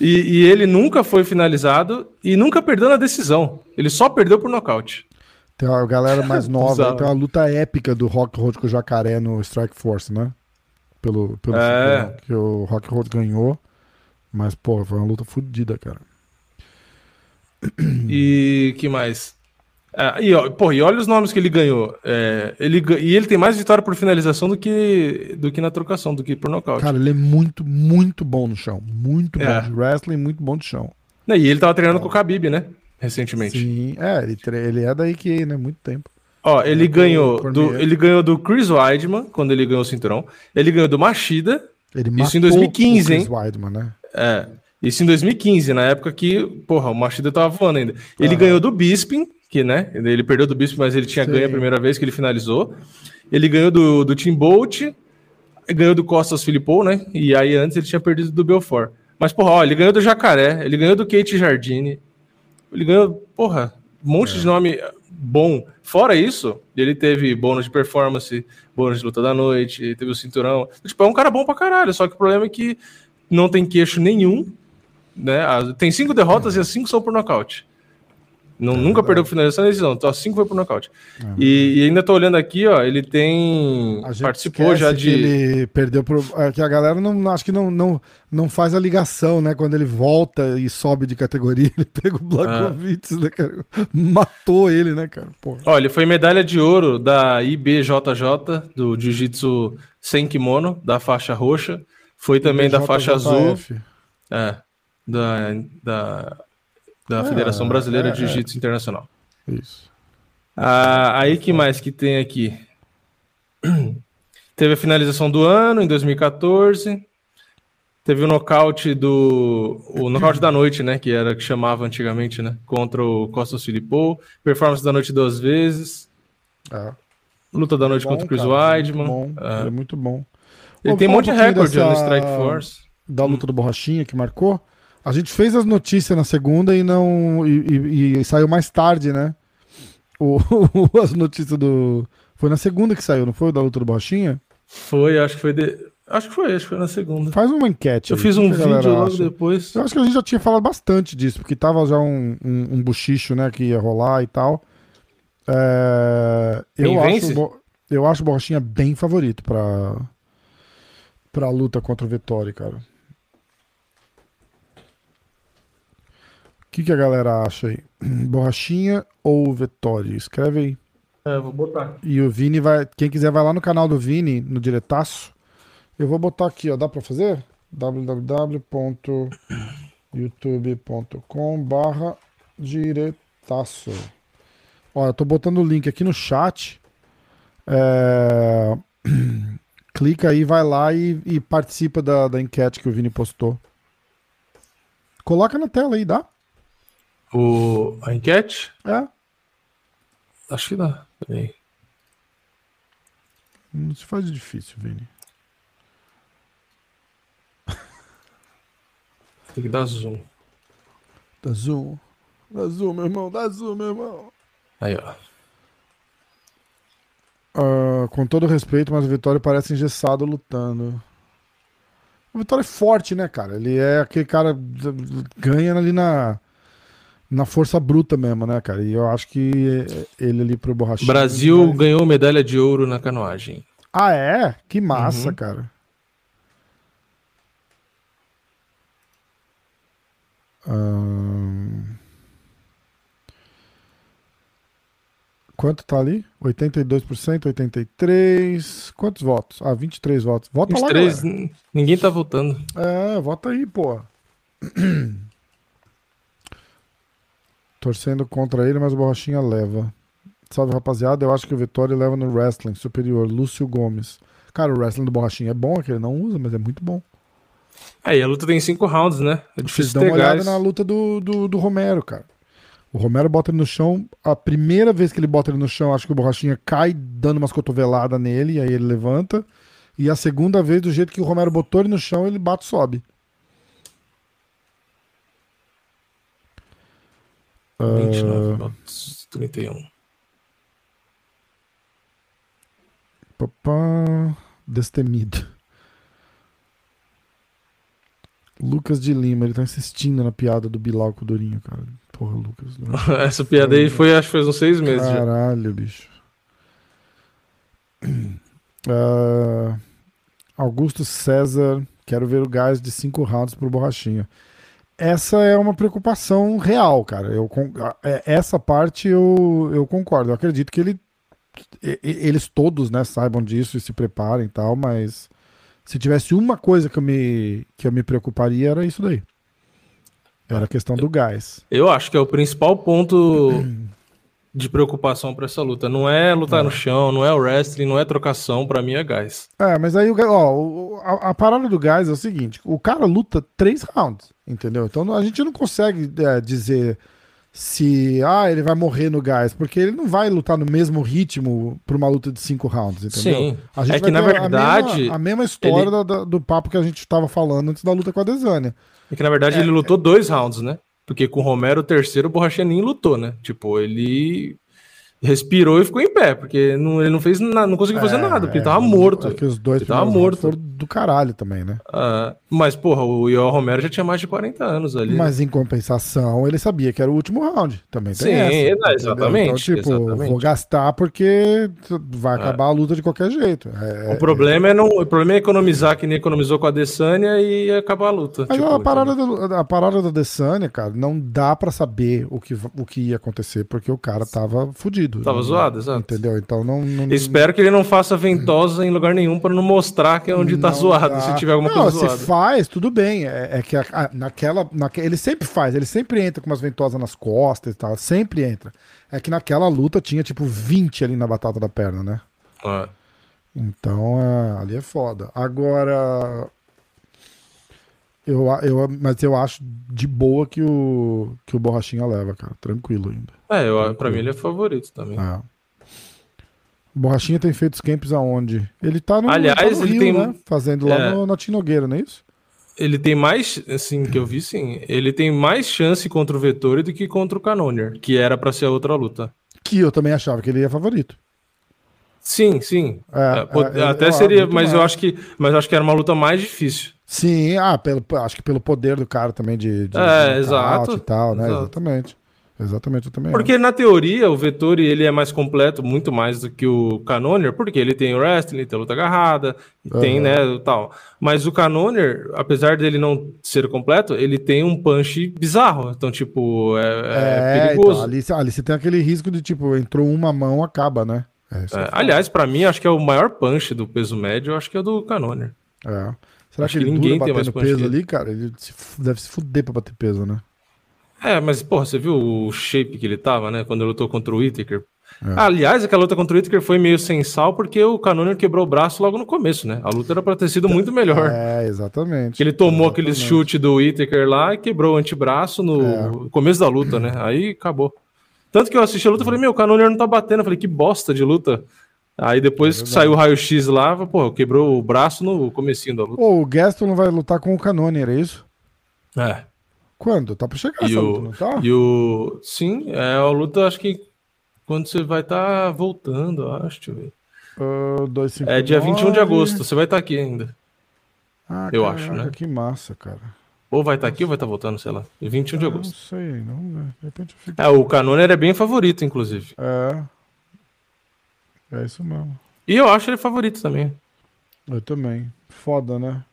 E, e ele nunca foi finalizado e nunca perdeu na decisão. Ele só perdeu por nocaute. Tem uma galera mais nova, tem uma luta épica do Rock Road com o Jacaré no Strike Force, né? Pelo, pelo É. que o Rock Road ganhou. Mas, pô, foi uma luta fodida, cara. E que mais? Ah, e, ó, pô, e olha os nomes que ele ganhou. É, ele, e ele tem mais vitória por finalização do que, do que na trocação, do que por nocaute. Cara, ele é muito, muito bom no chão. Muito É. bom de wrestling, muito bom de chão. E ele tava treinando com o Khabib, né? Recentemente. Sim, é, ele, ele é daí que, né? Muito tempo. Ó, ele ganhou, Cormier. do, ele ganhou do Chris Weidman, quando ele ganhou o cinturão. Ele ganhou do Machida. Ele Isso em matou 2015, o Chris hein? Weidman, né? É. Isso em 2015, na época que, porra, o Machida tava voando ainda. Ele ganhou do Bisping, que, né? Ele perdeu do Bisping, mas ele tinha Sim. ganho a primeira vez que ele finalizou. Ele ganhou do, do Tim Bolt, ganhou do Costas Filippo, né? E aí antes ele tinha perdido do Belfort. Mas, porra, ó, ele ganhou do Jacaré, ele ganhou do Kate Jardine. Ele ganhou, porra, um monte de nome bom. Fora isso, ele teve bônus de performance, bônus de luta da noite, teve o cinturão. Tipo, é um cara bom pra caralho, só que o problema é que não tem queixo nenhum, né? Tem cinco derrotas e as cinco são por nocaute. Não, nunca perdeu por finalização nem decisão, então as cinco foi por nocaute. E, e ainda tô olhando aqui, ó, ele tem. A gente Participou já que de. ele perdeu pro. é, que a galera não acho que não, não, não faz a ligação, né? Quando ele volta e sobe de categoria, ele pega o Blakovic, né, cara? Matou ele, né, cara? Pô. Ó, ele foi medalha de ouro da IBJJ, do Jiu-Jitsu sem kimono, da faixa roxa. Foi também da faixa azul, é, da, da, da Ah, Federação Brasileira é, de Jiu-Jitsu Internacional. Isso. Ah, aí que mais que tem aqui? Teve a finalização do ano em 2014. Teve o nocaute do. O nocaute da noite, né? Que era que chamava antigamente, né? Contra o Costas Filippo. Performance da noite duas vezes. É. Luta da noite Bom, contra o Chris cara, Weidman. Muito bom, É. ele é muito bom. Ele Ô, tem um monte de recorde no dessa- Strike Force. Da luta do Borrachinha que marcou. A gente fez as notícias na segunda e não. E, e- e saiu mais tarde, né? O, as notícias do. Foi na segunda que saiu, não foi? Da luta do Borrachinha? Foi, acho que foi. De... Acho que foi, acho que foi na segunda. Faz uma enquete. Eu aí, fiz o um vídeo logo acha? depois. Eu acho que a gente já tinha falado bastante disso, porque tava já um, um, um buchicho, né, que ia rolar e tal. É, eu, acho, o Bo- eu acho o Borrachinha bem favorito pra, pra luta contra o Vettori, cara. Que, que a galera acha aí? Borrachinha ou Vettori? Escreve aí. É, vou botar. E o Vini vai. Quem quiser vai lá no canal do Vini, no diretaço. Eu vou botar aqui, ó. Dá pra fazer? www.youtube.com barra diretaço. Ó, eu tô botando o link aqui no chat. É, Clica aí, vai lá e, e participa da, da enquete que o Vini postou. Coloca na tela aí, dá? O... A enquete? É. Acho que dá. Peraí. Não se faz difícil, Vini. Tem que dar zoom. Dá zoom. Dá zoom, meu irmão. Dá zoom, meu irmão. Aí, ó. Ah, com todo respeito, mas o Vitória parece engessado lutando. O Vitória é forte, né, cara? Ele é aquele cara ganha ali na na força bruta mesmo, né, cara? E eu acho que ele ali pro borrachinho. Brasil ganhou medalha de ouro na canoagem. Ah, é? Que massa, Uhum. cara. Ahn. Quanto tá ali? 82%, 83%. Quantos votos? Ah, 23 votos. Vota lá, 23, galera. n- ninguém tá votando. É, vota aí, pô. Torcendo contra ele, mas o Borrachinha leva. Salve, rapaziada. Eu acho que o Vitória leva no wrestling superior. Lúcio Gomes. Cara, o wrestling do Borrachinha é bom, é que ele não usa, mas é muito bom. Aí, a luta tem cinco rounds, né? É Vocês difícil dão ter uma olhada gás. na luta do, do, do Romero, cara. O Romero bota ele no chão. A primeira vez que ele bota ele no chão, acho que o Borrachinha cai dando umas cotoveladas nele, e aí ele levanta. E a segunda vez, do jeito que o Romero botou ele no chão, ele bate e sobe. 29 Ah. votos, 31. Papá, destemido. Lucas de Lima, ele tá insistindo na piada do Bilal com o Durinho, cara. Porra, Lucas. né? Essa piada aí foi, acho que faz uns seis meses já. Caralho, bicho. Ah, Augusto César, quero ver o gás de cinco rounds pro Borrachinha. Essa é uma preocupação real, cara. Eu, é- essa parte eu, eu concordo. Eu acredito que ele, eles todos né, saibam disso e se preparem e tal, mas se tivesse uma coisa que eu me, que eu me preocuparia era isso daí. Era a questão do gás. Eu acho que é o principal ponto de preocupação pra essa luta. Não é lutar no chão, não é o wrestling, não é trocação, pra mim é gás. É, mas aí o ó, a, a parada do gás é o seguinte: o cara luta três rounds, entendeu? Então a gente não consegue é, dizer se ah, ele vai morrer no gás, porque ele não vai lutar no mesmo ritmo pra uma luta de cinco rounds, entendeu? Sim. A gente É que, na ter a verdade, mesma, a mesma história ele- da- do papo que a gente tava falando antes da luta com a Desânia. É que na verdade ele lutou dois rounds, né? Porque com o Romero, o terceiro, o Borrachinha nem lutou, né? Tipo, ele respirou e ficou em pé, porque não, ele não fez nada, não conseguiu fazer nada, porque ele tava morto. É que os dois Ele tava morto. foram do caralho também, né? Ah, mas, porra, o Yoel Romero já tinha mais de 40 anos ali. né? Mas em compensação, ele sabia que era o último round. Também tem Sim, essa, é, entendeu? exatamente, Então, tipo, exatamente. vou gastar porque vai acabar a luta de qualquer jeito. É, O problema é não, o problema é economizar que nem economizou com a Desânia e acabar a luta. Mas tipo, a, parada do- a parada da Desânia, cara, não dá pra saber o que, o que ia acontecer, porque o cara tava fudido. Tava Não- zoado, exato. Entendeu? Então não. não Espero que ele não faça ventosa em lugar nenhum pra não mostrar que é onde tá zoado, dá. se tiver alguma não, coisa se zoada. faz, tudo bem. É, é que a- a- naquela, naque- Ele sempre faz, ele sempre entra com umas ventosas nas costas e tal. Sempre entra. É que naquela luta tinha tipo 20 ali na batata da perna, né? É. Então, é, ali é foda. Agora, eu, eu, mas eu acho de boa que o, que o Borrachinha leva, cara. Tranquilo ainda. É, eu, pra mim ele é favorito também. É. O Borrachinha tem feito os camps aonde? Ele tá no, Aliás, tá no ele Rio, tem- né? Fazendo lá é. no, na Tinogueira, não é isso? Ele tem mais, assim, que eu vi, sim. Ele tem mais chance contra o Vettori do que contra o Canonier, que era pra ser a outra luta. Que eu também achava que ele ia favorito. Sim, sim. É, É, é, eu- até seria, mas eu acho que, mas eu acho que era uma luta mais difícil. Sim, ah, pelo, acho que pelo poder do cara também de, de É, exato, e tal, né? exato. Exatamente. Exatamente, eu também Porque na teoria o Vettori ele é mais completo, muito mais do que o Canonier, porque ele tem o wrestling, tem a luta agarrada, e tem, né, tal. Mas o Canonier, apesar dele não ser completo, ele tem um punch bizarro. Então, tipo, é, é É, perigoso. então, ali, ali você tem aquele risco de, tipo, entrou uma mão, acaba, né? É, É, aliás, pra mim, acho que é o maior punch do peso médio, acho que é o do Canonier. É. Será que que ele ninguém dura tem mais batendo peso ali, cara? Ele se deve se fuder pra bater peso, né? É, mas, porra, você viu o shape que ele tava, né? Quando ele lutou contra o Whittaker. É. Aliás, aquela luta contra o Whittaker foi meio sem sal, porque o Canonier quebrou o braço logo no começo, né? A luta era pra ter sido muito melhor. É, exatamente. Que ele tomou aquele Exatamente. chute do Whittaker lá e quebrou o antebraço no É. começo da luta, né? Aí acabou. Tanto que eu assisti a luta e falei, meu, o Canonier não tá batendo. Eu falei, que bosta de luta. Aí depois É que saiu o raio-x lá, pô, quebrou o braço no comecinho da luta. Ô, o Gaston vai lutar com o Canonier, é isso? É. Quando? Tá pra chegar E essa o, luta, não tá? e o. Sim, é a luta, acho que quando você vai estar voltando, eu acho. Deixa eu ver. Ah, 259. É dia 21 de agosto, você vai estar aqui ainda. Ah, eu caraca, acho, né? Que massa, cara. Ou vai estar aqui ou vai estar voltando, sei lá. 21 de Ah, agosto. Não sei, não, né? De repente eu fico. É, o Canonier é bem favorito, inclusive. É. É isso mesmo. E eu acho ele favorito também. Eu também. Foda, né?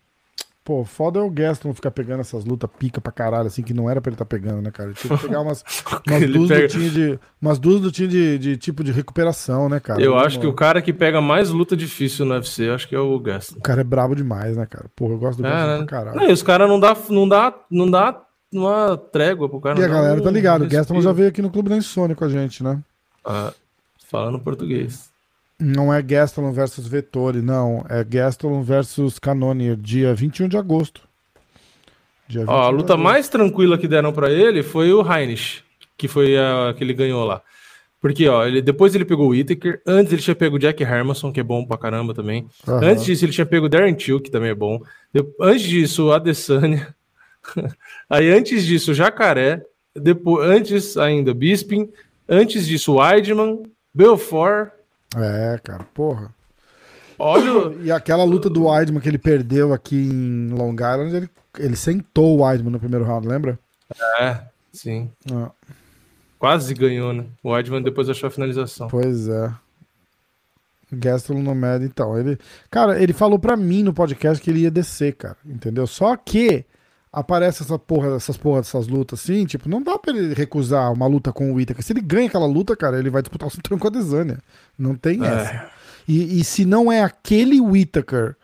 Pô, foda é o Gaston ficar pegando essas lutas pica pra caralho, assim, que não era pra ele estar pegando, né, cara? Ele tinha que pegar umas, umas duas pega- lutinhas de. Umas duas lutinhas de, de tipo de recuperação, né, cara? eu Não, acho que o cara que pega mais luta difícil no UFC, eu acho que é o Gaston. O cara é brabo demais, né, cara? Porra, eu gosto do É, Gaston né? pra caralho. Não, e os caras não dá, não dá, não dá uma trégua pro cara. E a galera um tá ligado, o. Gaston já veio aqui no Clube da Insônia com a gente, né? Ah, falando português. Não é Gastelum versus Vettori, não. É Gastelum versus Canonier, dia 21 de agosto. Dia Ó, a 21 de luta mais tranquila que deram pra ele foi o Heinrich, que foi a que ele ganhou lá. Porque, ó, ele, depois ele pegou o Whittaker, antes ele tinha pego o Jack Hermanson, que é bom pra caramba também. Aham. Antes disso ele tinha pego o Darren Till, que também é bom. De- antes disso, o Adesanya. Aí antes disso, o Jacaré. Depois, antes ainda, Bisping. Antes disso, o Weidman, Belfort. É, cara, porra. Olha, E aquela luta do Weidman que ele perdeu aqui em Long Island, ele ele sentou o Weidman no primeiro round, lembra? É, sim. Ah, Quase ganhou, né? O Weidman depois achou a finalização. pois é. Gastelum no então. Ele, cara, ele falou pra mim no podcast que ele ia descer, cara. Entendeu? Só que aparece essa porra, essas porra dessas lutas assim, tipo, não dá pra ele recusar uma luta com o Whittaker. Se ele ganha aquela luta, cara, ele vai disputar o cinturão com a Desânia. Não tem É. essa. E, e se não é aquele Whittaker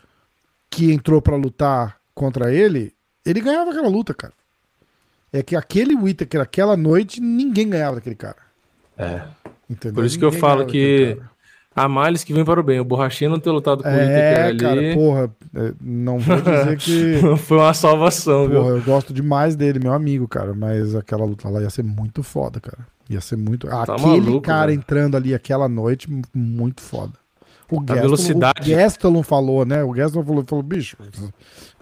que entrou pra lutar contra ele, ele ganhava aquela luta, cara. É que aquele Whittaker, aquela noite, ninguém ganhava daquele cara. É. Entendeu? Por isso que eu Ninguém falo que. Há males que vem para o bem. O Borrachinha não ter lutado com o É, ali cara, porra, é, não vou dizer que. foi uma salvação, Porra, viu? eu gosto demais dele, meu amigo, cara. Mas aquela luta lá ia ser muito foda, cara. Ia ser muito. Aquele maluco, cara entrando ali aquela noite, muito foda. O Gastelum, velocidade. O Gastelum falou, né? O Gastelum falou, falou, bicho,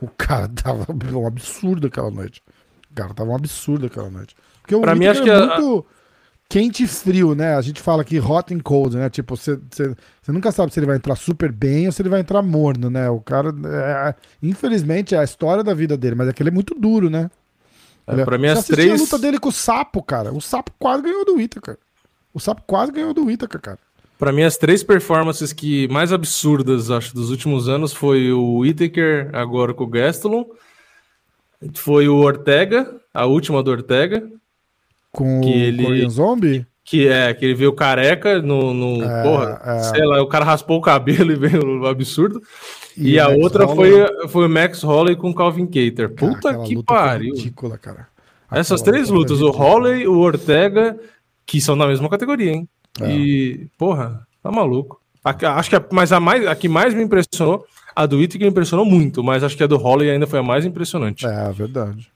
o cara tava um absurdo aquela noite. O cara tava um absurdo aquela noite. Porque o Pra mim, Whittaker acho que é a- muito quente e frio, né? A gente fala aqui hot and cold, né? Tipo, você nunca sabe se ele vai entrar super bem ou se ele vai entrar morno, né? O cara, é, infelizmente, é a história da vida dele, mas é que ele é muito duro, né? Ele- pra mim, as três- a luta dele com o Sapo, cara. O Sapo quase ganhou do Whittaker. O Sapo quase ganhou do Whittaker, cara. Pra mim, as três performances que mais absurdas, acho, dos últimos anos foi o Whittaker, agora com o Gastelum. Foi o Ortega, a última do Ortega, Com Que o ele- Korean Zombie. que é que ele veio careca no. no É, porra, é. sei lá, o cara raspou o cabelo e veio no absurdo. E, o a outra Holloway. foi, foi o Max Holloway com o Calvin Cater. Cara, Puta aquela que pariu. ridícula, cara. Essas três lutas, o. Holloway, o Ortega, que são da mesma categoria, hein? É. E, porra, tá maluco. A- acho que a, mas a, mais, a que mais me impressionou, a do me impressionou muito, mas acho que a do Holloway ainda foi a mais impressionante. É, verdade.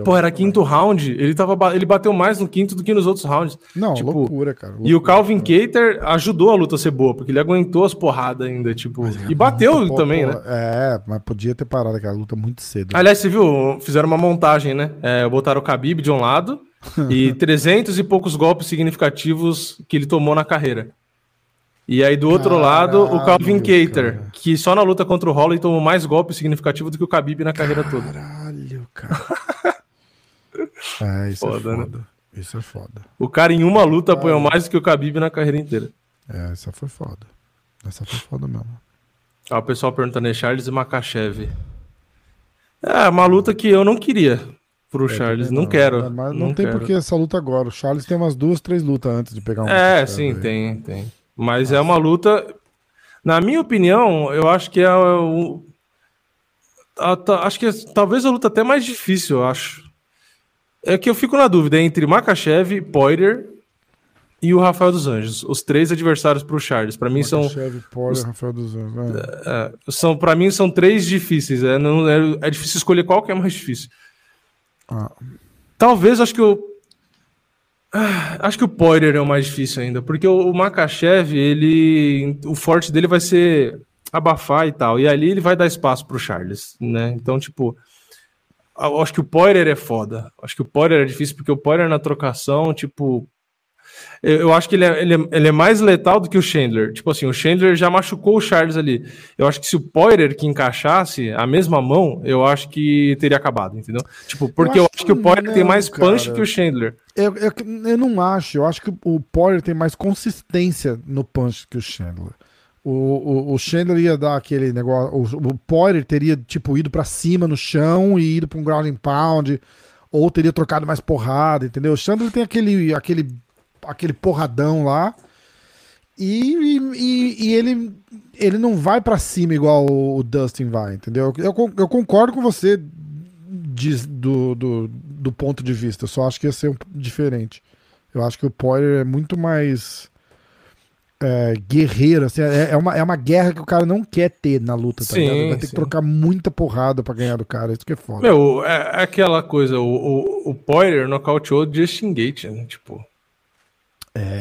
Porra, era quinto round, ele, tava, ele bateu mais no quinto do que nos outros rounds. Não, Tipo, loucura, cara. E o loucura. Calvin Cater ajudou a luta a ser boa, porque ele aguentou as porradas ainda, tipo. E bateu também, pô, né? É, mas podia ter parado aquela luta muito cedo. Aliás, você viu? Fizeram uma montagem, né? É, botaram o Khabib de um lado e 300 e poucos golpes significativos que ele tomou na carreira. E aí do outro lado, o Calvin Caralho, Cater, cara. que só na luta contra o Holloway tomou mais golpes significativos do que o Khabib na carreira toda. Caralho, cara. é, isso Foda, é né? foda. Isso é foda. O cara em uma luta apoiou mais do que o Khabib na carreira inteira. É, essa foi foda. Essa foi foda mesmo. Ó, o pessoal perguntando aí, Charles e Makachev. É, uma luta que eu não queria pro Charles, Também não, quero. Mas não, não tem quero. porque essa luta agora. O Charles tem umas duas, três lutas antes de pegar um. É, sim, aí. tem, tem. Mas é uma luta. Na minha opinião, eu acho que é o. a- acho que é, talvez a luta até mais difícil, eu acho. É que eu fico na dúvida entre Makachev, Poirier e o Rafael dos Anjos. Os três adversários pro Charles. Pra mim são. Makachev, Poirier, Rafael dos Anjos. né? É, são para mim são três difíceis. É, não, é, é difícil escolher qual que é mais difícil. Ah, Talvez, acho que o. Ah, Acho que o Poirier é o mais difícil ainda, porque o, o Makachev, ele. O forte dele vai ser abafar e tal. E ali ele vai dar espaço pro Charles, né? Então, tipo. Eu Acho que o Poirier é foda. Acho que o Poirier é difícil, porque o Poirier na trocação, tipo. Eu, eu acho que ele é, ele, é, ele é mais letal do que o Chandler. Tipo assim, o Chandler já machucou o Charles ali. Eu acho que se o Poirier que encaixasse a mesma mão, eu acho que teria acabado, entendeu? Tipo, porque eu acho acho, que o Poirier tem não, mais punch cara. que o Chandler. Eu, eu, eu não acho. Eu acho que o Poirier tem mais consistência no punch que o Chandler. O, o, o Chandler ia dar aquele negócio. O, o Poirier teria, tipo, ido pra cima no chão e ido pra um ground and pound. Ou teria trocado mais porrada, entendeu? O Chandler tem aquele, aquele, aquele porradão lá. E, e, e ele, ele não vai pra cima igual o, o Dustin vai, entendeu? Eu, eu concordo com você de- do, do, do ponto de vista. Eu só acho que ia ser um, diferente. Eu acho que o Poirier é muito mais é, guerreiro. Assim, é, é uma, é uma guerra que o cara não quer ter na luta. Tá Sim, ligado? Vai ter sim. que trocar muita porrada pra ganhar do cara. Isso que é foda. Meu, é, é aquela coisa, o, o, o Poirier nocauteou o Justin Gate, né? Tipo.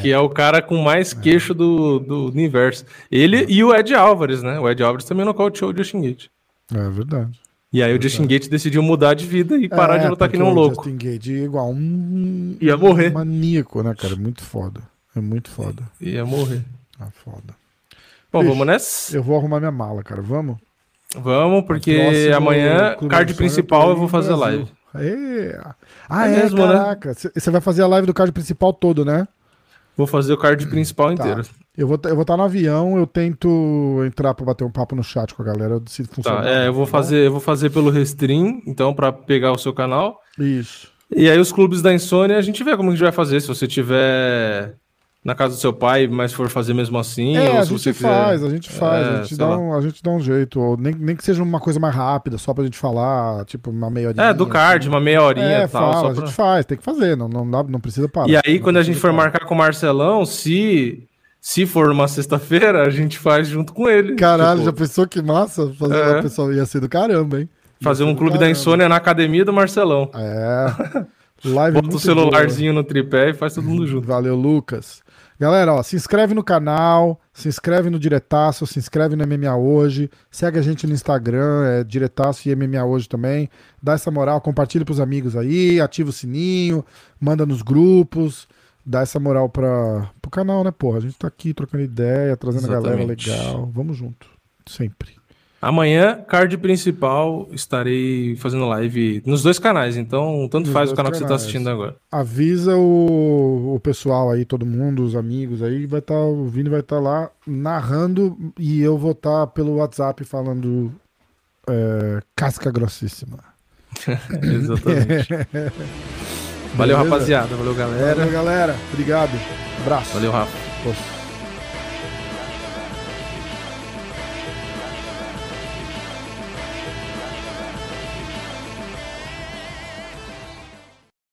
Que é o cara com mais queixo do, do universo. Ele e o Ed Álvares, né? O Ed Álvares também nocauteou o Justin Gate. É verdade. E aí o Justin Gate decidiu mudar de vida e parar de É, lutar que nem um o louco. Justin Gage é igual um Ia morrer. maníaco, né, cara? Muito foda. É muito foda. Ia morrer. Ah, foda. Bom, Bicho, vamos nessa? Eu vou arrumar minha mala, cara. Vamos? Vamos, porque Próximo amanhã, Clube card principal, tô eu vou fazer Brasil. live. É. Ah, É é, mesmo, né? caraca. Você vai fazer a live do card principal todo, né? Vou fazer o card principal Tá. inteiro. Eu vou eu vou estar no avião, eu tento entrar pra bater um papo no chat com a galera, se funcionar. Tá, é, eu vou tá fazer, eu vou fazer pelo Restream, então, pra pegar o seu canal. Isso. E aí os clubes da insônia, a gente vê como a gente vai fazer. Se você tiver na casa do seu pai, mas for fazer mesmo assim, É, ou a se gente você faz, quiser- a gente faz, É, a, gente dá lá. um, a gente dá um jeito. Ou nem, nem que seja uma coisa mais rápida, só pra gente falar, tipo, uma meia horinha. É, do card, uma meia horinha É, e tal. fala, só a pra- gente faz, tem que fazer, não, não, dá- não precisa parar. E aí, quando a gente for marcar com o Marcelão, se, se for numa sexta-feira, a gente faz junto com ele. Caralho, Tipo, já pensou que massa? Fazer É. uma pessoa ia ser do caramba, hein? Ia fazer um clube da caramba. insônia na academia do Marcelão. É. Live Bota o muito celularzinho no tripé e faz todo mundo boa. junto. Valeu, Lucas. Galera, ó, se inscreve no canal, se inscreve no Diretaço, se inscreve no MMA Hoje, segue a gente no Instagram, é Diretaço e MMA Hoje também. Dá essa moral, compartilha pros amigos aí, ativa o sininho, manda nos grupos, dá essa moral pra, pro canal, né, porra? A gente tá aqui trocando ideia, trazendo a galera Exatamente. legal. Vamos junto, sempre. Amanhã, card principal, estarei fazendo live nos dois canais, então tanto Nos faz o canal que você tá canais. assistindo agora. Avisa o, o pessoal aí, todo mundo, os amigos aí, vai estar, o Vini vai estar lá narrando e eu vou estar pelo WhatsApp falando é, casca grossíssima. Exatamente. Valeu, rapaziada. Valeu, galera. Valeu, galera. Obrigado. Abraço. Valeu, Rafa. Poxa.